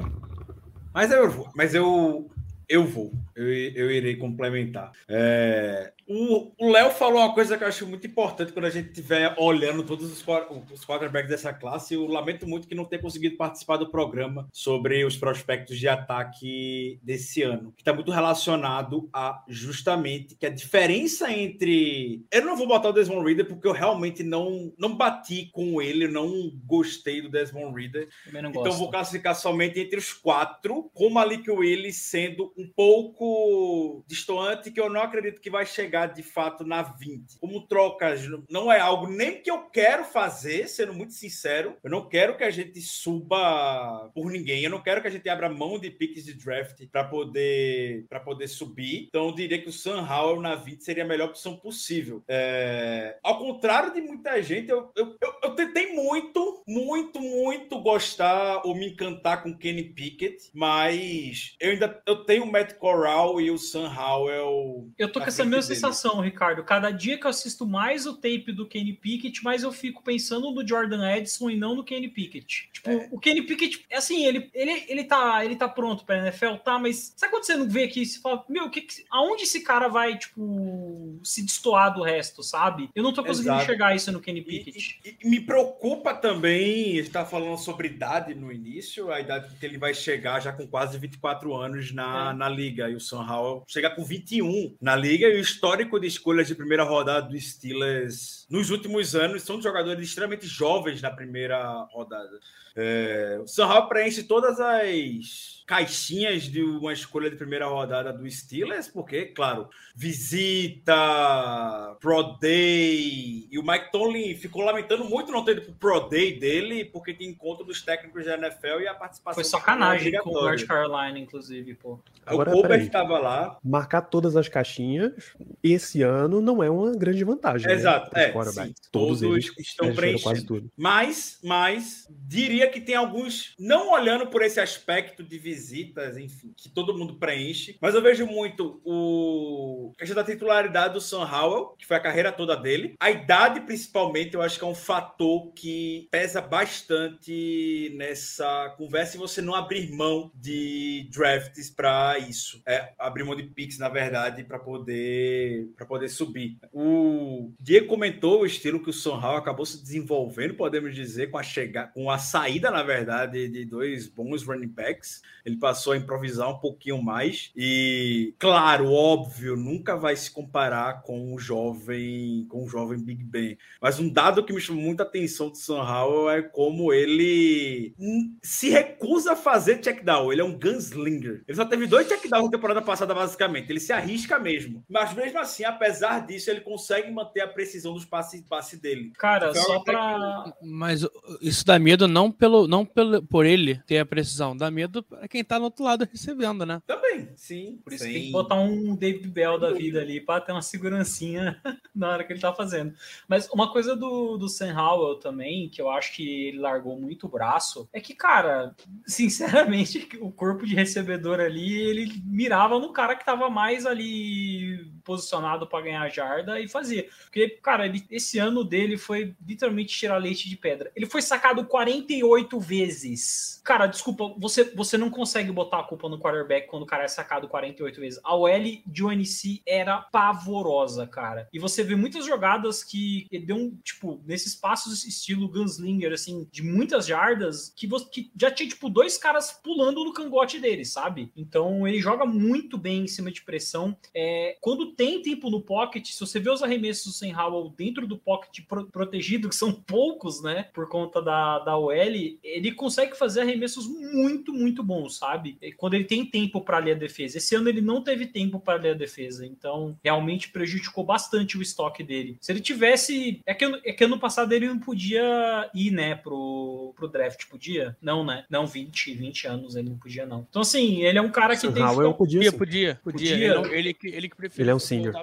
Mas eu vou, mas eu, eu vou, eu, eu irei complementar. É, O Léo falou uma coisa que eu acho muito importante quando a gente estiver olhando todos os, os quarterbacks dessa classe. Eu lamento muito que não tenha conseguido participar do programa sobre os prospectos de ataque desse ano, que está muito relacionado a justamente que a diferença entre. Eu não vou botar o Desmond Reader porque eu realmente não, não bati com ele, não gostei do Desmond Reader. Então gosto. vou classificar somente entre os quatro, com o Malik Willis sendo um pouco distoante, que eu não acredito que vai chegar de fato na 20. Como trocas não é algo nem que eu quero fazer, sendo muito sincero. Eu não quero que a gente suba por ninguém. Eu não quero que a gente abra mão de piques de draft para poder para poder subir. Então eu diria que o Sam Howell na 20 seria a melhor opção possível. É, Ao contrário de muita gente, eu, eu, eu, eu tentei muito, muito, muito gostar ou me encantar com Kenny Pickett, mas eu ainda eu tenho o Matt Corral e o Sam Howell. Eu tô com essa mesma dele. Sensação, Ricardo. Cada dia que eu assisto mais o tape do Kenny Pickett, mais eu fico pensando no Jordan Edson e não no Kenny Pickett. Tipo, É. o Kenny Pickett, é assim, ele, ele, ele, tá, ele tá pronto pra NFL, tá? Mas sabe quando você não vê aqui e você fala, meu, que, aonde esse cara vai, tipo, se destoar do resto, sabe? Eu não tô conseguindo Exato. enxergar isso no Kenny E, Pickett. e- e me preocupa também, gente tá falando sobre idade no início, a idade que ele vai chegar já com quase 24 anos na, É. na liga. E o Sam Howell chega com 21 na liga. E o histórico de escolhas de primeira rodada do Steelers nos últimos anos são jogadores extremamente jovens na primeira rodada. É, o Sam Howell preenche todas as caixinhas de uma escolha de primeira rodada do Steelers, porque, claro, visita, Pro Day, e o Mike Tomlin ficou lamentando muito não ter ido pro Pro Day dele, porque tem encontro dos técnicos da NFL e a participação Foi sacanagem com o. North Carolina, inclusive, pô. Agora, o Colbert estava lá, Marcar todas as caixinhas esse ano não é uma grande vantagem. Exato, Né? é, sim, todos, todos eles estão preencheram preenchendo. quase tudo. Mas, mas diria que tem alguns, não olhando por esse aspecto de visitas, enfim, que todo mundo preenche, mas eu vejo muito o a questão da titularidade do Sam Howell, que foi a carreira toda dele. A idade, principalmente, eu acho que é um fator que pesa bastante nessa conversa e você não abrir mão de drafts para isso. É, abrir mão de picks, na verdade, para poder para poder subir. O Diego comentou o estilo que o Sam Howell acabou se desenvolvendo, podemos dizer, com a chegada, com a saída, na verdade, de dois bons running backs. Ele passou a improvisar um pouquinho mais e, claro, óbvio, nunca vai se comparar com o jovem, com o jovem Big Ben. Mas um dado que me chamou muita atenção do Sam Howell é como ele hum, se recusa a fazer check down. Ele é um gunslinger. Ele só teve dois check downs na temporada passada, basicamente. Ele se arrisca mesmo. Mas mesmo assim, apesar disso, ele consegue manter a precisão dos passes passe dele. Cara, Foi só até pra. Mas uh, isso dá medo não pelo não pelo, por ele ter a precisão, dá medo para quem tá no outro lado recebendo, né? Também, sim. Por isso sim. tem que botar um David Bell da vida ali pra ter uma segurancinha [LAUGHS] na hora que ele tá fazendo. Mas uma coisa do, do Sam Howell também, que eu acho que ele largou muito o braço, é que, cara, [LAUGHS] sinceramente, o corpo de recebedor ali, ele mirava no cara que tava mais ali posicionado para ganhar jarda e fazia. Porque, cara, ele, esse ano dele foi literalmente tirar leite de pedra. Ele foi sacado 48 vezes. Cara, desculpa, você, você não consegue botar a culpa no quarterback quando o cara é sacado 48 vezes. A OL de UNC era pavorosa, cara. E você vê muitas jogadas que deu um, tipo, nesses passos estilo Gunslinger, assim, de muitas jardas, que, você, que já tinha, tipo, dois caras pulando no cangote dele, sabe? Então ele joga muito bem em cima de pressão. É, quando tem tempo no pocket, se você vê os arremessos Sam Howell dentro do pocket pro- protegido, que são poucos, né, por conta da, da OL, ele consegue fazer arremessos muito, muito bons, sabe? E Quando ele tem tempo para ler a defesa. Esse ano ele não teve tempo para ler a defesa, então realmente prejudicou bastante o estoque dele. Se ele tivesse. É que, ano- é que ano passado ele não podia ir, né, pro, pro draft. Podia? Não, né? Não, 20, 20 anos ele não podia, não. Então, assim, ele é um cara que tem. Howell podia, Podia, podia, podia. Podia. Ele, não- ele, que- ele que preferiu Ele é um senior.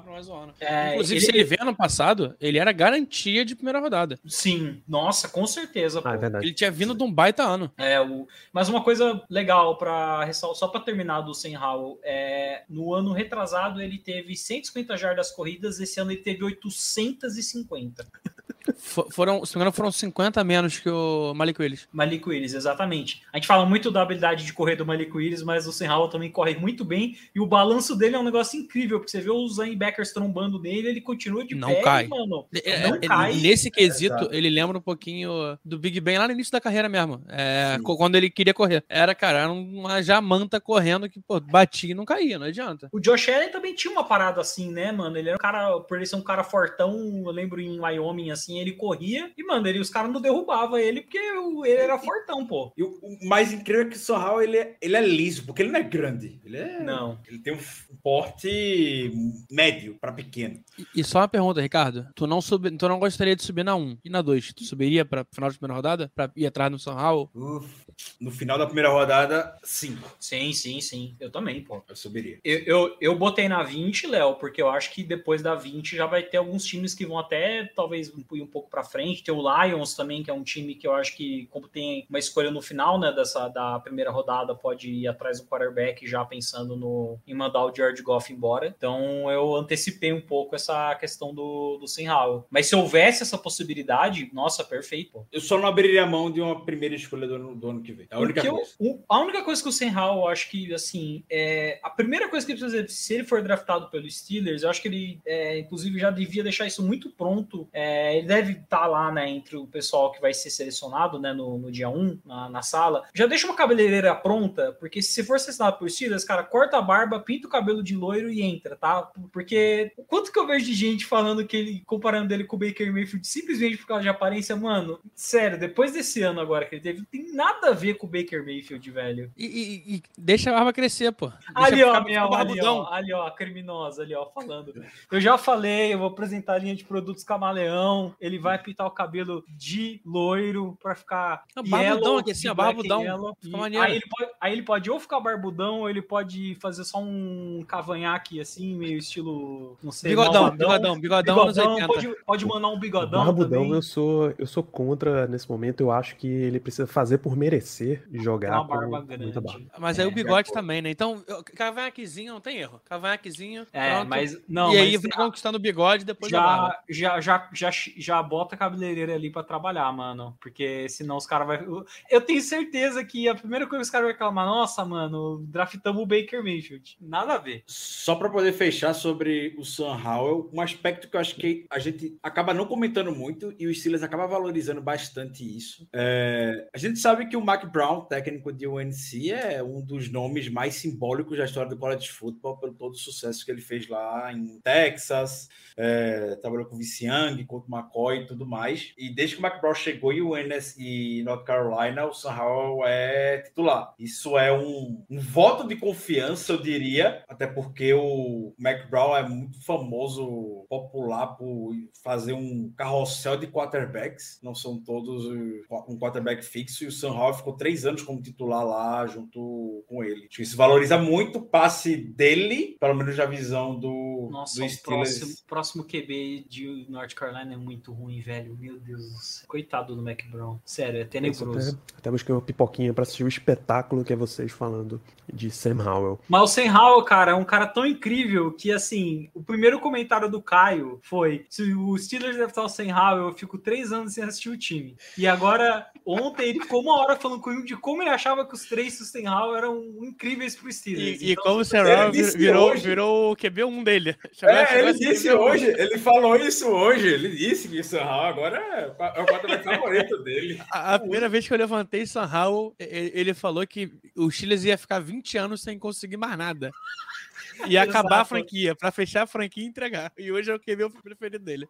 É, Inclusive, ele- se ele vê ano passado, ele era garantia de primeira rodada. Sim, nossa, com certeza. Ah, é. Ele tinha vindo de um baita ano. É, o... Mas uma coisa legal para só para terminar do Sam Howell, é... no ano retrasado ele teve 150 jardas corridas, esse ano ele teve 850. Fo- Foram, se não me engano, foram 50 menos que o Malik Willis. Malik Willis, exatamente. A gente fala muito da habilidade de correr do Malik Willis, mas o Sam Howell também corre muito bem. E o balanço dele é um negócio incrível, porque você vê os linebackers trombando nele, ele continua de Não pé, cai. mano. É, Não é, cai. Nesse quesito, Exato. ele lembra um pouquinho do Big Ben lá no início da carreira mesmo. É, quando ele queria correr. Era, cara, era uma jamanta correndo que, pô, batia e não caía, não adianta. O Josh Allen também tinha uma parada assim, né, mano? Ele era um cara, por ele ser um cara fortão, eu lembro em Wyoming, assim, ele corria e, mano, ele, os caras não derrubavam ele porque ele era fortão, pô. E o, o mais incrível é que o Sorral ele é, ele é liso, porque ele não é grande. Ele é. Não. Ele tem um porte médio para pequeno. E, e só uma pergunta, Ricardo. Tu não, sub, tu não gostaria de subir na 1 e na 2? Tu subiria pra final de primeira rodada? Pra ir atrás no São Raul? No final da primeira rodada, sim. Sim, sim, sim. Eu também, pô. Eu subiria. Eu, eu, eu botei na 20, Léo, porque eu acho que depois da 20 já vai ter alguns times que vão até talvez ir um pouco pra frente. Tem o Lions também, que é um time que eu acho que, como tem uma escolha no final, né, dessa da primeira rodada, pode ir atrás do quarterback já pensando no, em mandar o George Goff embora. Então eu antecipei um pouco essa questão do, do Sam Howell. Mas se houvesse essa possibilidade, nossa, perfeito, pô. Eu só não abriria a mão de uma primeira escolha do do ano que vem. É a única eu- o- a única coisa que o Sam Howell, eu acho que, assim, é, a primeira coisa que ele precisa fazer, se ele for draftado pelos Steelers, eu acho que ele, é, inclusive, já devia deixar isso muito pronto. É, ele deve estar lá, né, entre o pessoal que vai ser selecionado, né, no, no dia 1, na, na sala. Já deixa uma cabeleireira pronta, porque se você for selecionado por Steelers, cara, corta a barba, pinta o cabelo de loiro e entra, tá? Porque o quanto que eu vejo de gente falando que ele, comparando ele com o Baker Mayfield, simplesmente por causa de aparência, mano, sério, depois desse ano agora que ele teve, não tem nada a ver com o Baker Mayfield, velho. E, e- e deixa a barba crescer, pô. Deixa Ali, ó, Miel, ali, barbudão. ó, ali, ó, a criminosa, ali, ó, falando. Eu já falei, eu vou apresentar a linha de produtos Camaleão, ele vai pintar o cabelo de loiro pra ficar Não, barbudão yellow, aqui, assim, ó, barbudão. yellow. E aí, ele pode, aí ele pode ou ficar barbudão, ou ele pode fazer só um cavanhaque, assim, meio estilo, não sei, Bigodão, malvadão. bigodão, bigodão Bigodão, 80. pode, pode mandar um bigodão Barbudão, também. eu sou, eu sou contra nesse momento. Eu acho que ele precisa fazer por merecer jogar Uma barba com grande. muita barba. Mas aí É, o bigode de acordo. também, né? Então, cavanhaquezinho não tem erro. Cavanhaquezinho. É, pronto. mas não, e aí vai conquistando o bigode e depois a barba. já, já, já, já, já bota a cabeleireira ali pra trabalhar, mano. Porque senão os caras vão. Eu tenho certeza que a primeira coisa que os caras vão reclamar, nossa, mano, draftamos o Baker Mayfield. Nada a ver. Só para poder fechar sobre o Sam Howell, um aspecto que eu acho que a gente acaba não comentando muito e o Steelers acaba valorizando bastante isso. É, a gente sabe que o Mac Brown, técnico de UNC, é um dos nomes mais simbólicos da história do college football pelo todo o sucesso que ele fez lá em Texas, é, trabalhou com o Vince Young, com o McCoy e tudo mais. E desde que o Mac Brown chegou em UNS e North Carolina, o Sam Howell é titular. Isso é um, um voto de confiança, eu diria, até porque o Mac Brown é muito famoso, popular por fazer um carrossel de quarterbacks. Não são todos um quarterback fixo e o Sam Howell ficou três anos como titular lá junto com ele. Acho que isso valoriza muito o passe dele, pelo menos na visão do, Nossa, do o próximo, próximo QB de North Carolina é muito ruim, velho. Meu Deus do céu. Coitado do Mac Brown. Sério, é tenebroso. Até, até busquei uma pipoquinha pra assistir o espetáculo que é vocês falando de Sam Howell. Mas o Sam Howell, cara, é um cara tão incrível que, assim, o primeiro comentário do Caio foi: se o Steelers deve estar o Sam Howell, eu fico três anos sem assistir o time. E agora, ontem, ele ficou uma hora falando comigo de como ele achava que os três Howell eram incríveis pro Steelers. E, e Então, como o Howell disse virou, hoje- virou o QB1 dele. [LAUGHS] Chegou- É, chegou ele disse QB1. hoje, ele falou isso hoje, ele disse que o Howell agora é, é o quarterback favorito dele. [LAUGHS] A, a primeira vez que eu levantei Sam Howell, ele, ele falou que o Steelers ia ficar 20 anos sem conseguir mais nada. Ia acabar a franquia, pra fechar a franquia e entregar. E hoje é o QB preferido dele.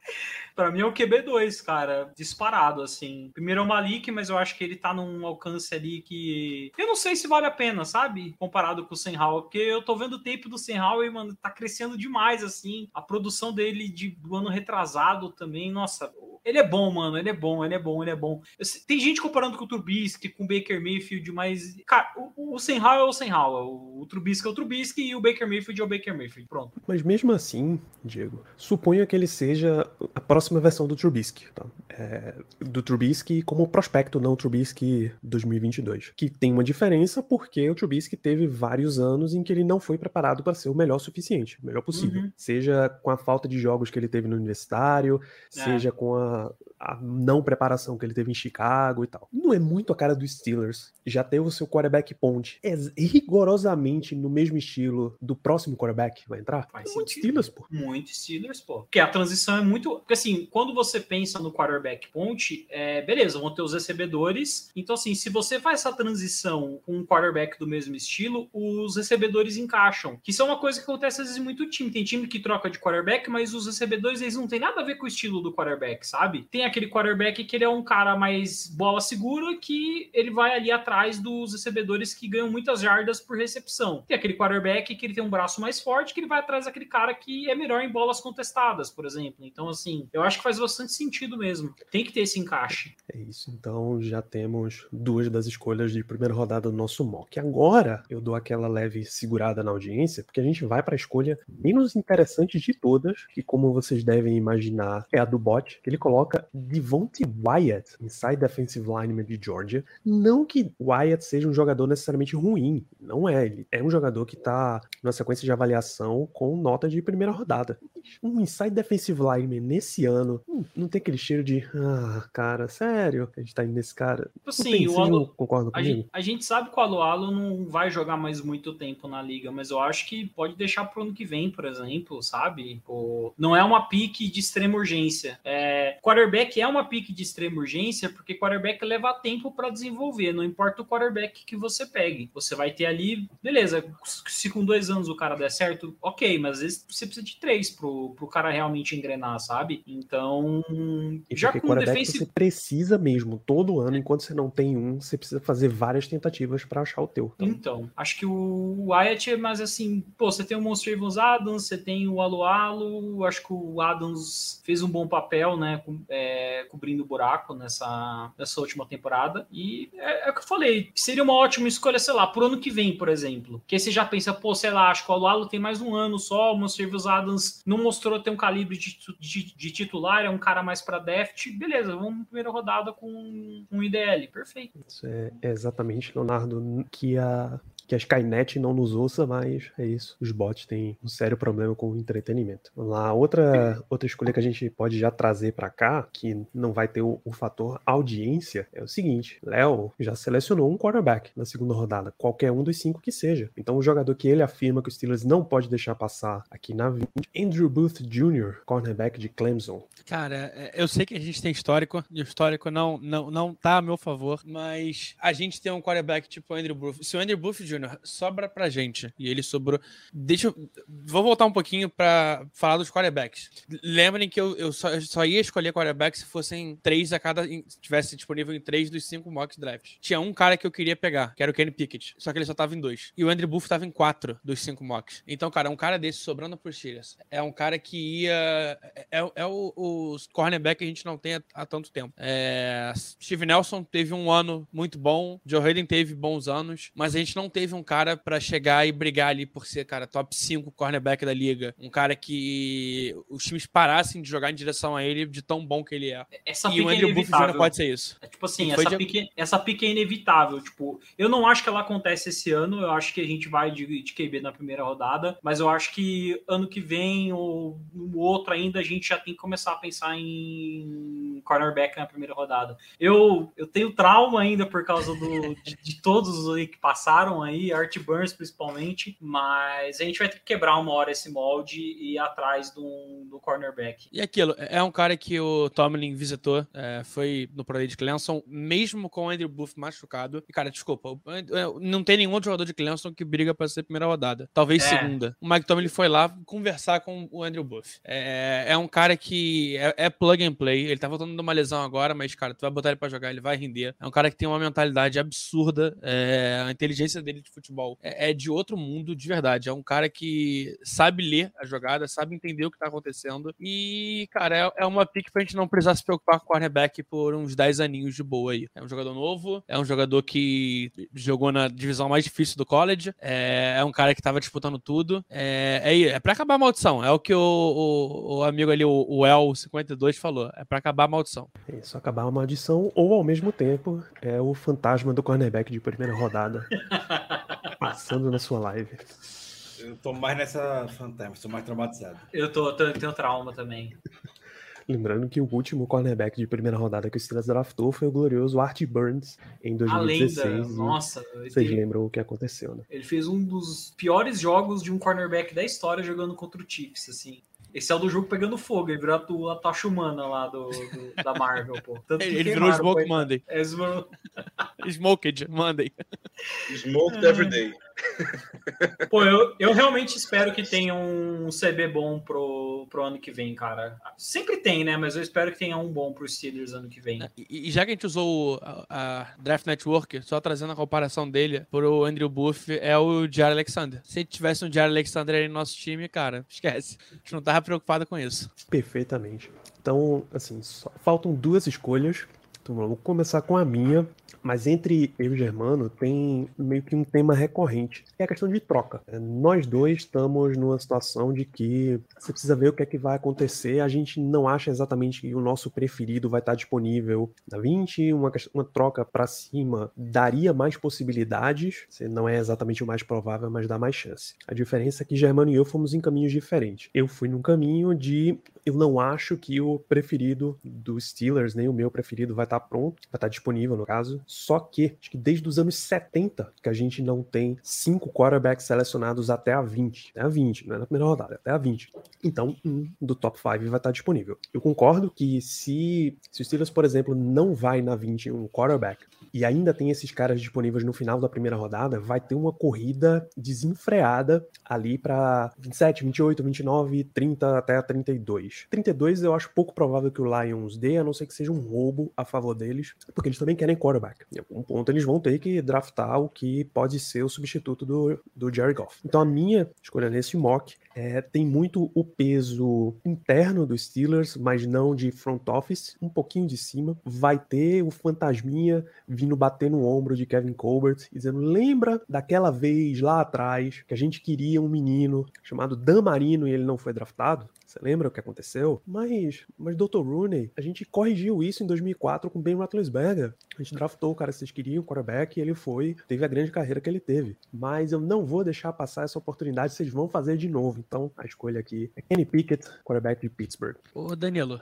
Pra mim é o QB2, cara, disparado, assim. Primeiro é o Malik, mas eu acho que ele tá num alcance ali que. Eu não sei se vale a pena, sabe? Comparado com o Howell, porque eu tô vendo o tempo do Howell e, mano, tá crescendo demais, assim. A produção dele de, do ano retrasado também, nossa. Ele é bom, mano. Ele é bom, ele é bom, ele é bom. Eu tem gente comparando com o Trubisky, com o Baker Mayfield, mas. Cara, o, o Howell é o Howell. O, o Trubisky é o Trubisky e o Baker Mayfield é o Baker Mayfield. Pronto. Mas mesmo assim, Diego, suponha que ele seja a próxima versão do Trubisky, tá? É, do Trubisky como prospecto, não o Trubisky 2022. Que tem uma diferença porque o Trubisky teve vários anos em que ele não foi preparado para ser o melhor suficiente, o melhor possível. Uhum. Seja com a falta de jogos que ele teve no universitário, É. seja com a, a não preparação que ele teve em Chicago e tal. Não é muito a cara do Steelers. Já teve o seu quarterback ponte. É rigorosamente no mesmo estilo do próximo quarterback que vai entrar. Faz muito. Steelers, pô. Muito Steelers, pô. Porque a transição é muito. Porque assim, quando você pensa no quarterback ponte, é, beleza, vão ter os recebedores. Então, assim, se você faz essa transição com um quarterback do mesmo estilo, os recebedores encaixam. Que isso é uma coisa que acontece às vezes muito time. Tem time que troca de quarterback, mas os recebedores eles não tem nada a ver com o estilo do quarterback, sabe? Tem aquele quarterback que ele é um cara mais bola segura, que ele vai ali atrás dos recebedores que ganham muitas jardas por recepção. Tem aquele quarterback que ele tem um braço mais forte, que ele vai atrás daquele cara que é melhor em bolas contestadas, por exemplo. Então, assim, eu acho que faz bastante sentido mesmo. Tem que ter esse encaixe. É isso, então já temos duas das escolhas de primeira rodada do nosso mock. Agora eu dou aquela leve segurada na audiência, porque a gente vai para a escolha menos interessante de todas, que como vocês devem imaginar é a do bot, ele coloca Devontae Wyatt, inside defensive lineman de Georgia. Não que Wyatt seja um jogador necessariamente ruim, não é. Ele é um jogador que tá numa sequência de avaliação com nota de primeira rodada. Um inside defensive lineman nesse ano, hum, não tem aquele cheiro de, ah, cara, sério, a gente tá indo nesse cara. Tipo tem, o Alu- concordam A comigo? gente, a gente sabe que o Alualo não vai jogar mais muito tempo na liga, mas eu acho que pode deixar pro ano que vem, por exemplo, sabe? O- não é uma pique de extrema urgência. É, quarterback é uma pique de extrema urgência porque quarterback leva tempo para desenvolver, não importa o quarterback que você pegue. Você vai ter ali, beleza, se com dois anos o cara der certo, ok, mas às vezes você precisa de três pro, pro cara realmente engrenar, sabe? Então, E já com quarterback defensive você precisa mesmo, todo ano, enquanto você não tem um, você precisa fazer várias tentativas pra achar o teu. Então, Então, acho que o Wyatt é mais assim, pô, você tem o Monster Evans Adams, você tem o Alualo, acho que o Adams fez um bom papel, né, com- é, cobrindo o buraco nessa, nessa última temporada, e é, é o que eu falei, seria uma ótima escolha, sei lá, pro ano que vem, por exemplo, que aí você já pensa, pô, sei lá, acho que o Alualo tem mais um ano só, o Monster Evans Adams não mostrou ter um calibre de, de- de titular, é um cara mais pra deft, beleza, vamos primeira rodada com um IDL, perfeito. isso é exatamente, Leonardo, que a, que a Skynet não nos ouça, mas é isso. Os bots têm um sério problema com o entretenimento. Vamos lá, outra, outra escolha que a gente pode já trazer pra cá, que não vai ter o, o fator audiência, é o seguinte: Léo já selecionou um quarterback na segunda rodada, qualquer um dos cinco que seja. Então, o jogador que ele afirma que o Steelers não pode deixar passar aqui na 20, Andrew Booth Jr., cornerback de Clemson. Cara, é, eu sei que a gente tem histórico, e o histórico não, não, não tá a meu favor, mas a gente tem um quarterback tipo Andrew Booth. Se o Andrew Booth Jr. sobra pra gente, e ele sobrou. Deixa eu. Vou voltar um pouquinho pra falar dos quarterbacks. Lembrem que eu, eu, só, eu só ia escolher quarterback se fossem três a cada. tivesse disponível em três dos cinco mock drafts. Tinha um cara que eu queria pegar, que era o Kenny Pickett. Só que ele só tava em dois. E o Andrew Booth tava em quatro dos cinco mocks. Então, cara, um cara desse sobrando pro Steelers é um cara que ia. É, é o, o cornerback que a gente não tem há, há tanto tempo. É, Steve Nelson teve um ano muito bom, Joe Hayden teve bons anos, mas a gente não teve um cara pra chegar e brigar ali por ser, cara, top 5 cornerback da liga. Um cara que os times parassem de jogar em direção a ele de tão bom que ele é. Essa e o é Andrew Booth Jr. inevitável. pode ser isso. É tipo assim, essa de- pique, essa pique é inevitável. Tipo, eu não acho que ela acontece esse ano. Eu acho que a gente vai de, de QB na primeira rodada. Mas eu acho que ano que vem ou no outro ainda a gente já tem que começar a pensar em cornerback na primeira rodada. Eu, eu tenho trauma ainda por causa do, de, de todos aí que passaram aí, Art Burns principalmente. Mas a gente vai ter que quebrar uma hora esse molde e ir atrás do, do cornerback. E aquilo, é um cara que o Tomlin visitou, é, foi no Pro Day de Clemson, mesmo com o Andrew Booth machucado. E, cara, desculpa, é, não tem nenhum outro jogador de Clemson que briga pra ser primeira rodada. Talvez É. segunda. O Mike Tomlin foi lá conversar com o Andrew Booth. É, é um cara que é, é plug and play. Ele tá voltando de uma lesão agora, mas, cara, tu vai botar ele pra jogar, ele vai render. É um cara que tem uma mentalidade absurda. é, a inteligência dele de futebol é, é de outro mundo, de verdade. É um cara que sabe ler a jogada, sabe entender o que tá acontecendo. E, cara, é, é uma pick pra gente não precisar se preocupar com o cornerback por uns 10 aninhos de boa aí. É um jogador novo, é um jogador que jogou na divisão mais difícil do college, é, é um cara que tava disputando tudo. É, é, é pra acabar a maldição. É o que o, o- o amigo ali, o, o El52, falou. É pra acabar a maldição. É isso, acabar uma maldição, ou ao mesmo tempo, é o fantasma do cornerback de primeira rodada [LAUGHS] passando na sua live. Eu tô mais nessa fantasma, tô mais traumatizado. Eu tô, tô- tenho trauma também. Lembrando que o último cornerback de primeira rodada que o Steelers draftou foi o glorioso Art Burns em A 2016. lenda, e nossa. Vocês lembram o que aconteceu, né? Ele fez um dos piores jogos de um cornerback da história jogando contra o Chiefs, assim. Esse é o do jogo pegando fogo, ele virou a, tu- a tocha humana lá do, do- da Marvel, pô. Tanto que Ele, ele virou Smoke. [LAUGHS] Monday. É, esmo- Smoked Monday. Smoked every day. Pô, eu, eu realmente espero que tenha um CB bom pro, pro ano que vem, cara. Sempre tem, né? Mas eu espero que tenha um bom pro Steelers ano que vem. E, e já que a gente usou o- a, a Draft Network, só trazendo a comparação dele pro Andrew Booth, é o Jair Alexander. Se tivesse um Jair Alexander aí no nosso time, cara, esquece. A gente não tava preocupado com isso. Perfeitamente. Então, assim, só faltam duas escolhas. Então vamos começar com a minha. Mas entre eu e o Germano tem meio que um tema recorrente, que é a questão de troca. É, Nós dois estamos numa situação de que você precisa ver o que é que vai acontecer. A gente não acha exatamente que o nosso preferido vai estar disponível na 20. Uma, uma troca para cima daria mais possibilidades. Você não é exatamente o mais provável, mas dá mais chance. A diferença é que Germano e eu fomos em caminhos diferentes. Eu fui num caminho de eu não acho que o preferido dos Steelers, nem o meu preferido, vai estar pronto, vai estar disponível no caso. Só que, acho que desde os anos 70 que a gente não tem cinco quarterbacks selecionados até a 20. Até a 20, não é na primeira rodada, até a 20. Então, um do top 5 vai estar disponível. Eu concordo que se, se o Steelers, por exemplo, não vai na 20 um quarterback, e ainda tem esses caras disponíveis no final da primeira rodada, vai ter uma corrida desenfreada ali para 27, 28, 29, 30 até a 32. 32 eu acho pouco provável que o Lions dê, a não ser que seja um roubo a favor deles, porque eles também querem quarterback. Em algum ponto eles vão ter que draftar o que pode ser o substituto do, do Jerry Goff. Então a minha escolha nesse mock é, tem muito o peso interno dos Steelers, mas não de front office, um pouquinho de cima. Vai ter o fantasminha vindo bater no ombro de Kevin Colbert, dizendo: lembra daquela vez lá atrás que a gente queria um menino chamado Dan Marino e ele não foi draftado? Você lembra o que aconteceu? Mas, mas Dr. Rooney, a gente corrigiu isso em 2004 com Ben Roethlisberger. A gente draftou o cara que vocês queriam, o quarterback, e ele foi, teve a grande carreira que ele teve. Mas eu não vou deixar passar essa oportunidade, vocês vão fazer de novo. Então, a escolha aqui é Kenny Pickett, quarterback de Pittsburgh. Ô, Danilo,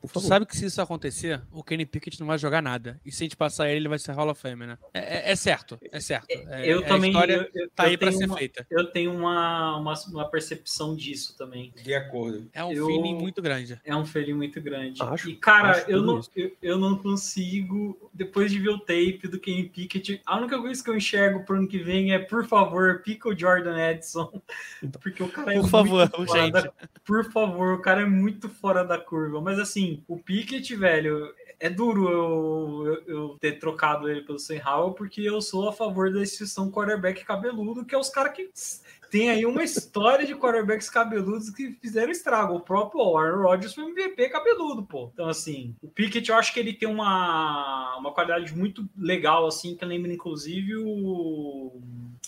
Por tu favor. sabe que se isso acontecer, o Kenny Pickett não vai jogar nada. E se a gente passar ele, ele vai ser Hall of Fame, né? É, é- é certo, é certo. É- eu também. A história eu, eu- tá eu aí pra tenho ser uma- feita. Eu tenho uma, uma, uma percepção disso também. De acordo. É um eu- feeling muito grande. É um feeling muito grande. Acho, e, cara, acho eu não, eu, eu não consigo, depois de ver o tape do Kenny Pickett, a única coisa que eu enxergo pro ano que vem é, por favor, pica o Jordan Edson. Porque o cara é Por favor, muito fora gente. da- Por favor, o cara é muito fora da curva. Mas assim, o Pickett, velho, é duro eu, eu, eu ter trocado ele pelo Sam Howell, porque eu sou a favor da instituição quarterback cabeludo, que é os caras que tem aí uma história de quarterbacks cabeludos que fizeram estrago. O próprio Aaron Rodgers foi MVP cabeludo, pô. Então, assim, o Pickett eu acho que ele tem uma, uma qualidade muito legal, assim, que lembra, inclusive, o,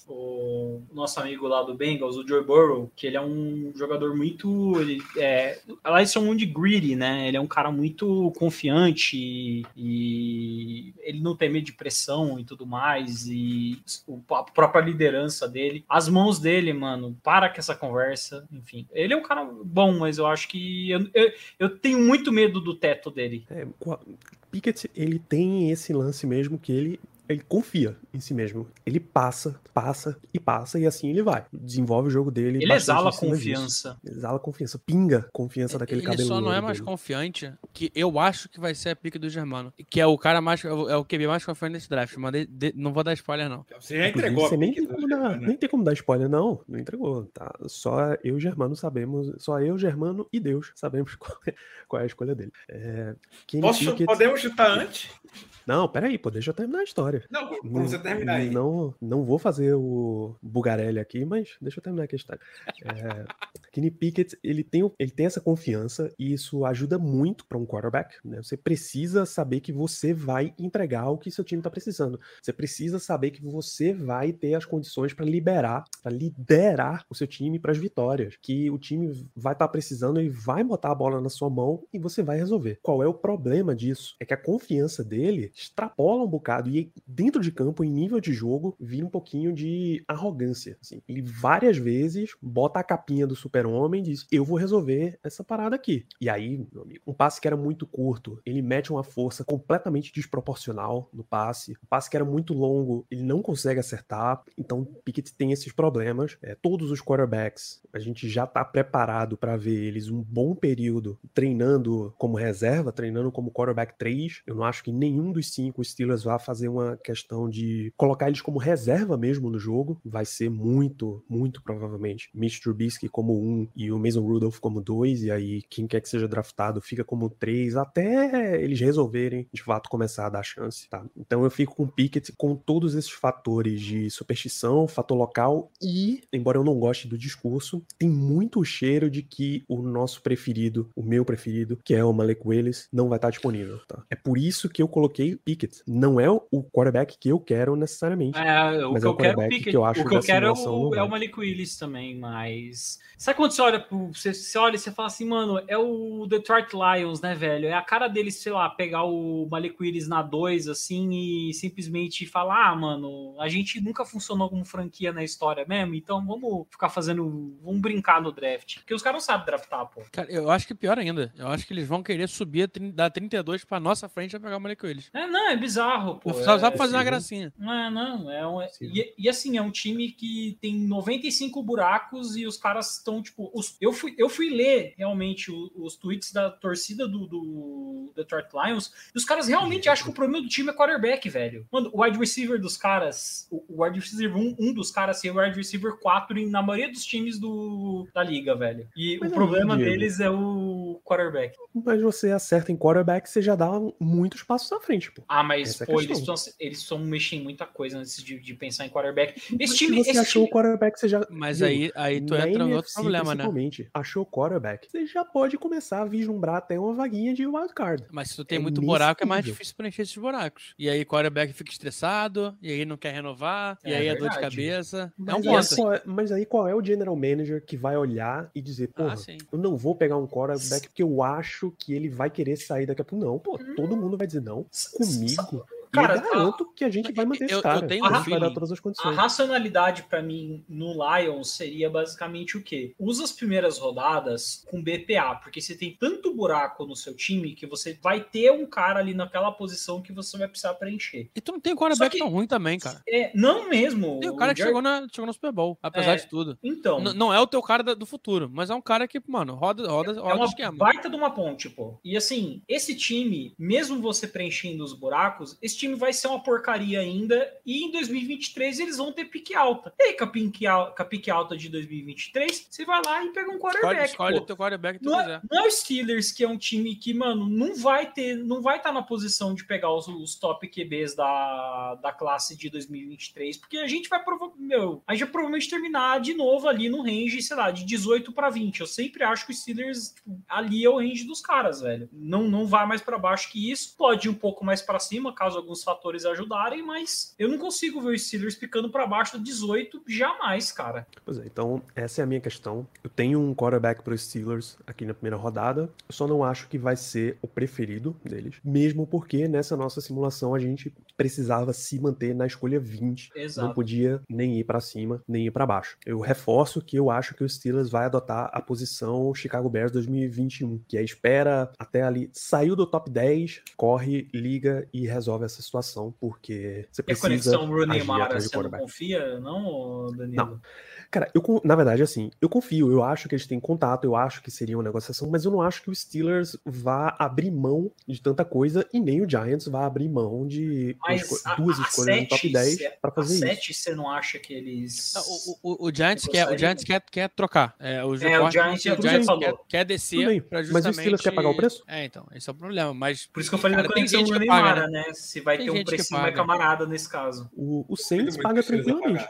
o nosso amigo lá do Bengals, o Joe Burrow, que ele é um jogador muito. Ele, é, lá eles chamam de greedy, né? Ele é um cara muito confiante e, e ele não tem medo de pressão e tudo mais. E o- a própria liderança dele, as mãos dele, mano, para com essa conversa. Enfim, ele é um cara bom, mas eu acho que eu, eu, eu tenho muito medo do teto dele. É, Pickett, ele tem esse lance mesmo que ele, ele confia em si mesmo. Ele passa, passa e passa, e assim ele vai. Desenvolve o jogo dele. Ele exala cima disso. confiança. Exala confiança, pinga confiança daquele ele cabelo. só não é mais dele. confiante que eu acho que vai ser a pique do Germano. Que é o cara mais. É o QB mais confiante desse draft. Mas de- de- não vou dar spoiler, não. Você já entregou você nem tem, como dar, Germano, né? nem tem como dar spoiler, não. Não entregou. Tá? Só eu e Germano sabemos. Só eu, Germano e Deus sabemos [LAUGHS] qual é, qual é a escolha dele. É, Posso, Pickett- podemos chutar antes? Não, peraí, pô, deixa eu terminar a história. Não, pra você terminar aí. Não, não vou fazer o Bugarelli aqui, mas deixa eu terminar a história. É, Kenny Pickett, ele tem, ele tem essa confiança e isso ajuda muito para um quarterback. Né? Você precisa saber que você vai entregar o que seu time está precisando. Você precisa saber que você vai ter as condições para liberar, para liderar o seu time para as vitórias. Que o time vai estar precisando e vai botar a bola na sua mão e você vai resolver. Qual é o problema disso? É que a confiança dele extrapola um bocado e dentro de campo, em nível de jogo, vi um pouquinho de arrogância. Assim. Ele várias vezes bota a capinha do super-homem e diz: Eu vou resolver essa parada aqui. E aí, meu amigo, um passe que era muito curto, ele mete uma força completamente desproporcional no passe. Um passe que era muito longo, ele não consegue acertar. Então, Pickett tem esses problemas. É, todos os quarterbacks, a gente já tá preparado para ver eles um bom período treinando como reserva, treinando como quarterback 3. Eu não acho que nenhum dos cinco Steelers vá fazer uma questão de colocar eles como reserva mesmo no jogo. Vai ser muito, muito provavelmente Mitch Trubisky como um e o Mason Rudolph como dois. E aí, quem quer que seja draftado fica como três, até eles resolverem de fato começar a dar chance, tá? Então eu fico com Pickett com todos esses fatores de superstição, fator local e, embora eu não goste do discurso, tem muito cheiro de que o nosso preferido, o meu preferido, que é o Malek Willis, não vai estar disponível, tá? É por isso que eu coloquei Pickett. Não é o quarterback que eu quero necessariamente. É, o Mas que é quero é o quarterback Pickett. que eu acho o que eu quero é o, é o Malik Willis também, mas. Sabe quando você olha pro. Você, você olha e você fala assim, mano, é o Detroit Lions, né, velho? É a cara deles, sei lá, pegar o Malik Willis na 2, assim, e simplesmente falar, ah, mano, a gente nunca funcionou como franquia na história mesmo, então vamos ficar fazendo. Vamos brincar no draft. Porque os caras não sabem draftar, pô. Cara, eu acho que pior ainda. Eu acho que eles vão querer subir da 32 pra nossa frente pra pegar o Malik Willis. É, não, é bizarro, pô. Só, só é, pra fazer uma gracinha. Não, é, não, é um, Sim. e, e assim, é um time que tem 95 buracos e os caras estão, tipo, os- eu, fui, eu fui ler realmente o- os, tweets da torcida do, do Detroit Lions e os caras realmente acham que o problema do time é quarterback, velho. Mano, o wide receiver dos caras, o, o wide receiver, um, um dos caras é o wide receiver 4 em- na maioria dos times do, da liga, velho. E Mas o problema deles é o quarterback. Mas você acerta em quarterback, você já dá muitos passos à frente, pô. Ah, mas, Essa é pô, eles questão. Eles estão mexendo em muita coisa antes de, de pensar em quarterback. Esse Mas time, se você esse achou time, o quarterback, você já. Mas Diego, aí, aí tu entra no outro problema, né? principalmente, achou o quarterback, você já pode começar a vislumbrar até uma vaguinha de wildcard. Mas se tu tem É muito buraco, é mais nível. difícil preencher esses buracos. E aí o quarterback fica estressado, e aí não quer renovar, e É aí é dor de cabeça. É um Mas, aí, ponto. qual é, mas aí qual é o general manager que vai olhar e dizer, porra, Ah, eu não vou pegar um quarterback porque eu acho que ele vai querer sair daqui a pouco. Não, pô, todo mundo vai dizer não. Comigo. Cara, e eu garanto que a gente vai manter eu- esse eu cara. tenho a um vai dar todas as A condições. racionalidade pra mim no Lions seria basicamente o quê? Usa as primeiras rodadas com BPA, porque você tem tanto buraco no seu time que você vai ter um cara ali naquela posição que você vai precisar preencher. E tu não tem quarterback que- tão ruim também, cara. É, não mesmo. Tem o cara que chegou, na, chegou no Super Bowl, apesar É. de tudo. Então, N- não é o teu cara da- do futuro, mas é um cara que, mano, roda, roda, é roda o uma esquema. baita de uma ponte, pô. E assim, esse time, mesmo você preenchendo os buracos, esse time vai ser uma porcaria ainda. E em 2023 eles vão ter pique alta. E aí, com a pique, al- com a pique alta de 2023, você vai lá e pega um Escolhe, quarterback. escolhe o teu quarterback que tu Não é, quiser. não é o Steelers, que é um time que, mano, não vai ter, não vai estar na posição de pegar os, os top QBs da, da classe de 2023, porque a gente vai meu, a gente vai provavelmente terminar de novo ali no range, sei lá, de 18 para 20. Eu sempre acho que o Steelers tipo, ali é o range dos caras, velho. Não não vai mais para baixo que isso, pode ir um pouco mais para cima, caso alguns fatores ajudarem, mas eu não consigo ver o Steelers ficando para baixo do 18 jamais, cara. Pois é, então essa é a minha questão. Eu tenho um quarterback para os Steelers aqui na primeira rodada. Eu só não acho que vai ser o preferido deles. Mesmo porque nessa nossa simulação a gente precisava se manter na escolha 20. Não Exato. podia nem ir para cima, nem ir para baixo. Eu reforço que eu acho que o Steelers vai adotar a posição Chicago Bears 2021, que é espera até ali, saiu do top 10, corre, liga e resolve essa situação, porque você E a precisa conexão Rooney agir Mara, atrás de você não confia, não, Danilo? Cara, eu, na verdade, assim, eu confio, eu acho que eles têm contato, eu acho que seria uma negociação, mas eu não acho que o Steelers vá abrir mão de tanta coisa e nem o Giants vá abrir mão de esco- a- duas a escolhas no top sete, 10 cê- para A fazer isso. 7, você não acha que eles. Não, O, o, o Giants, quer, o. Giants quer, quer trocar. É, o, É, o Giants- tudo o Giants quer, quer descer bem, pra mas o justamente... Steelers quer pagar o preço? É, então, esse é o problema. Mas Por isso que eu falei Cara, da tem conexão paga, Mara, né? Se vai Tem ter um precinho mais camarada nesse caso. O, o Saints paga tranquilamente.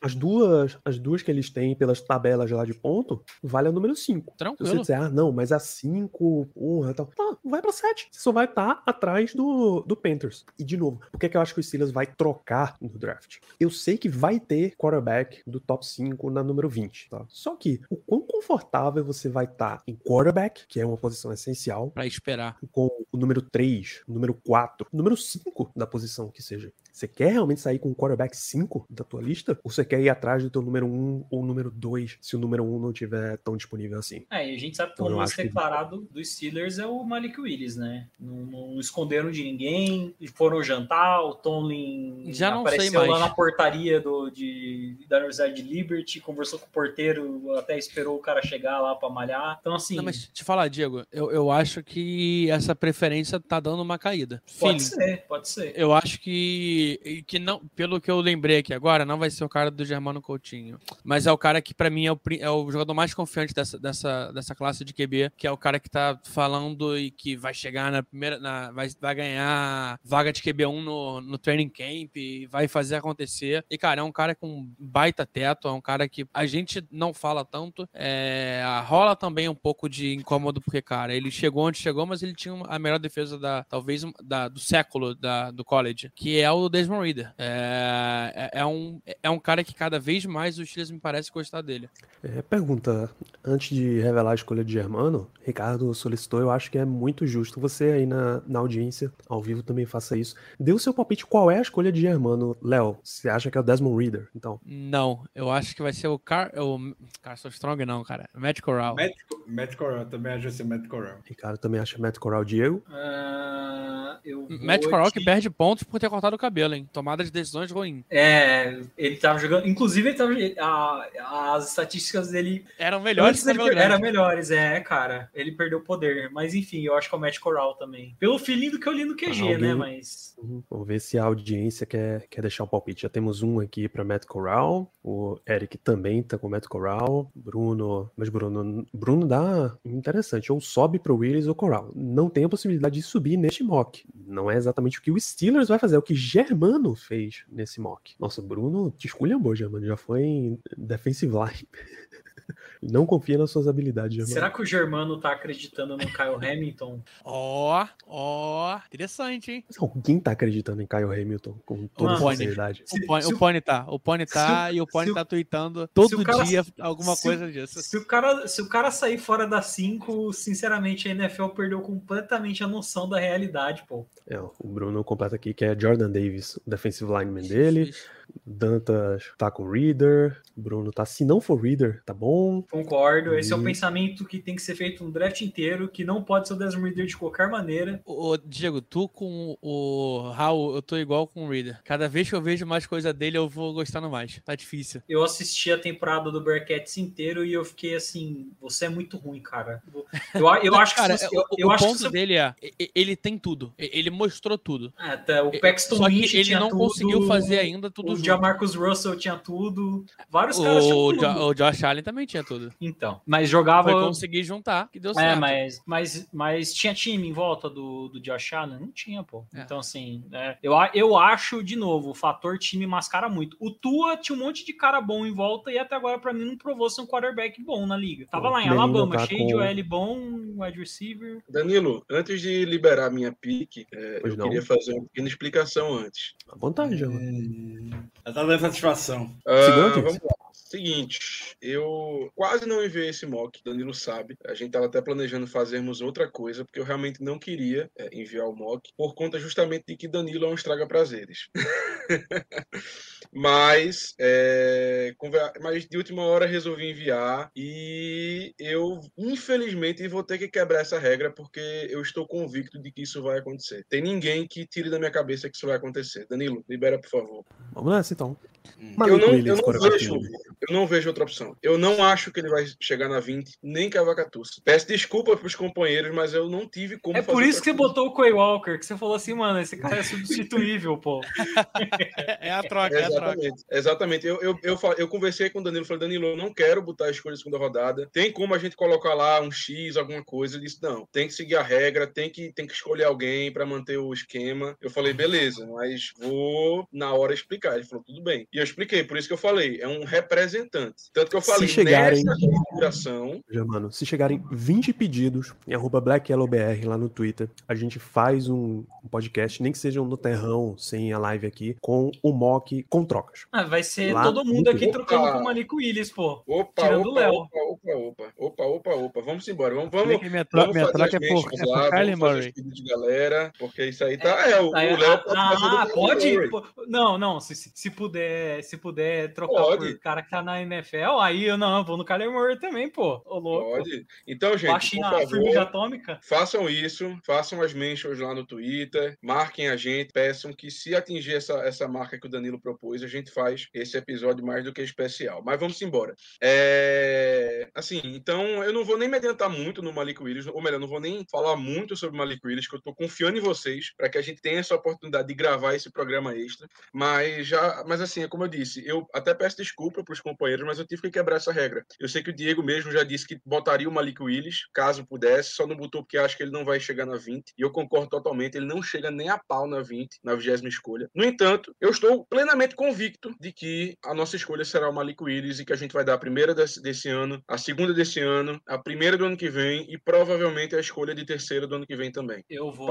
As duas, as duas que eles têm pelas tabelas lá de ponto, vale a número 5. Se você tranquilo. disser, ah, não, mas a 5, porra, tal. Tá, vai pra 7. Você só vai estar atrás do, do Panthers. E, de novo, por que, que eu acho que o Steelers vai trocar no draft? Eu sei que vai ter quarterback do top 5 na número 20, tá? Só que o quão confortável você vai estar em quarterback, que é uma posição essencial, Pra esperar. com o número 3, o número 4, o número 5 5 da posição que seja. Você quer realmente sair com o quarterback 5 da tua lista? Ou você quer ir atrás do teu número 1 ou número 2, se o número 1 não tiver tão disponível assim? É, e a gente sabe que Então, o eu lance acho que- declarado dos Steelers é o Malik Willis, né? Não, não esconderam de ninguém, foram jantar, o Tomlin Já não sei apareceu lá mais. na portaria do, de, da Universidade de Liberty, conversou com o porteiro, até esperou o cara chegar lá pra malhar. Então, assim, Não, mas te falar, Diego, eu, eu acho que essa preferência tá dando uma caída. pode Feeling. ser, pode ser. Eu acho que, que não, pelo que eu lembrei aqui agora, não vai ser o cara do Germano Coutinho. Mas é o cara que, pra mim, é o, é o jogador mais confiante dessa, dessa, dessa classe de QB, que é o cara que tá falando e que vai chegar na primeira. Na, vai, vai ganhar vaga de QB1 no, no training camp vai fazer acontecer. E, cara, é um cara com baita teto, é um cara que a gente não fala tanto. É, rola também um pouco de incômodo, porque, cara, ele chegou onde chegou, mas ele tinha a melhor defesa da, talvez, da, do século da, do college, que é o Desmond Reader. É, é, é um, é um cara que cada vez mais os Steelers me parece gostar dele. É, pergunta, antes de revelar a escolha de Germano, Ricardo solicitou, eu acho que é muito justo você aí na, na audiência, ao vivo também faça isso. Dê o seu palpite, qual é a escolha de Germano, Léo? Você acha que é o Desmond Reader? Então, Não, eu acho que vai ser o Car... O Carson Strong, não, cara. Matt Corral. Matt, Matt Corral, também acho que vai ser Matt Corral. Ricardo também acha Matt Corral Diego. Ah, eu Matt Corral que de- perde pontos por ter cortado o cabelo, hein? Tomada de decisões ruim. É, ele tava jogando. Inclusive, ele tava, a- as estatísticas dele Eram melhores que o ele cabelo per- era grande. melhores, é, cara. Ele perdeu poder. Mas enfim, eu acho que é o Matt Corral também. Pelo feeling do que eu li no QG, Alguém- né? Mas. Uhum. Vamos ver se a audiência quer, quer deixar o palpite. Já temos um aqui para Matt Corral. O Eric também tá com Matt Corral. Bruno. Mas Bruno, Bruno dá interessante. Ou sobe pro Willis ou Corral. Não tem a possibilidade de subir neste mock. Não é exatamente o que o Steelers vai fazer, é o que Germano fez nesse mock. Nossa, Bruno te esculhambou, Germano. Já foi em defensive line. [LAUGHS] Não confia nas suas habilidades, Germano. Será que o Germano tá acreditando no Kyle [LAUGHS] Hamilton? Ó, ó, interessante, hein? Alguém tá acreditando em Kyle Hamilton com toda Mano, sinceridade. O Pony, se o Pony tá, o Pony tá se e o Pony se o- tá tweetando se todo cara- dia alguma se coisa disso. Se o, cara, se o cara sair fora das 5, sinceramente, a NFL perdeu completamente a noção da realidade, pô. É, o Bruno completa aqui que é Jordan Davis, o defensive lineman dele. Dantas tá com Reader. Bruno tá, se não for Reader, tá bom. Concordo. Esse é o pensamento que tem que ser feito no draft inteiro, que não pode ser o Desmond Reader de qualquer maneira. Ô, Diego, tu com o Raul, eu tô igual com o Reader. Cada vez que eu vejo mais coisa dele, eu vou gostando mais. Tá difícil. Eu assisti a temporada do Bearcats inteiro e eu fiquei assim, você é muito ruim, cara. Eu, eu acho que Cara, se você- o, eu, eu o acho que ponto você- dele é, e- e- ele tem tudo. E- Ele mostrou tudo. É, tá, o Paxton Só que ele tinha não tudo, conseguiu fazer ainda tudo O. Jamarcus Russell tinha tudo. Vários caras tinham O, tudo. Jo- o Josh Allen também tinha tudo. Então, mas jogava. Foi conseguir juntar, que deu É, certo. mas, mas, mas tinha time em volta do, do Josh Allen? Não tinha, pô. É. Então, assim, é, eu, eu acho, de novo, o fator time mascara muito. O Tua tinha um monte de cara bom em volta e até agora, pra mim, não provou ser um quarterback bom na liga. Tava O lá em Alabama, tá cheio de com- OL bom, wide receiver. Danilo, antes de liberar minha pique, é, eu não. queria fazer uma pequena explicação antes. À vontade, Germano. Já tá dando satisfação. Ah, Segura, Kings. vamos lá. Seguinte, eu quase não enviei esse mock, Danilo sabe. A gente tava até planejando fazermos outra coisa, porque eu realmente não queria é, enviar o mock, por conta justamente de que Danilo é um estraga-prazeres. [LAUGHS] mas, é, mas de última hora resolvi enviar e eu, infelizmente, vou ter que quebrar essa regra, porque eu estou convicto de que isso vai acontecer. Tem ninguém que tire da minha cabeça que isso vai acontecer. Danilo, libera, por favor. Vamos nessa então. Eu Malik não, eu, não vejo, eu não vejo outra opção. Eu não acho que ele vai chegar na 20, nem Cavacatuça. Peço desculpa pros companheiros, mas eu não tive como É fazer por isso que você coisa. botou o Quay Walker, que você falou assim, mano, esse cara é substituível, pô. [LAUGHS] É a troca, é a troca. Exatamente, exatamente. Eu, eu, eu, eu conversei com o Danilo, falei, Danilo, eu não quero botar a escolha de segunda rodada. Tem como a gente colocar lá um X, alguma coisa? Ele disse, não, tem que seguir a regra, tem que, tem que escolher alguém para manter o esquema. Eu falei, beleza, mas vou na hora explicar. Ele falou, tudo bem. E eu expliquei, por isso que eu falei, é um representante. Tanto que eu falei, chegarem- nessa configuração, Germano, se chegarem 20 pedidos em arroba BlackYellowBR lá no Twitter, a gente faz um, um podcast, nem que seja um no terrão, sem a live aqui, com o mock com trocas. Ah, vai ser Lá todo mundo aqui Twitter. trocando Opa. com o Manico Willis, pô. opa, Tirando o opa, Léo. opa, opa, opa, opa, opa, opa, opa, vamos embora, vamos, Vamos, minha, tro vamos minha troca é por, é por Kylie Murray. de galera, porque isso aí tá, é, o, Tá o errado. Léo pode fazer ah, pode? Kylie Murray. Pô, Não, não. Se, se- puder, se puder trocar Pode. por cara que tá na NFL, aí eu não, eu vou no Kyler Murray também, pô. Ô, louco. Pode. Então, gente, Baixinho por favor, atômica. Façam isso, façam as mentions lá no Twitter, marquem a gente, peçam que se atingir essa, essa marca que o Danilo propôs, a gente faz esse episódio mais do que especial. Mas vamos embora. É, Assim, então eu não vou nem me adiantar muito no Malik Willis, ou melhor, não vou nem falar muito sobre o Malik Willis, que eu tô confiando em vocês para que a gente tenha essa oportunidade de gravar esse programa extra. Mas já, mas assim, é como eu disse, eu até peço desculpa para os companheiros, mas eu tive que quebrar essa regra. Eu sei que o Diego mesmo já disse que botaria o Malik Willis, caso pudesse, só não botou porque acha que ele não vai chegar na 20. E eu concordo totalmente, ele não chega nem a pau na 20, na 20 escolha. No entanto, eu estou plenamente convicto de que a nossa escolha será o Malik Willis e que a gente vai dar a primeira desse, desse ano, a segunda desse ano, a primeira do ano que vem e provavelmente a escolha de terceira do ano que vem também. Eu vou.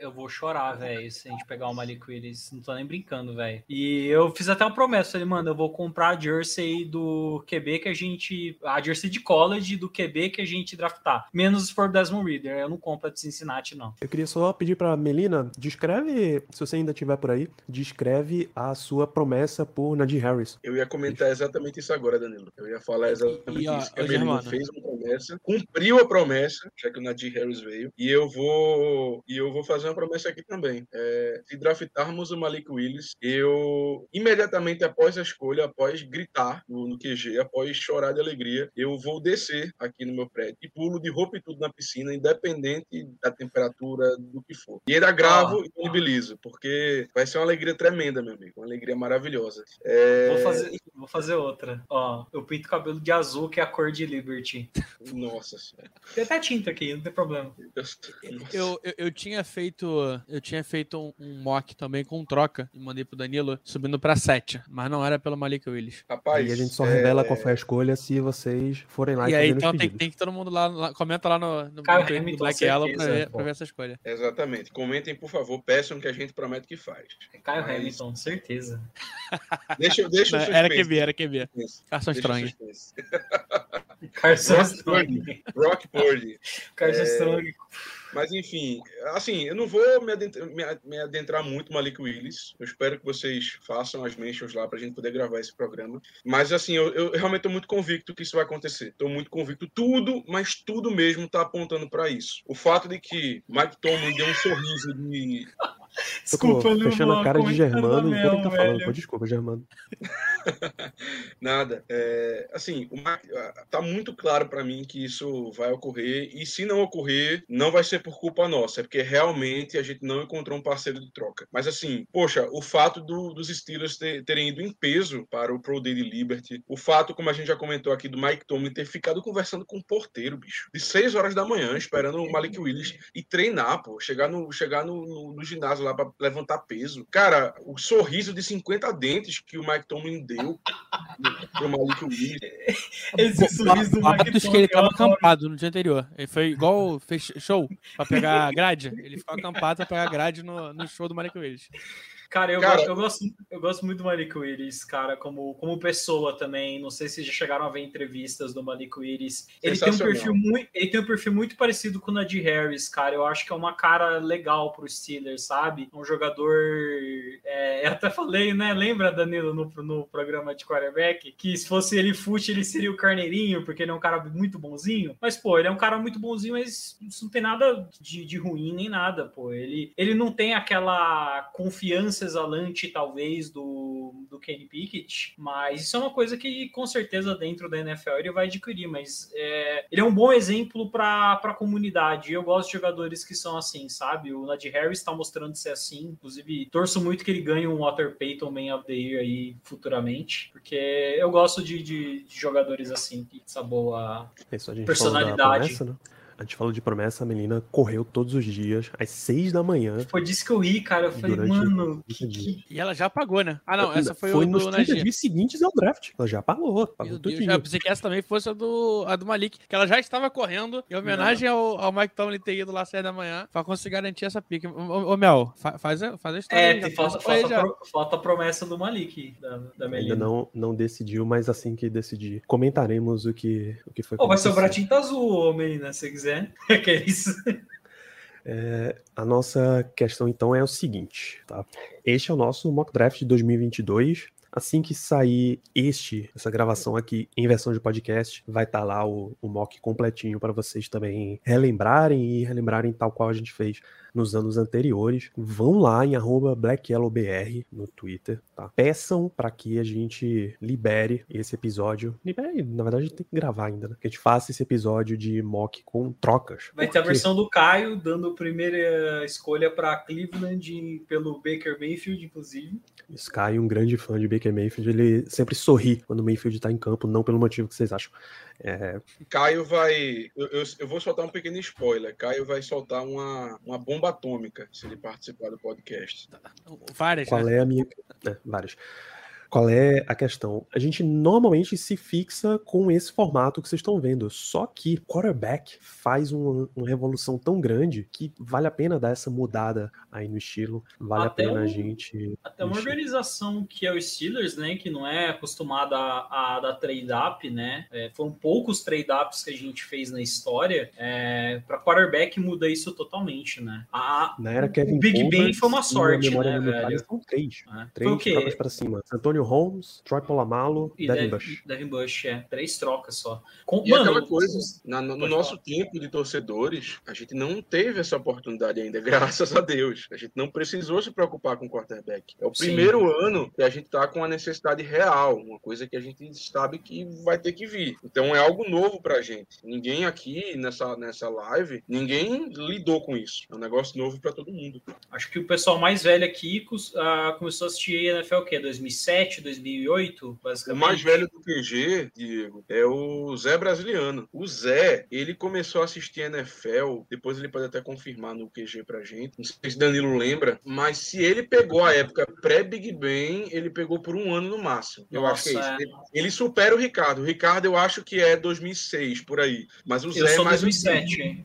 Eu vou chorar, velho, se a gente pegar o Malik Willis. Não tô nem brincando, velho. E eu fiz até uma promessa. Falei, mano, eu vou comprar a jersey do QB que a gente. A jersey de college do QB que a gente draftar. Menos se for Desmond Reader. Eu não compro a de Cincinnati, não. Eu queria só pedir pra Melina, descreve, se você ainda estiver por aí, descreve a sua promessa por Najee Harris. Eu ia comentar exatamente isso agora, Danilo. Eu ia falar exatamente E, ó, isso. A Germano. fez uma promessa, cumpriu a promessa, já que o Nadir Harris veio, e eu vou e eu vou fazer uma promessa aqui também. É, se draftarmos o Malik Willis, eu imediatamente após a escolha, após gritar no, no QG, após chorar de alegria, eu vou descer aqui no meu prédio e pulo de roupa e tudo na piscina, independente da temperatura, do que for. E ainda gravo Ó. e disponibilizo, porque vai ser uma alegria tremenda, meu amigo, uma alegria maravilhosa. É, Vou fazer, vou fazer outra. Ó, eu pinto o cabelo de azul, que é a cor de Liberty. Nossa senhora. Tem até tinta aqui, não tem problema. Eu, eu, eu tinha feito. Eu tinha feito um, um mock também com troca e mandei pro Danilo subindo pra 7, mas não era pelo Malik Willis. Rapaz, e a gente só é, revela qual foi a escolha se vocês forem lá e e, aí, então tem, tem que todo mundo lá, lá- comenta lá no, no, no Twitter do Hamilton, Black Yellow pra ver, pra ver essa escolha. Exatamente. Comentem, por favor, peçam que a gente promete que faz. É Kyle Mas- Hamilton, certeza. [LAUGHS] Deixa, deixa o Não, era QB, era QB. Carson Deixa Strong. Carson Strong. Brock Purdy. Carson É, Strong. Mas enfim, assim, eu não vou me adentrar, me a- me adentrar muito no Malik Willis. Eu espero que vocês façam as mentions lá pra gente poder gravar esse programa. Mas assim, eu, eu realmente tô muito convicto que isso vai acontecer. Tô muito convicto. Tudo, mas tudo mesmo tá apontando pra isso. O fato de que Mike Tomlin deu um sorriso de Tô Desculpa, não fechando a cara de Germano nada enquanto ele tá falando. Pô, desculpa, Germano. [LAUGHS] Nada. É, assim, tá muito claro para mim que isso vai ocorrer e se não ocorrer, não vai ser por culpa nossa, é porque realmente a gente não encontrou um parceiro de troca. Mas assim, poxa, o fato do- dos Steelers ter- terem ido em peso para o Pro Day de Liberty, o fato, como a gente já comentou aqui, do Mike Tomlin ter ficado conversando com o porteiro, bicho, de 6 horas da manhã, esperando o Malik Willis e treinar, pô, chegar no, chegar no, no- no ginásio lá para levantar peso. Cara, o sorriso de 50 dentes que o Mike Tomlin deu pro Malik Willis. Esse sorriso do Mike Boatos que ele tava Tomlin, acampado no dia anterior. Ele foi igual fez show pra pegar a grade. Ele ficou acampado pra pegar a grade no, no show do Malik Willis. Cara, eu, Cara- gosto, eu, gosto, eu gosto muito do Malik Willis, cara, como, como pessoa também. Não sei se já chegaram a ver entrevistas do Malik Willis. Ele tem, um perfil muito, ele tem um perfil muito parecido com o Nadir Harris, cara. Eu acho que é uma cara legal pro Steelers, sabe? Um jogador. é, eu até falei, né? Lembra, Danilo, no, no programa de quarterback, que se fosse ele fute, ele seria o carneirinho, porque ele é um cara muito bonzinho. Mas, pô, ele é um cara muito bonzinho, mas isso não tem nada de, de ruim nem nada, pô. Ele, ele não tem aquela confiança exalante, talvez, do, do Kenny Pickett, mas isso é uma coisa que, com certeza, dentro da NFL ele vai adquirir. Mas é, ele é um bom exemplo para a comunidade. Eu gosto de jogadores que são assim, sabe? O Nadir Harris está mostrando ser assim. Inclusive, torço muito que ele ganhe um Walter Payton Man of the Year aí futuramente, porque eu gosto de, de- de jogadores assim, que essa boa Personalidade. promessa, né? A gente falou de promessa, a Melina correu todos os dias, às seis da manhã. Foi disso que eu ri, cara. Eu falei, Durante mano, 30 que, que- E ela já pagou, né? Ah, não, essa foi, o nos do 30 Najee. dias seguintes ao draft. Ela já pagou, pagou Meu eu pensei que essa também fosse a do, a do Malik, que ela já estava correndo em homenagem ao, ao Mike Tomlin ter ido lá às 6 da manhã pra conseguir garantir essa pique. Ô, Mel, fa- faz, a- faz a história. É, aí, falta, falta, já. pro- falta a promessa do Malik, da, da Ainda Melina. não, não decidiu, mas assim que decidir, comentaremos o que, o que foi Pô, vai sobrar tinta azul, ô, Melina, se você quiser. [LAUGHS] que é isso? É, a nossa questão então é o seguinte, tá? Este é o nosso mock draft de 2022. Assim que sair este, essa gravação aqui em versão de podcast, vai estar lá o, o mock completinho para vocês também relembrarem e relembrarem tal qual a gente fez nos anos anteriores. Vão lá em BlackYellowBR no Twitter, tá? Peçam para que a gente libere esse episódio. Libere, na verdade, a gente tem que gravar ainda, né? Que a gente faça esse episódio de mock com trocas. Vai ter a versão do Caio, dando a primeira escolha para Cleveland pelo Baker Mayfield, inclusive. Sky, um grande fã de Baker Mayfield, ele sempre sorri quando o Mayfield tá em campo, não pelo motivo que vocês acham. É, Caio vai. Eu, eu- eu vou soltar um pequeno spoiler. Caio vai soltar uma, uma bomba atômica se ele participar do podcast. Várias, qual né? é a minha. É, várias. Qual é a questão? A gente normalmente se fixa com esse formato que vocês estão vendo, só que quarterback faz um- uma revolução tão grande que vale a pena dar essa mudada aí no estilo, vale Até a pena o- a gente. Até uma organização que é o Steelers, né? Que não é acostumada a, a dar trade-up, né? É, foram poucos trade-ups que a gente fez na história. É, para quarterback muda isso totalmente, né? A, Na era Kevin o Big Ben foi uma sorte, né, velho? São três. É. Foi Três o quê? pra cima. Antonio Holmes, Troy Polamalu, E Devin Devin Bush. Devin Bush, é. Três trocas só. Com, E mano, aquela coisa, na- no, no nosso tempo de torcedores, a gente não teve essa oportunidade ainda, [LAUGHS] graças a Deus. A gente não precisou se preocupar com o quarterback. É o Sim. primeiro ano que a gente tá com a necessidade real, uma coisa que a gente sabe que vai ter que vir. Então é algo novo pra gente. Ninguém aqui nessa, nessa live, ninguém lidou com isso. É um negócio novo pra todo mundo. Acho que o pessoal mais velho aqui ah, começou a assistir NFL o quê? 2007, 2008, O basicamente? mais velho do QG, Diego, é o Zé brasiliano. O Zé, ele começou a assistir NFL, depois ele pode até confirmar no QG pra gente. Não sei se Danilo lembra, mas se ele pegou a época pré-Big Ben, ele pegou por um ano no máximo. Eu acho que é isso. Nossa, Ele, ele supera o Ricardo. O Ricardo eu acho que é 2006, por aí. Mas o Eu Zé é mais 2007, hein?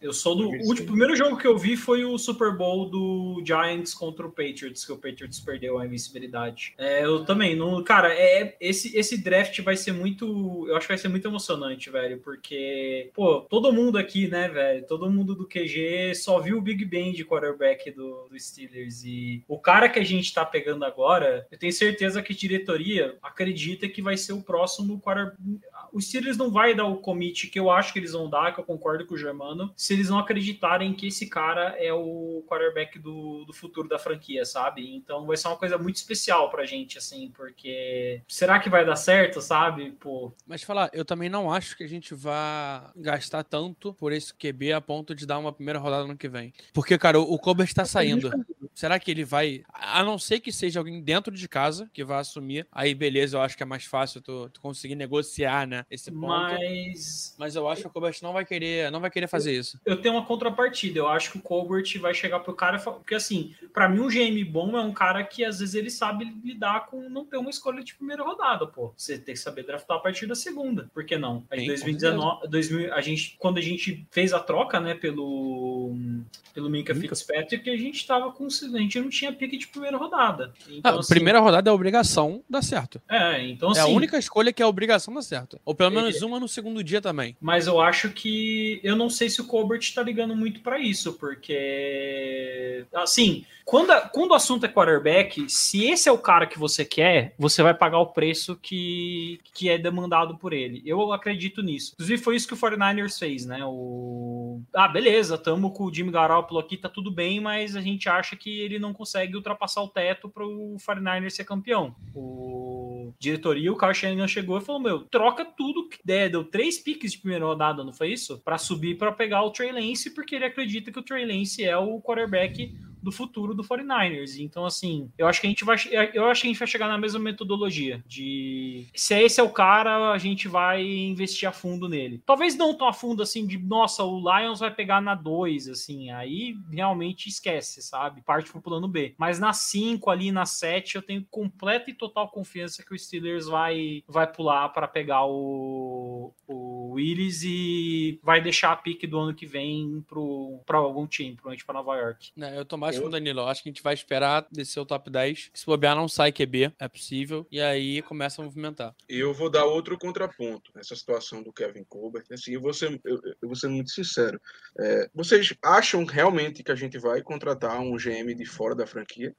Eu sou do. O 2007. último, primeiro jogo que eu vi foi o Super Bowl do Giants contra o Patriots, que o Patriots perdeu a invencibilidade. É, eu também. Não, cara, é, esse, esse draft vai ser muito. Eu acho que vai ser muito emocionante, velho. Porque, pô, todo mundo aqui, né, velho? Todo mundo do QG só viu o Big Ben de quarterback do, do Steelers. E o cara que a gente tá pegando agora, eu tenho certeza que a diretoria acredita que vai ser o próximo quarterback. O Steelers não vai dar o commit que eu acho que eles vão dar, que eu concordo com o Germano, se eles não acreditarem que esse cara é o quarterback do, do futuro da franquia, sabe? Então vai ser uma coisa muito especial pra gente, assim, porque será que vai dar certo, sabe? Pô, Mas falar, eu também não acho que a gente vá gastar tanto por esse QB a ponto de dar uma primeira rodada no que vem. Porque, cara, o o Colbert tá saindo. Será que ele vai. A não ser que seja alguém dentro de casa que vai assumir. Aí, beleza, eu acho que é mais fácil tu, tu conseguir negociar, né? Esse ponto. Mas... mas eu acho que o Colbert não vai querer, não vai querer fazer isso. eu tenho uma contrapartida. Eu acho que o Colbert vai chegar pro cara. Porque, assim, pra mim, um GM bom é um cara que às vezes ele sabe lidar com não ter uma escolha de primeira rodada, pô. Você tem que saber draftar a partir da segunda. Por que não? Aí, Sim, 2019, 2000, a gente, quando a gente fez a troca, né, pelo, pelo Minka Minka. Fitzpatrick, a gente tava com. A gente não tinha pique de primeira rodada. Então, Ah, assim, primeira rodada é obrigação, dá certo. É, então é a assim, única escolha que é obrigação dá certo. Ou pelo menos uma no segundo dia também. Mas eu acho que eu não sei se o Colbert tá ligando muito para isso, porque assim, quando, a- quando o assunto é quarterback, se esse é o cara que você quer, você vai pagar o preço que, que é demandado por ele. Eu acredito nisso. Inclusive foi isso que o 49ers fez, né? O Ah, beleza, tamo com o Jimmy Garoppolo aqui, tá tudo bem, mas a gente acha que ele não consegue ultrapassar o teto para o 49ers ser campeão. O diretoria, o Kyle Shanahan chegou e falou: Meu, troca tudo que der. Deu três piques de primeira rodada, não foi isso? Para subir para pegar o Trey Lance, porque ele acredita que o Trey Lance é o quarterback do futuro do 49ers. Então, assim, eu acho que a gente vai, eu acho que a gente vai chegar na mesma metodologia de se esse é o cara, a gente vai investir a fundo nele. Talvez não tão a fundo assim de, nossa, o Lions vai pegar na 2, assim, aí realmente esquece, sabe? Parte pro plano B. Mas na 5 ali, na 7, eu tenho completa e total confiança que o Steelers vai vai pular para pegar o, o Willis e vai deixar a pique do ano que vem para algum time, provavelmente para Nova York. É, eu tô mais com o Danilo. Eu acho que a gente vai esperar descer o top 10. Se bobear, não sai QB, é possível. E aí começa a movimentar. E eu vou dar outro contraponto nessa situação do Kevin Colbert. Assim, eu vou ser, eu, eu vou ser muito sincero. É, vocês acham realmente que a gente vai contratar um GM de fora da franquia?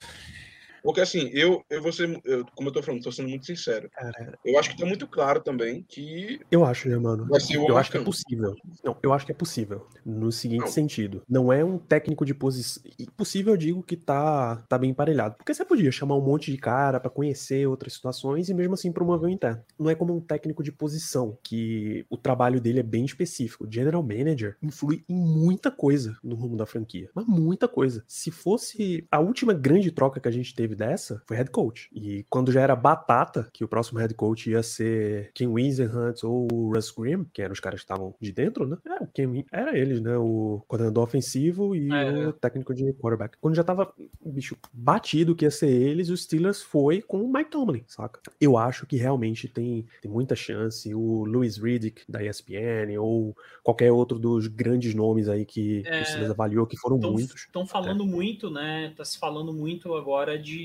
Porque assim, eu, eu vou ser, eu, como eu tô falando, tô sendo muito sincero. Cara, Eu acho que tá muito claro também que eu acho, né, mano? vai ser o Eu acho que é possível. Não, eu acho que é possível. No seguinte Não. sentido. Não é um técnico de posição. Possível, eu digo que tá, tá bem emparelhado. Porque você podia chamar um monte de cara pra conhecer outras situações e mesmo assim promover o interno. Não é como um técnico de posição, que o trabalho dele é bem específico. General manager influi em muita coisa no rumo da franquia. Mas muita coisa. Se fosse a última grande troca que a gente teve dessa, foi head coach. E quando já era batata, que o próximo head coach ia ser Ken Wisenhunt ou o Russ Grimm, que eram os caras que estavam de dentro, né? Era, o Ken Win- era eles, né? O coordenador ofensivo e É. o técnico de quarterback. Quando já tava, bicho, batido que ia ser eles, o Steelers foi com o Mike Tomlin, saca? Eu acho que realmente tem, tem muita chance. O Louis Riddick da ESPN ou qualquer outro dos grandes nomes aí que É, o Steelers avaliou, que foram muitos. Estão falando muito, né? Tá se falando muito agora de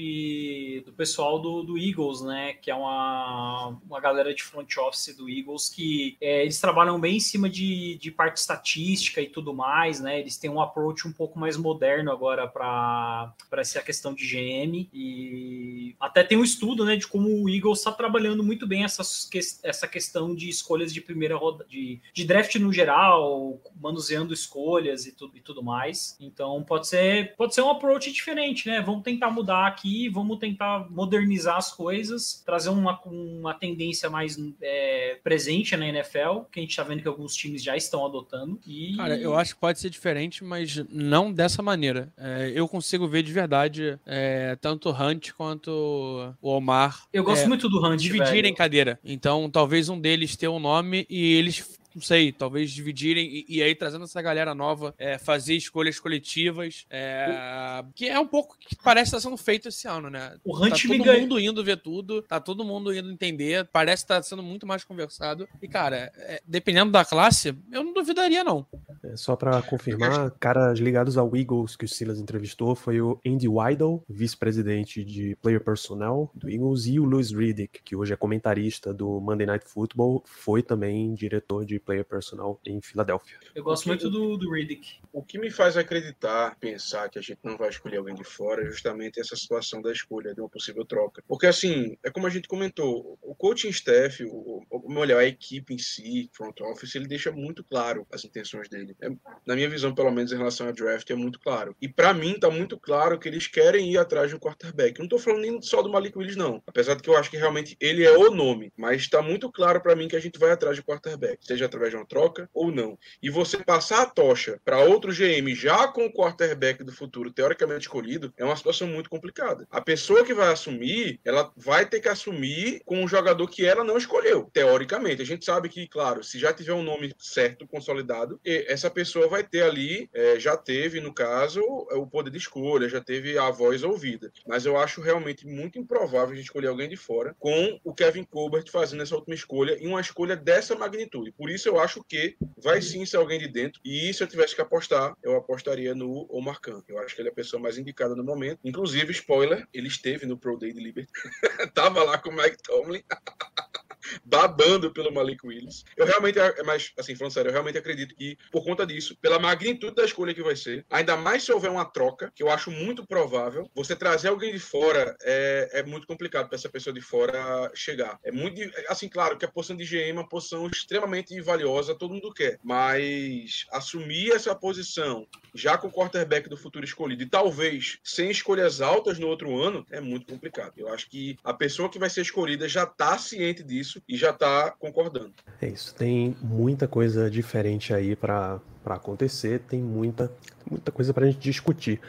do pessoal do, do Eagles, né? Que é uma, uma galera de front office do Eagles que é, eles trabalham bem em cima de, de parte estatística e tudo mais, né? Eles têm um approach um pouco mais moderno agora para essa questão de GM e até tem um estudo, né? De como o Eagles está trabalhando muito bem essas, que- essa questão de escolhas de primeira roda, de, de draft no geral, manuseando escolhas e tudo, e tudo mais. Então pode ser, pode ser um approach diferente, né? Vamos tentar mudar aqui, vamos tentar modernizar as coisas, trazer uma, uma tendência mais é, presente na NFL, que a gente tá vendo que alguns times já estão adotando. E Cara, eu acho que pode ser diferente, mas não dessa maneira. É, eu consigo ver de verdade é, tanto o Hunt quanto o Omar eu gosto é, muito do Hunt, dividirem velho. cadeira. Então, talvez um deles tenha um nome e eles, não sei, talvez dividirem e, e aí trazendo essa galera nova, é, fazer escolhas coletivas, é, que é um pouco que parece estar sendo feito esse ano, né? O Tá Hunt todo liga- mundo indo ver tudo, tá todo mundo indo entender, parece estar sendo muito mais conversado. E, cara, é, dependendo da classe, eu não duvidaria, não. É, só pra confirmar, caras ligados ao Eagles que o Silas entrevistou foi o Andy Weidel, vice-presidente de Player Personnel do Eagles, e o Louis Riddick, que hoje é comentarista do Monday Night Football, foi também diretor de Player Personnel em Filadélfia. Eu gosto muito do, do Riddick. O que me faz acreditar, pensar que a gente não vai escolher alguém de fora é justamente essa situação da escolha de uma possível troca. Porque, assim, é como a gente comentou, o coaching staff, o, o, melhor, a equipe em si, front office, ele deixa muito claro as intenções dele. É, na minha visão, pelo menos em relação ao draft, é muito claro. E para mim, tá muito claro que eles querem ir atrás de um quarterback. Eu não tô falando nem só do Malik Willis, não. Apesar de que eu acho que realmente ele é o nome. Mas tá muito claro para mim que a gente vai atrás de um quarterback. Seja através de uma troca ou não. E você passar a tocha para outro GM já com o quarterback do futuro teoricamente escolhido é uma situação muito complicada. A pessoa que vai assumir, ela vai ter que assumir com um jogador que ela não escolheu, teoricamente. A gente sabe que, claro, se já tiver um nome certo, consolidado, essa pessoa vai ter ali, é, já teve, no caso, o poder de escolha, já teve a voz ouvida. Mas eu acho realmente muito improvável a gente escolher alguém de fora com o Kevin Colbert fazendo essa última escolha e uma escolha dessa magnitude. Por isso eu acho que vai sim ser alguém de dentro. E se eu tivesse que apostar, eu apostaria no Omar Khan. Eu acho que ele é a pessoa mais indicada no momento. Inclusive, spoiler, ele esteve no Pro Day de Liberty. [LAUGHS] Tava lá com o Mike Tomlin. [LAUGHS] babando pelo Malik Willis. Eu realmente, mas assim, falando sério, eu realmente acredito que por conta disso, pela magnitude da escolha que vai ser, ainda mais se houver uma troca, que eu acho muito provável, você trazer alguém de fora é, é muito complicado para essa pessoa de fora chegar. É muito, assim, claro que a posição de GM é uma posição extremamente valiosa, todo mundo quer, mas assumir essa posição já com o quarterback do futuro escolhido e talvez sem escolhas altas no outro ano, é muito complicado. Eu acho que a pessoa que vai ser escolhida já está ciente disso e já está concordando. É isso, tem muita coisa diferente aí para acontecer, tem muita, muita coisa para a gente discutir.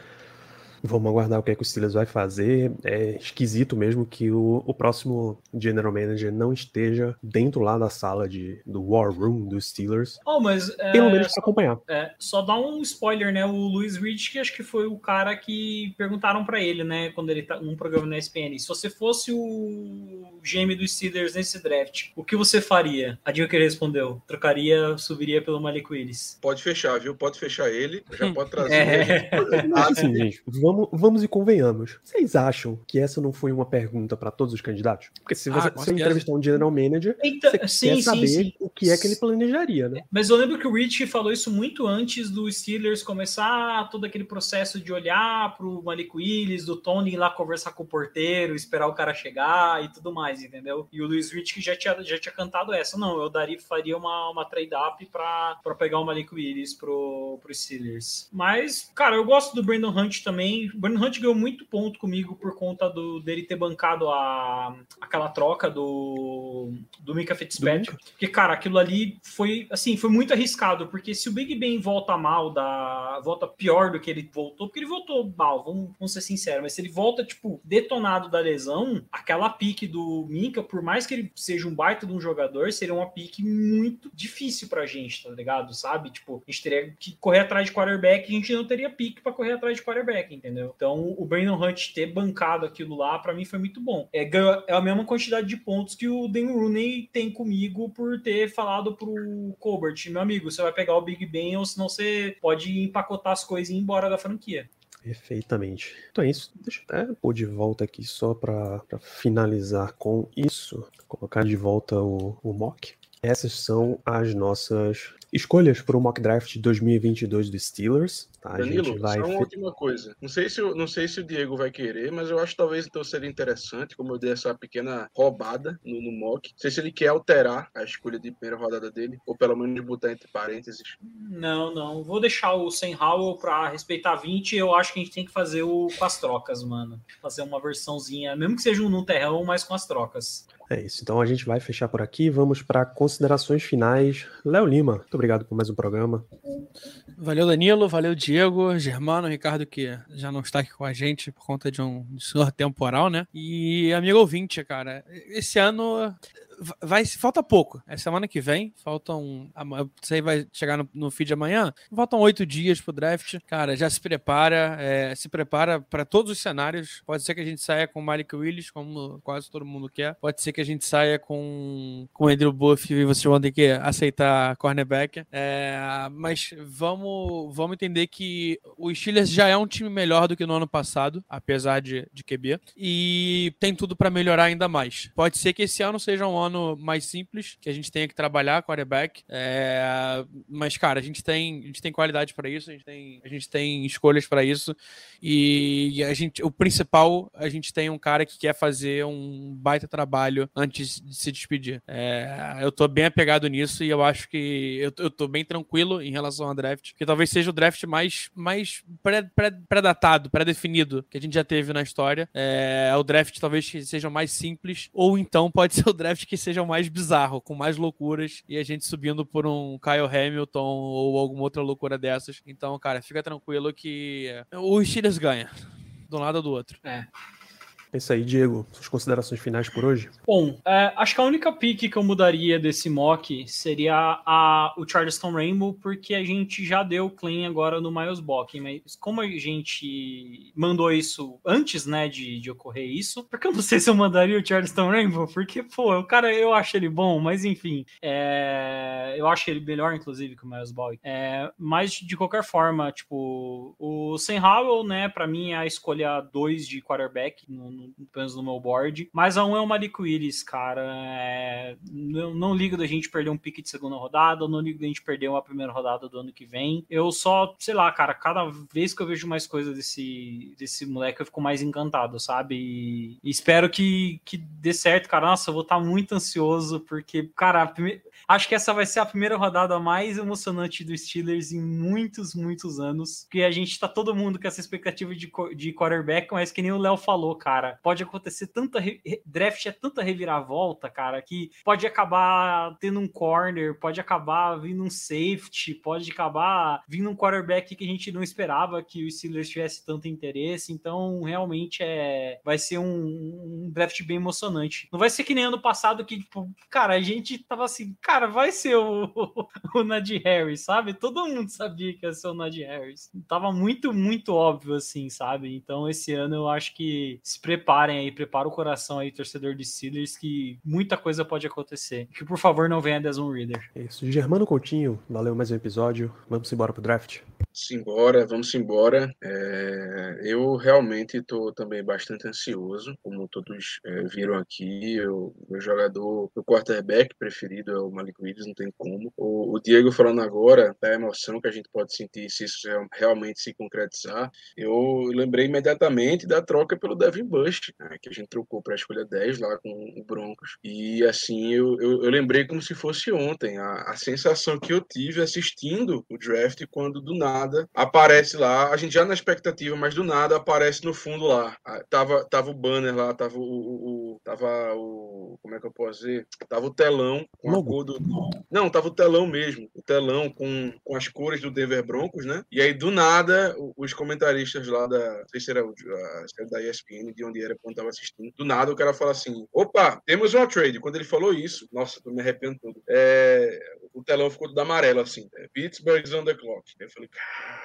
Vamos aguardar o que, é que o Steelers vai fazer. É esquisito mesmo que o, o próximo General Manager não esteja dentro lá da sala de, do War Room dos Steelers. Oh, mas é, Pelo menos para acompanhar. é, só dá um spoiler, né? O Luiz Reed, que acho que foi o cara que perguntaram pra ele, né? Quando ele tá num programa na ESPN. Se você fosse o GM dos Steelers nesse draft, o que você faria? Adivinha o que ele respondeu? Trocaria, subiria pelo Malik Willis. Pode fechar, viu? Pode fechar ele. Já pode [LAUGHS] trazer. É. Mas assim, gente, vamos, vamos e convenhamos. Vocês acham que essa não foi uma pergunta para todos os candidatos? Porque se Ah, você, se certeza. entrevistar um general manager, Então, você sim, quer sim, saber sim. o que é que ele planejaria, né? Mas eu lembro que o Rich falou isso muito antes do Steelers começar todo aquele processo de olhar pro Malik Willis, do Tony ir lá conversar com o porteiro, esperar o cara chegar e tudo mais, entendeu? E o Luiz Rich que já tinha, já tinha cantado essa. Não, eu daria, faria uma, uma trade-up pra, pra pegar o Malik Willis pro, pro Steelers. Mas, cara, eu gosto do Brandon Hunt também. O Brandon Hunt ganhou muito ponto comigo por conta do, dele ter bancado a, aquela troca do, do Mika Fitzpatrick. Porque, cara, aquilo ali foi, assim, foi muito arriscado, porque se o Big Ben volta mal, da, volta pior do que ele voltou, porque ele voltou mal, vamos, vamos ser sinceros, mas se ele volta, tipo, detonado da lesão, aquela pique do Minka, por mais que ele seja um baita de um jogador, seria uma pique muito difícil pra gente, tá ligado? Sabe? Tipo, a gente teria que correr atrás de quarterback e a gente não teria pique pra correr atrás de quarterback, entendeu? Então, o Brandon Hunt ter bancado aquilo lá, pra mim foi muito bom. É, é a mesma quantidade de pontos que o Dan Rooney tem comigo por ter falado pro Colbert, meu amigo, você vai pegar o Big Ben ou senão você pode empacotar as coisas e ir embora da franquia. Perfeitamente. Então é isso. Deixa eu até pôr de volta aqui só para finalizar com isso. Colocar de volta o, o mock. Essas são as nossas escolhas para o mock draft 2022 do Steelers. Tá? Danilo, vai. só uma última coisa. Não sei, se, o- não sei se o Diego vai querer, mas eu acho que talvez então seria interessante, como eu dei essa pequena roubada no, no mock. Não sei se ele quer alterar a escolha de primeira rodada dele, ou pelo menos botar entre parênteses. Não, não. Vou deixar o Sam Howell pra respeitar 20. Eu acho que a gente tem que fazer o com as trocas, mano. Fazer uma versãozinha, mesmo que seja um no terrão, mas com as trocas. É isso. Então a gente vai fechar por aqui. Vamos para considerações finais. Léo Lima, muito obrigado por mais um programa. Valeu, Danilo. Valeu, Diego, Germano, Ricardo, que já não está aqui com a gente por conta de um senhor temporal, né? E amigo ouvinte, cara, esse ano vai falta pouco. É semana que vem, faltam. Isso aí vai chegar no, no feed amanhã. Faltam oito dias pro draft. Cara, já se prepara, é, se prepara para todos os cenários. Pode ser que a gente saia com o Malik Willis, como quase todo mundo quer. Pode ser que a gente saia com, com o Andrew Buff e vocês vão ter que aceitar cornerback. É, mas vamos, vamos entender que o Steelers já é um time melhor do que no ano passado, apesar de, de QB. E tem tudo para melhorar ainda mais. Pode ser que esse ano seja um ano mais simples, que a gente tenha que trabalhar quarterback. É, mas, cara, a gente tem, a gente tem qualidade para isso, a gente tem, a gente tem escolhas para isso. E a gente, o principal, a gente tem um cara que quer fazer um baita trabalho antes de se despedir. É, eu tô bem apegado nisso e eu acho que eu, eu tô bem tranquilo em relação ao draft, que talvez seja o draft mais, mais pré- pré- pré-datado, pré-definido que a gente já teve na história. É, o draft talvez que seja mais simples, ou então pode [LAUGHS] ser o draft que seja mais bizarro, com mais loucuras, e a gente subindo por um Kyle Hamilton ou alguma outra loucura dessas. Então, cara, fica tranquilo que o Steelers ganha. De um lado ou do outro. É. É isso aí, Diego. Suas considerações finais por hoje? Bom, é, acho que a única pick que eu mudaria desse mock seria a, o Charleston Rainbow, porque a gente já deu o claim agora no Miles Bock, mas como a gente mandou isso antes, né, de, de ocorrer isso, porque eu não sei se eu mandaria o Charleston Rainbow, porque, pô, o cara, eu acho ele bom, mas enfim, é, eu acho ele melhor, inclusive, que o Miles Bock. É, mas, de qualquer forma, tipo, o Sam Howell, né, pra mim é a escolha 2 de quarterback, no, no, pelo menos no meu board, mas a 1 um é o Malik Willis, cara, é, não, não ligo da gente perder um pique de segunda rodada, não ligo da gente perder uma primeira rodada do ano que vem, eu só, sei lá, cara, cada vez que eu vejo mais coisas desse, desse moleque, eu fico mais encantado, sabe, e, e espero que, que dê certo, cara. Nossa, eu vou estar muito ansioso, porque, cara, a prime- acho que essa vai ser a primeira rodada mais emocionante dos Steelers em muitos, muitos anos. Porque a gente tá todo mundo com essa expectativa de, de quarterback, mas que nem o Léo falou, cara. Pode acontecer tanta. Draft é tanta reviravolta, cara, que pode acabar tendo um corner, pode acabar vindo um safety, pode acabar vindo um quarterback que a gente não esperava que o Steelers tivesse tanto interesse. Então, realmente é vai ser um, um draft bem emocionante. Não vai ser que nem ano passado que, tipo, cara, a gente tava assim, cara, vai ser o, [LAUGHS] o Najee Harris, sabe? Todo mundo sabia que ia ser o Najee Harris. Tava muito, muito óbvio assim, sabe? Então, esse ano eu acho que se preparem aí, prepara o coração aí, torcedor de Steelers, que muita coisa pode acontecer. Que, por favor, não venha Desmond Reader. É isso. Germano Coutinho, valeu mais um episódio. Vamos embora pro draft. Simbora, vamos embora. É, eu realmente estou também bastante ansioso, como todos é, viram aqui. O meu jogador, meu quarterback preferido é o Malik Willis, não tem como. O, o Diego falando agora da emoção que a gente pode sentir se isso real- realmente se concretizar. Eu lembrei imediatamente da troca pelo Devin Bush, né, que a gente trocou para a escolha 10 lá com o Broncos. E assim, eu, eu, eu lembrei como se fosse ontem, a, a sensação que eu tive assistindo o draft quando do nada aparece lá, a gente já na expectativa, mas do nada aparece no fundo lá. Ah, Tava, tava o banner lá, tava o, o- o- tava o, como é que eu posso dizer? Tava o telão com a cor do Não, tava o telão mesmo, o telão com, com as cores do Denver Broncos, né? E aí do nada os comentaristas lá da, não sei se era se era da ESPN, de onde era quando tava assistindo, do nada o cara fala assim: "Opa, temos uma trade". Quando ele falou isso, nossa, tô me arrependo todo. É, o telão ficou tudo amarelo, assim. É, Pittsburgh's on the clock. Eu falei,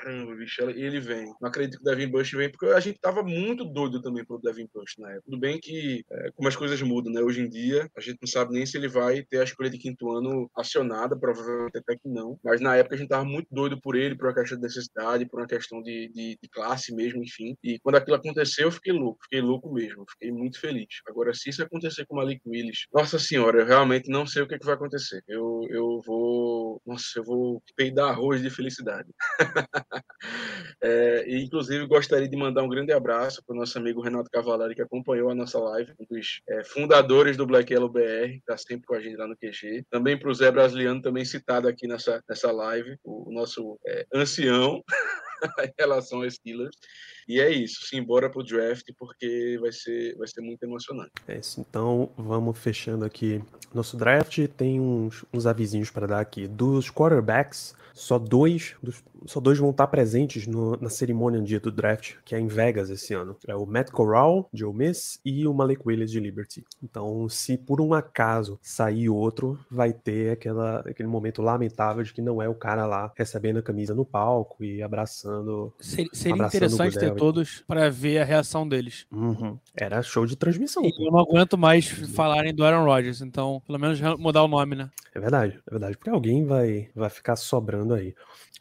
caramba, bicho, ele vem. Não acredito que o Devin Bush vem, porque a gente tava muito doido também pelo Devin Bush na época. Tudo bem que, é, como as coisas mudam, né? Hoje em dia, a gente não sabe nem se ele vai ter a escolha de quinto ano acionada, provavelmente até que não. Mas na época a gente tava muito doido por ele, por uma questão de necessidade, por uma questão de, de, de classe mesmo, enfim. E quando aquilo aconteceu, eu fiquei louco, fiquei louco mesmo, fiquei muito feliz. Agora, se isso acontecer com o Malik Willis, nossa senhora, eu realmente não sei o que, é que vai acontecer. Eu, eu vou, nossa, eu vou peidar arroz de felicidade. [LAUGHS] [LAUGHS] É, inclusive, gostaria de mandar um grande abraço para o nosso amigo Renato Cavalari, que acompanhou a nossa live, um dos é, fundadores do Black Yellow BR, está sempre com a gente lá no QG. Também para o Zé Brasiliano, também citado aqui nessa, nessa live, o, o nosso é, ancião [LAUGHS] [LAUGHS] em relação aos Steelers. E é isso, simbora pro draft, porque vai ser, vai ser muito emocionante. É isso. Então, vamos fechando aqui nosso draft. Tem uns, uns avisinhos para dar aqui. Dos quarterbacks, só dois, dos- só dois vão estar presentes no- na cerimônia no dia do draft, que é em Vegas esse ano. É o Matt Corral, de Ole Miss, e o Malik Willis, de Liberty. Então, se por um acaso sair outro, vai ter aquela, aquele momento lamentável de que não é o cara lá recebendo a camisa no palco e abraçando. Seria, seria abraçando interessante ter todos para ver a reação deles. Uhum. Era show de transmissão. E eu não aguento mais falarem do Aaron Rodgers, então pelo menos mudar o nome, né? É verdade, é verdade. Porque alguém vai, vai ficar sobrando aí.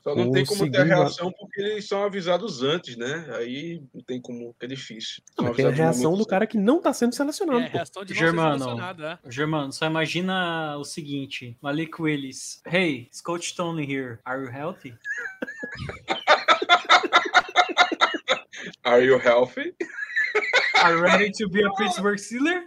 Só não O tem como ter a reação porque eles são avisados antes, né? Aí não tem como, é difícil. São Não, tem a reação do cara que não tá sendo selecionado. É, pô. reação de não Germano. ser selecionado, é. Germano, só imagina o seguinte: Malik Willis. Hey, it's Coach Tony here. Are you healthy? [LAUGHS] [LAUGHS] Are you healthy? Are you ready to be a Pittsburgh Steeler?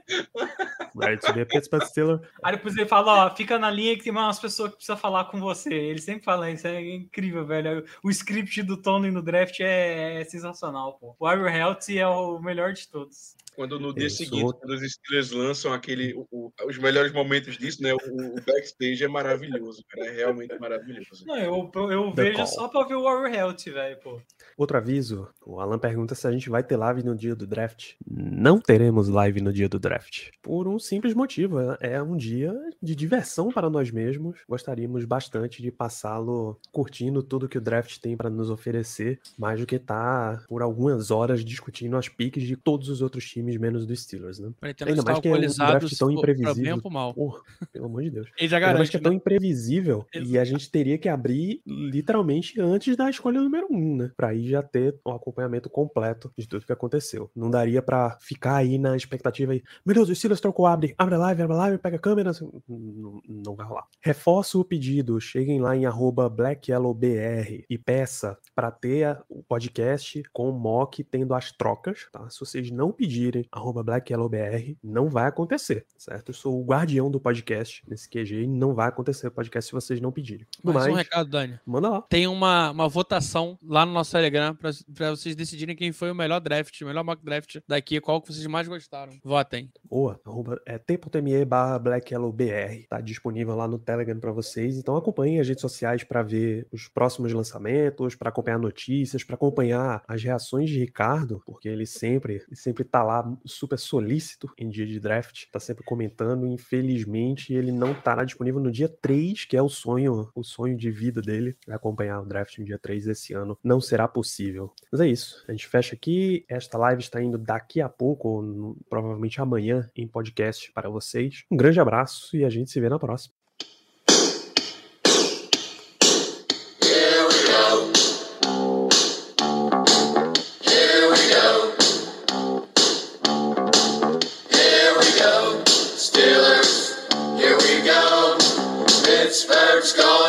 Right, to be a Pittsburgh Steeler. Aí depois ele fala, ó, fica na linha que tem umas pessoas que precisam falar com você. Ele sempre fala isso, é incrível, velho. O script do Tony no draft é, é sensacional, pô. O Are You Healthy é o melhor de todos. Quando no dia Isso. seguinte, quando os Steelers lançam aquele, o- o- os melhores momentos disso, né? O, o backstage é maravilhoso, cara. É realmente maravilhoso. Não, eu, eu, vejo call. só pra ver o Are You Healthy, velho, pô. Outro aviso: o Alan pergunta se a gente vai ter live no dia do draft. Não teremos live no dia do draft. Por um simples motivo: é- é um dia de diversão para nós mesmos. Gostaríamos bastante de passá-lo curtindo tudo que o draft tem para nos oferecer, mais do que estar por algumas horas discutindo as piques de todos os outros times, menos dos Steelers, né? Pra Ainda mais que é um draft tão imprevisível. Porra, pelo amor de Deus. Ele já Ainda mais garante, que é né? tão imprevisível e a gente teria que abrir literalmente antes da escolha número um, né? Pra aí já ter o acompanhamento completo de tudo que aconteceu. Não daria pra ficar aí na expectativa aí, meu Deus, o Silas trocou, abre, abre a live, abre a live, pega a câmera. assim, Não, não vai rolar. Reforço o pedido, cheguem lá em arroba blackyellowbr e peça pra ter o podcast com o mock tendo as trocas, tá? Se vocês não pedirem, Twitter, arroba BlackYellowBR. Não vai acontecer, certo? Eu sou o guardião do podcast nesse QG e não vai acontecer o podcast se vocês não pedirem. Do Mais um mais, recado, Dani. manda lá. Tem uma, uma votação lá no nosso Telegram pra, pra vocês decidirem quem foi o melhor draft, o melhor mock draft daqui, qual que vocês mais gostaram. Votem. Boa, arroba, é t.me barra blackyellowbr. Tá disponível lá no Telegram para vocês. Então acompanhem as redes sociais para ver os próximos lançamentos, para acompanhar notícias, para acompanhar as reações de Ricardo, porque ele sempre, ele sempre tá lá super solícito em dia de draft, tá sempre comentando. Infelizmente, ele não estará disponível no dia 3, que é o sonho, o sonho de vida dele, acompanhar o draft no dia 3 desse ano. Não será possível. Mas é isso. A gente fecha aqui. Esta live está indo daqui a pouco, ou provavelmente amanhã, em podcast para vocês. Um grande abraço e a gente se vê na próxima.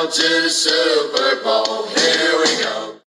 We go. Pittsburgh's going to the Super Bowl. Here we